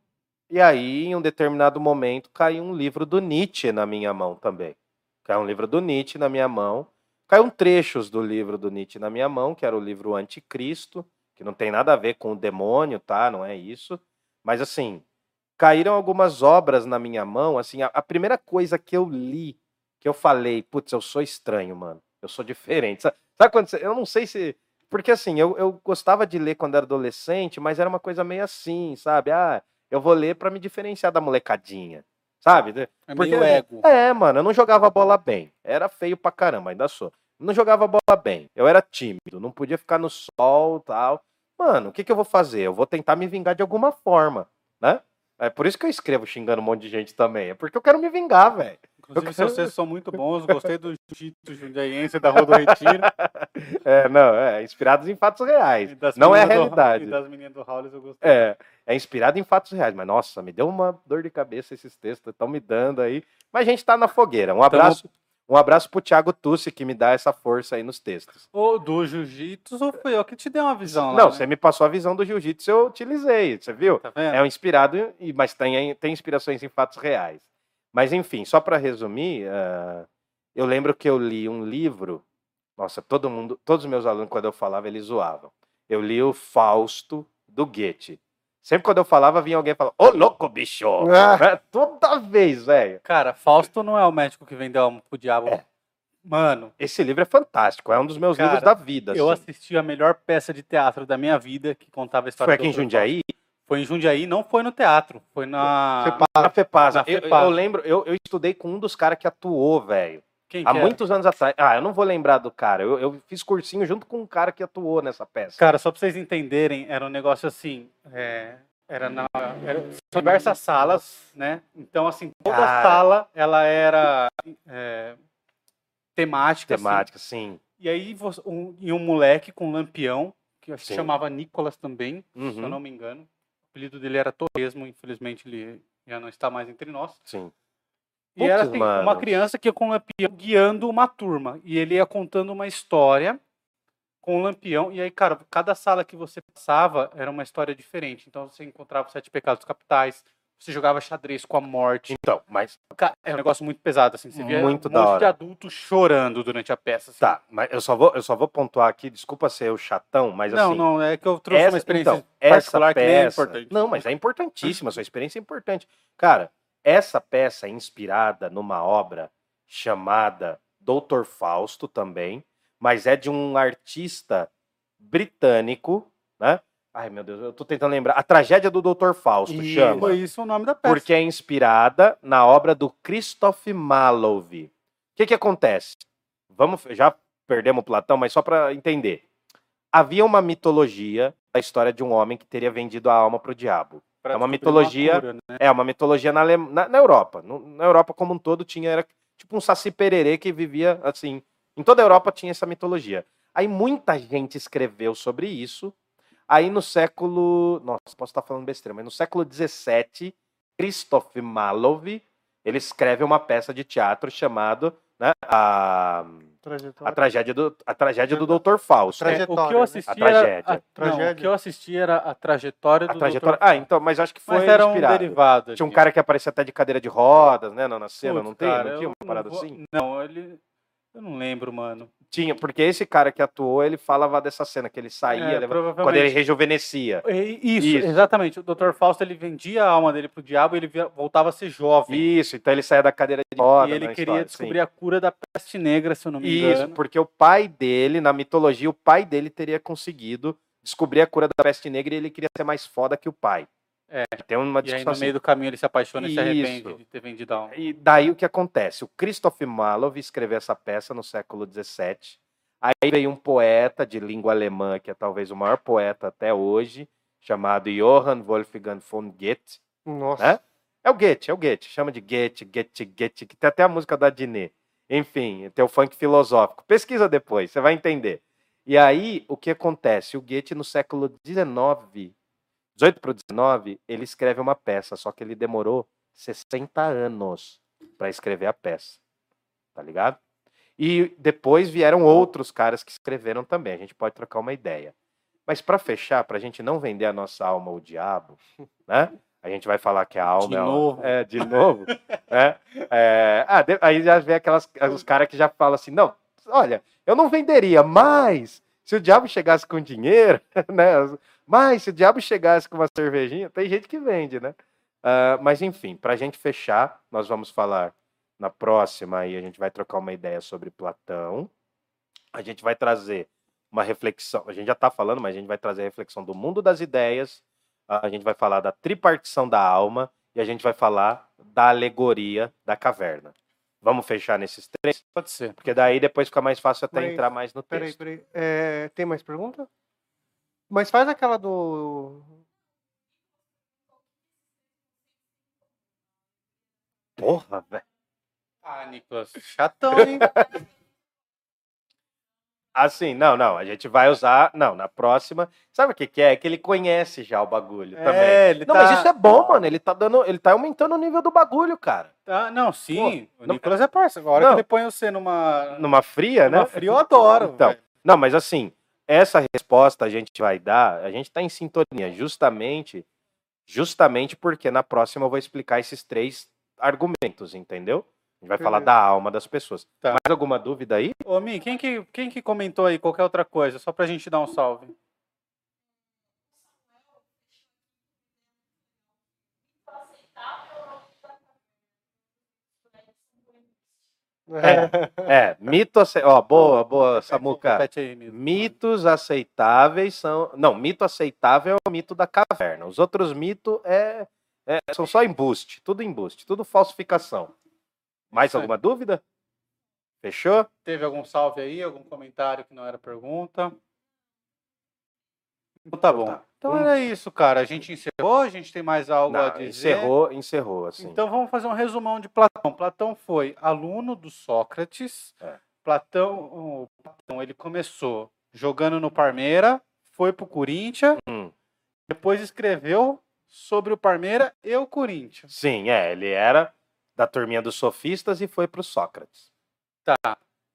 e aí em um determinado momento caiu um livro do Nietzsche na minha mão também. Caiu um livro do Nietzsche na minha mão. Caiu um trechos do livro do Nietzsche na minha mão, que era o livro Anticristo que não tem nada a ver com o demônio, tá? Não é isso. Mas assim, caíram algumas obras na minha mão, assim, a, a primeira coisa que eu li, que eu falei, putz, eu sou estranho, mano. Eu sou diferente. Sabe, sabe quando você, eu não sei se porque assim, eu, eu gostava de ler quando era adolescente, mas era uma coisa meio assim, sabe? Ah, eu vou ler para me diferenciar da molecadinha, sabe? É Porque, meio ego. É, mano, eu não jogava bola bem. Era feio pra caramba, ainda sou não jogava bola bem. Eu era tímido, não podia ficar no sol tal. Mano, o que, que eu vou fazer? Eu vou tentar me vingar de alguma forma, né? É por isso que eu escrevo xingando um monte de gente também. É porque eu quero me vingar, velho. Inclusive, quero... vocês são muito bons. Gostei do jiu-jitsu jundiaiense da Rua do Retiro. (laughs) É, não, é inspirados em fatos reais. Não é a realidade. Do, e das meninas do Howlis eu gostei. É, é inspirado em fatos reais. Mas, nossa, me deu uma dor de cabeça esses textos. Estão me dando aí. Mas a gente tá na fogueira. Um abraço. Tamo um abraço pro Thiago Tussi, que me dá essa força aí nos textos. O do jiu-jitsu ou foi eu que te dei uma visão? Não, lá, você me passou a visão do jiu-jitsu, eu utilizei, você viu? Tá é um inspirado, mas tem, tem inspirações em fatos reais. Mas enfim, só para resumir, uh, eu lembro que eu li um livro. Nossa, todo mundo, todos os meus alunos, quando eu falava, eles zoavam. Eu li o Fausto do Goethe. Sempre quando eu falava, vinha alguém falando, ô louco, bicho! Ah. Toda vez, velho. Cara, Fausto não é o médico que vendeu alma pro diabo. É. Mano. Esse livro é fantástico, é um dos meus cara, livros da vida. Eu assim. assisti a melhor peça de teatro da minha vida, que contava a história Foi aqui em Jundiaí? Fausto. Foi em Jundiaí, não foi no teatro, foi na. Na FEPAS. Na Eu, eu, lembro, eu, eu estudei com um dos caras que atuou, velho. Quem Há muitos anos atrás. Ah, eu não vou lembrar do cara. Eu, eu, fiz cursinho junto com um cara que atuou nessa peça. Cara, só pra vocês entenderem, era um negócio assim. É, era na. Era, são diversas salas, né? Então, assim, toda cara. sala ela era é, temática. Assim. Temática, assim. sim. E aí, um, e um moleque com um lampião, que acho que chamava Nicolas também, uhum. se eu uhum. não me engano. O apelido dele era Torresmo, infelizmente ele já não está mais entre nós. Sim. E Putz, era assim, uma criança que ia com um lampião guiando uma turma. E ele ia contando uma história com um lampião. E aí, cara, cada sala que você passava era uma história diferente. Então você encontrava os sete pecados capitais, você jogava xadrez com a morte. Então, mas Cara, é um negócio muito pesado, assim. Você via Muito um da monte hora. de adultos chorando durante a peça. assim. tá, mas eu só vou, eu só vou pontuar aqui, desculpa ser o chatão, mas não, assim, não, é que eu trouxe uma experiência então, essa particular que nem é peça, importante. Não, mas é importantíssima, sua experiência é importante. Cara, essa peça é inspirada numa obra chamada Doutor Fausto também, mas é de um artista britânico, né? Ai, meu Deus, eu tô tentando lembrar. A Tragédia do Doutor Fausto Isso. chama. Foi isso o nome da peça. Porque é inspirada na obra do Christoph Malov. O que que acontece? Vamos, já perdemos Platão, mas só para entender. Havia uma mitologia da história de um homem que teria vendido a alma para o diabo. É uma mitologia- cura, né? É uma mitologia na, Ale- na, na Europa. No- na Europa como um todo tinha era tipo um saci pererê que vivia assim. Em toda a Europa tinha essa mitologia. Aí muita gente escreveu sobre isso. Aí no século, nossa, posso estar falando besteira, mas no século 17, Christoph Malov, ele escreve uma peça de teatro chamado né, a, Trajetória. a tragédia do a tragédia do Dr. Fausto. É, o que eu né? assisti A era tragédia. a, não, o Tragédia. que eu assisti era a trajetória A do trajetória. Dr. Ah, então, mas acho que foi Mas era um inspirado. derivado. Tinha um cara que aparecia até de cadeira de rodas, né, na na cena, Putz, não tem? cara, não tinha uma não parada vou- assim? Não, ele. Eu não lembro, mano. Tinha, porque esse cara que atuou, ele falava dessa cena, que ele saía, É, leva- quando ele rejuvenescia. Isso, Isso. exatamente. O Dr. Fausto ele vendia a alma dele pro diabo e ele voltava a ser jovem. Isso, então ele saía da cadeira de rodas. e ele queria história, descobrir sim. a cura da peste negra, se eu não me Isso, engano. porque o pai dele, na mitologia, o pai dele teria conseguido descobrir a cura da peste negra e ele queria ser mais foda que o pai. É. Tem uma E aí discussão no meio assim. do caminho ele se apaixona e se arrepende de ter vendido a alma. E daí o que acontece? O Christoph Malov escreveu essa peça no século XVII. Aí veio um poeta de língua alemã, que é talvez o maior poeta até hoje, chamado Johann Wolfgang von Goethe. Nossa. É? É o Goethe, é o Goethe. Chama de Goethe, Goethe, Goethe, que tem até a música da Diné. Enfim, tem o funk filosófico. Pesquisa depois, você vai entender. E aí, o que acontece? O Goethe, no século XIX, 18 para o 19, ele escreve uma peça, só que ele demorou 60 anos para escrever a peça. Tá ligado? E depois vieram outros caras que escreveram também. A gente pode trocar uma ideia. Mas para fechar, para a gente não vender a nossa alma ao diabo, (laughs) né? A gente vai falar que a alma De é, novo. é de novo, né? É, ah, de- aí já vem aquelas os caras que já falam assim, não, olha, eu não venderia, mas se o diabo chegasse com dinheiro, (laughs) né? Mas se o diabo chegasse com uma cervejinha, tem gente que vende, né? Ah, mas enfim, para a gente fechar, nós vamos falar na próxima aí a gente vai trocar uma ideia sobre Platão. A gente vai trazer uma reflexão. A gente já está falando, mas a gente vai trazer a reflexão do mundo das ideias. A gente vai falar da tripartição da alma e a gente vai falar da alegoria da caverna. Vamos fechar nesses três, Pode ser. porque daí depois fica mais fácil até Mas, entrar mais no Peraí, texto. peraí. É, tem mais pergunta? Mas faz aquela do. Porra, velho. Ah, Nicolas, chatão, hein? Assim, não, não, a gente vai usar. Não, na próxima. Sabe o que, que é? É que ele conhece já o bagulho também. É, ele Não, tá... mas isso é bom, mano. Ele tá dando. Ele tá aumentando o nível do bagulho, cara. tá- Não, sim. Pô, o não- Nicolas é parça. Agora Não. que ele põe você numa... Numa fria, né? numa fria, eu adoro. Então, velho. Não, mas assim, essa resposta a gente vai dar, a gente está em sintonia, justamente, justamente porque na próxima eu vou explicar esses três argumentos, entendeu? A gente vai falar Beleza. da alma das pessoas. Tá. Mais alguma dúvida aí? Ô, Mi, quem que, quem que comentou aí qualquer outra coisa? Só pra gente dar um salve. É, mito ace... Ó, boa, boa, Samuca. Repete aí, Mi. Mitos aceitáveis são. Não, mito aceitável é o mito da caverna. Os outros mitos é... é- são só embuste, tudo embuste, tudo falsificação. Mais alguma dúvida? Fechou? Teve algum salve aí? Algum comentário que não era pergunta? Então tá bom. tá. Então era isso, cara. A gente encerrou? A gente tem mais algo a Não, dizer? encerrou, encerrou, assim. Então vamos fazer um resumão de Platão. Platão foi aluno do Sócrates. É. Platão, Platão, ele começou jogando no Parmeira, foi pro Corinthians, Hum. depois escreveu sobre o Parmeira e o Corinthians. Sim, é, ele era da turminha dos sofistas e foi pro Sócrates.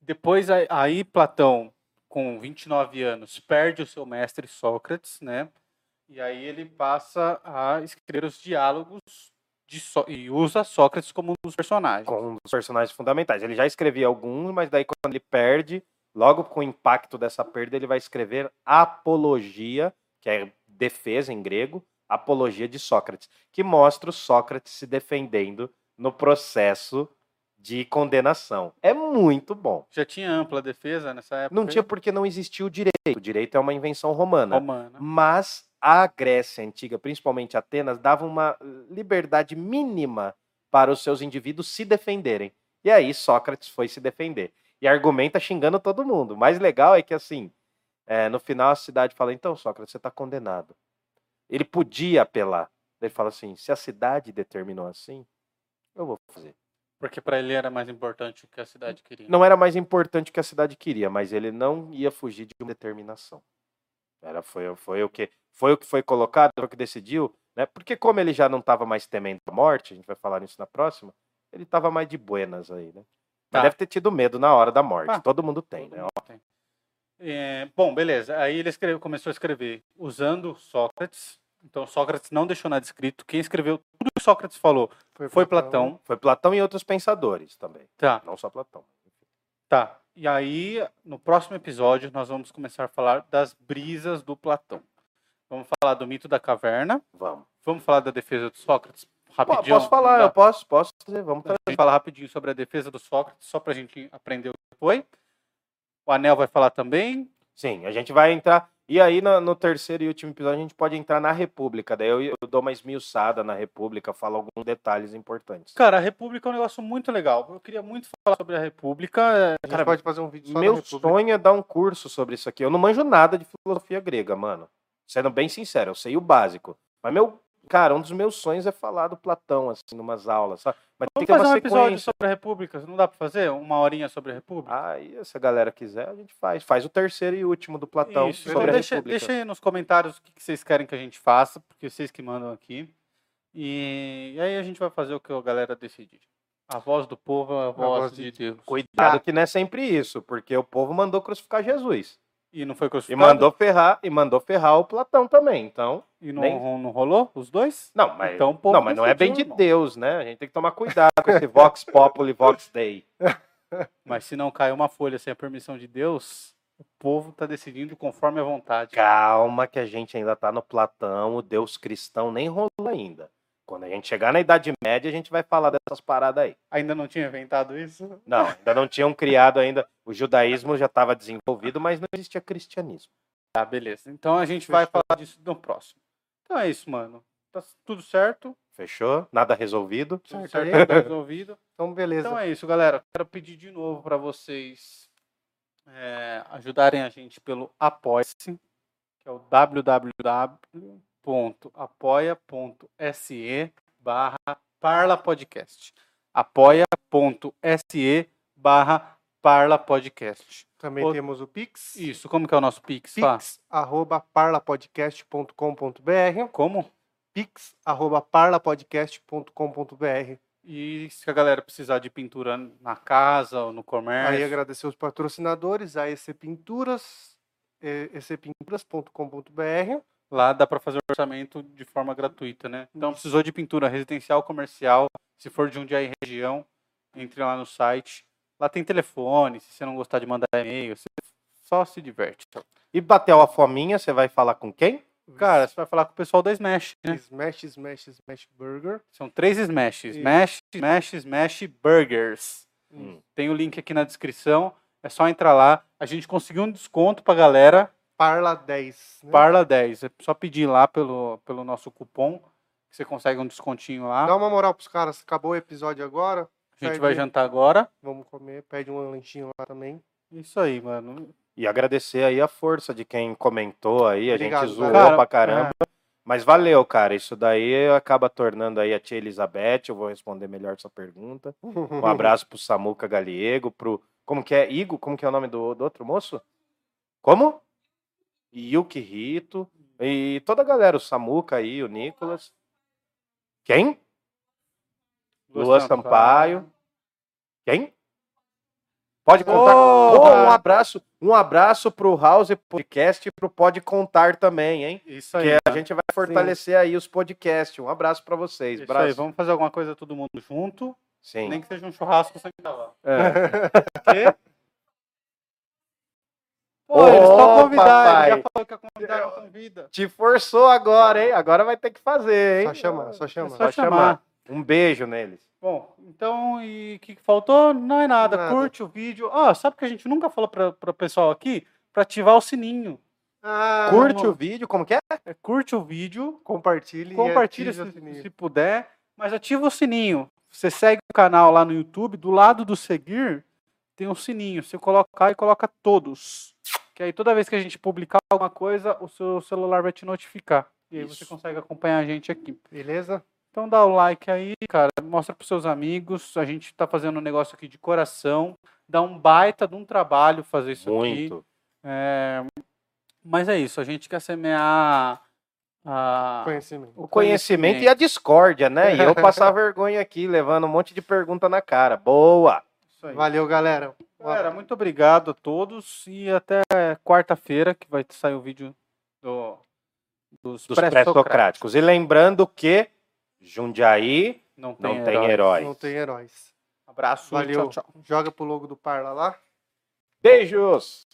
Depois aí, aí Platão com 29 anos, perde o seu mestre Sócrates, né? E aí ele passa a escrever os diálogos de Só- e usa Sócrates como um dos personagens. Com um dos personagens fundamentais. Ele já escrevia alguns, mas daí quando ele perde, logo com o impacto dessa perda, ele vai escrever Apologia, que é defesa em grego, Apologia de Sócrates, que mostra o Sócrates se defendendo no processo de condenação. É muito bom. Já tinha ampla defesa nessa época? Não tinha porque não existia o direito. O direito é uma invenção romana. romana. Mas a Grécia antiga, principalmente Atenas, dava uma liberdade mínima para os seus indivíduos se defenderem. E aí Sócrates foi se defender. E argumenta xingando todo mundo. O mais legal é que, assim, é, no final a cidade fala: então, Sócrates, você está condenado. Ele podia apelar. Ele fala assim: se a cidade determinou assim, eu vou fazer. Porque para ele era mais importante o que a cidade queria. Não era mais importante o que a cidade queria, mas ele não ia fugir de uma determinação. Era, foi, foi, o que, foi o que foi colocado, foi o que decidiu, né? Porque como ele já não estava mais temendo a morte, a gente vai falar nisso na próxima, ele estava mais de buenas aí, né? Mas Tá. deve ter tido medo na hora da morte. Ah, Todo mundo tem, né? Todo mundo tem. É, bom, beleza. Aí ele escreveu, começou a escrever usando Sócrates. Então Sócrates não deixou nada escrito. Quem escreveu tudo que Sócrates falou foi Platão. Foi Platão e outros pensadores também. Tá, Não só Platão. tá. E aí, no próximo episódio, nós vamos começar a falar das brisas do Platão. Vamos falar do mito da caverna. Vamos. Vamos falar da defesa do Sócrates rapidinho. Posso falar? Eu posso, posso. Vamos falar rapidinho sobre a defesa do Sócrates, só para a gente aprender o que foi. O Anel vai falar também. Sim, a gente vai entrar. E aí, no, no terceiro e último episódio, a gente pode entrar na República. Daí eu, eu dou uma esmiuçada na República, falo alguns detalhes importantes. Cara, a República é um negócio muito legal. Eu queria muito falar sobre a República. A Cara, pode fazer um vídeo Meu sonho é dar um curso sobre isso aqui. Eu não manjo nada de filosofia grega, mano. Sendo bem sincero, eu sei o básico. Mas, meu, cara, um dos meus sonhos é falar do Platão, assim, numas aulas, sabe? Mas tem Vamos que ter fazer uma um episódio sequência. sobre a República. Não dá para fazer? Uma horinha sobre a República? Aí, se a galera quiser, a gente faz. Faz o terceiro e último do Platão Isso. sobre Então a deixa, República. deixa aí nos comentários o que vocês querem que a gente faça, porque vocês que mandam aqui. E, e aí a gente vai fazer o que a galera decidir. A voz do povo é a voz, voz de, de Deus. Cuidado que não é sempre isso, porque o povo mandou crucificar Jesus. E não foi E crucificado? mandou ferrar, e mandou ferrar o Platão também. Então, E não, nem- não rolou os dois? não, mas, Então, povo não, mas não é bem de irmão. Deus, né? A gente tem que tomar cuidado com esse Vox Populi, Vox Dei. (laughs) Mas se não cai uma folha sem a permissão de Deus, o povo está decidindo conforme a vontade. Calma que a gente ainda tá no Platão, o Deus cristão nem rolou ainda. Quando a gente chegar na Idade Média, a gente vai falar dessas paradas aí. Ainda não tinha inventado isso? Não, ainda não tinham criado ainda. O judaísmo já estava desenvolvido, mas não existia cristianismo. Tá, beleza. Então a gente vai Fechou. falar disso no próximo. Então é isso, mano. Tá tudo certo. Fechou? Nada resolvido? Tudo Certo tudo resolvido. (laughs) Então, beleza. Então é isso, galera. Quero pedir de novo para vocês é, ajudarem a gente pelo Apoia-se, que é o www.apoia.se barra parlapodcast. apoia.se barra parlapodcast. Também o- temos o Pix. Isso, como que é o nosso Pix? Fá? Pix, arroba parlapodcast.com.br. Como? Pix, arroba parlapodcast.com.br. E se a galera precisar de pintura na casa ou no comércio, Aí agradecer os patrocinadores, a EC Pinturas, ecpinturas.com.br. lá dá para fazer o orçamento de forma gratuita, né? Então, precisou de pintura residencial, comercial, se for de um dia em região, entre lá no site. Lá tem telefone, se você não gostar de mandar e-mail, você só se diverte. E bateu a fominha, você vai falar com quem? Cara, você vai falar com o pessoal da Smash, né? Smash, Smash, Smash Burger. São três Smash. Smash, Smash, Smash Burgers. Hum. Tem o link aqui na descrição. É só entrar lá. A gente conseguiu um desconto pra galera. Parla 10. né? Parla 10. É só pedir lá pelo, pelo nosso cupom. Que você consegue um descontinho lá. Dá uma moral pros caras. Acabou o episódio agora. A gente vai jantar agora. Vamos comer. Pede um lanchinho lá também. Isso aí, mano. E agradecer aí a força de quem comentou aí, a Obrigado, gente zoou cara. pra caramba. Mas valeu, cara. Isso daí acaba tornando aí a tia Elizabeth. Eu vou responder melhor essa pergunta. (laughs) Um abraço pro Samuca Galiego, pro. Como que é? Igo? Como que é o nome do, do outro moço? Como? Yuki Rito. E toda a galera, o Samuca aí, o Nicolas. Quem? Lua Sampaio. Quem? Pode contar. Boa! Pô, um abraço, um abraço pro House Podcast e pro Pode Contar também, hein? Isso aí. Que a gente vai fortalecer aí os podcasts. Um abraço pra vocês. Isso aí, vamos fazer alguma coisa todo mundo junto. Sim. Nem que seja um churrasco sem lá. É. (laughs) Pô, Ô, eles estão convidados. papai. Ele já falou que a convidar não convida. Te forçou agora, hein? Agora vai ter que fazer, hein? Só chamar, só É chamar. só Só chamar. chamar. Um beijo neles. Bom, então, e o que, que faltou? Não é nada. Nada. Curte o vídeo. Ah, sabe o que a gente nunca falou para o pessoal aqui? Para ativar o sininho. Ah, Curte vamos- o vídeo, como que é? É, curte o vídeo, compartilhe, compartilha e ative se, se puder, mas ativa o sininho. Você segue o canal lá no YouTube, do lado do seguir tem um sininho. Você coloca e coloca todos. Que aí toda vez que a gente publicar alguma coisa, o seu celular vai te notificar. E aí você Isso. consegue acompanhar a gente aqui. Beleza? Então dá o like aí, cara, mostra pros seus amigos. A gente tá fazendo um negócio aqui de coração. Dá um baita de um trabalho fazer isso aqui. Muito. É, Mas é isso, a gente quer semear a... Conhecimento. O conhecimento e a discórdia, né? E eu passar (laughs) vergonha aqui, levando um monte de pergunta na cara. Boa! Isso aí. Valeu, galera. Galera, muito obrigado a todos e até quarta-feira que vai sair o vídeo do, dos, Dos pré-socráticos. pré-socráticos. E lembrando que Jundiaí Não tem, não tem herói. heróis. Não tem heróis. Abraço, Valeu. tchau, tchau. Joga pro logo do Parla lá. Beijos!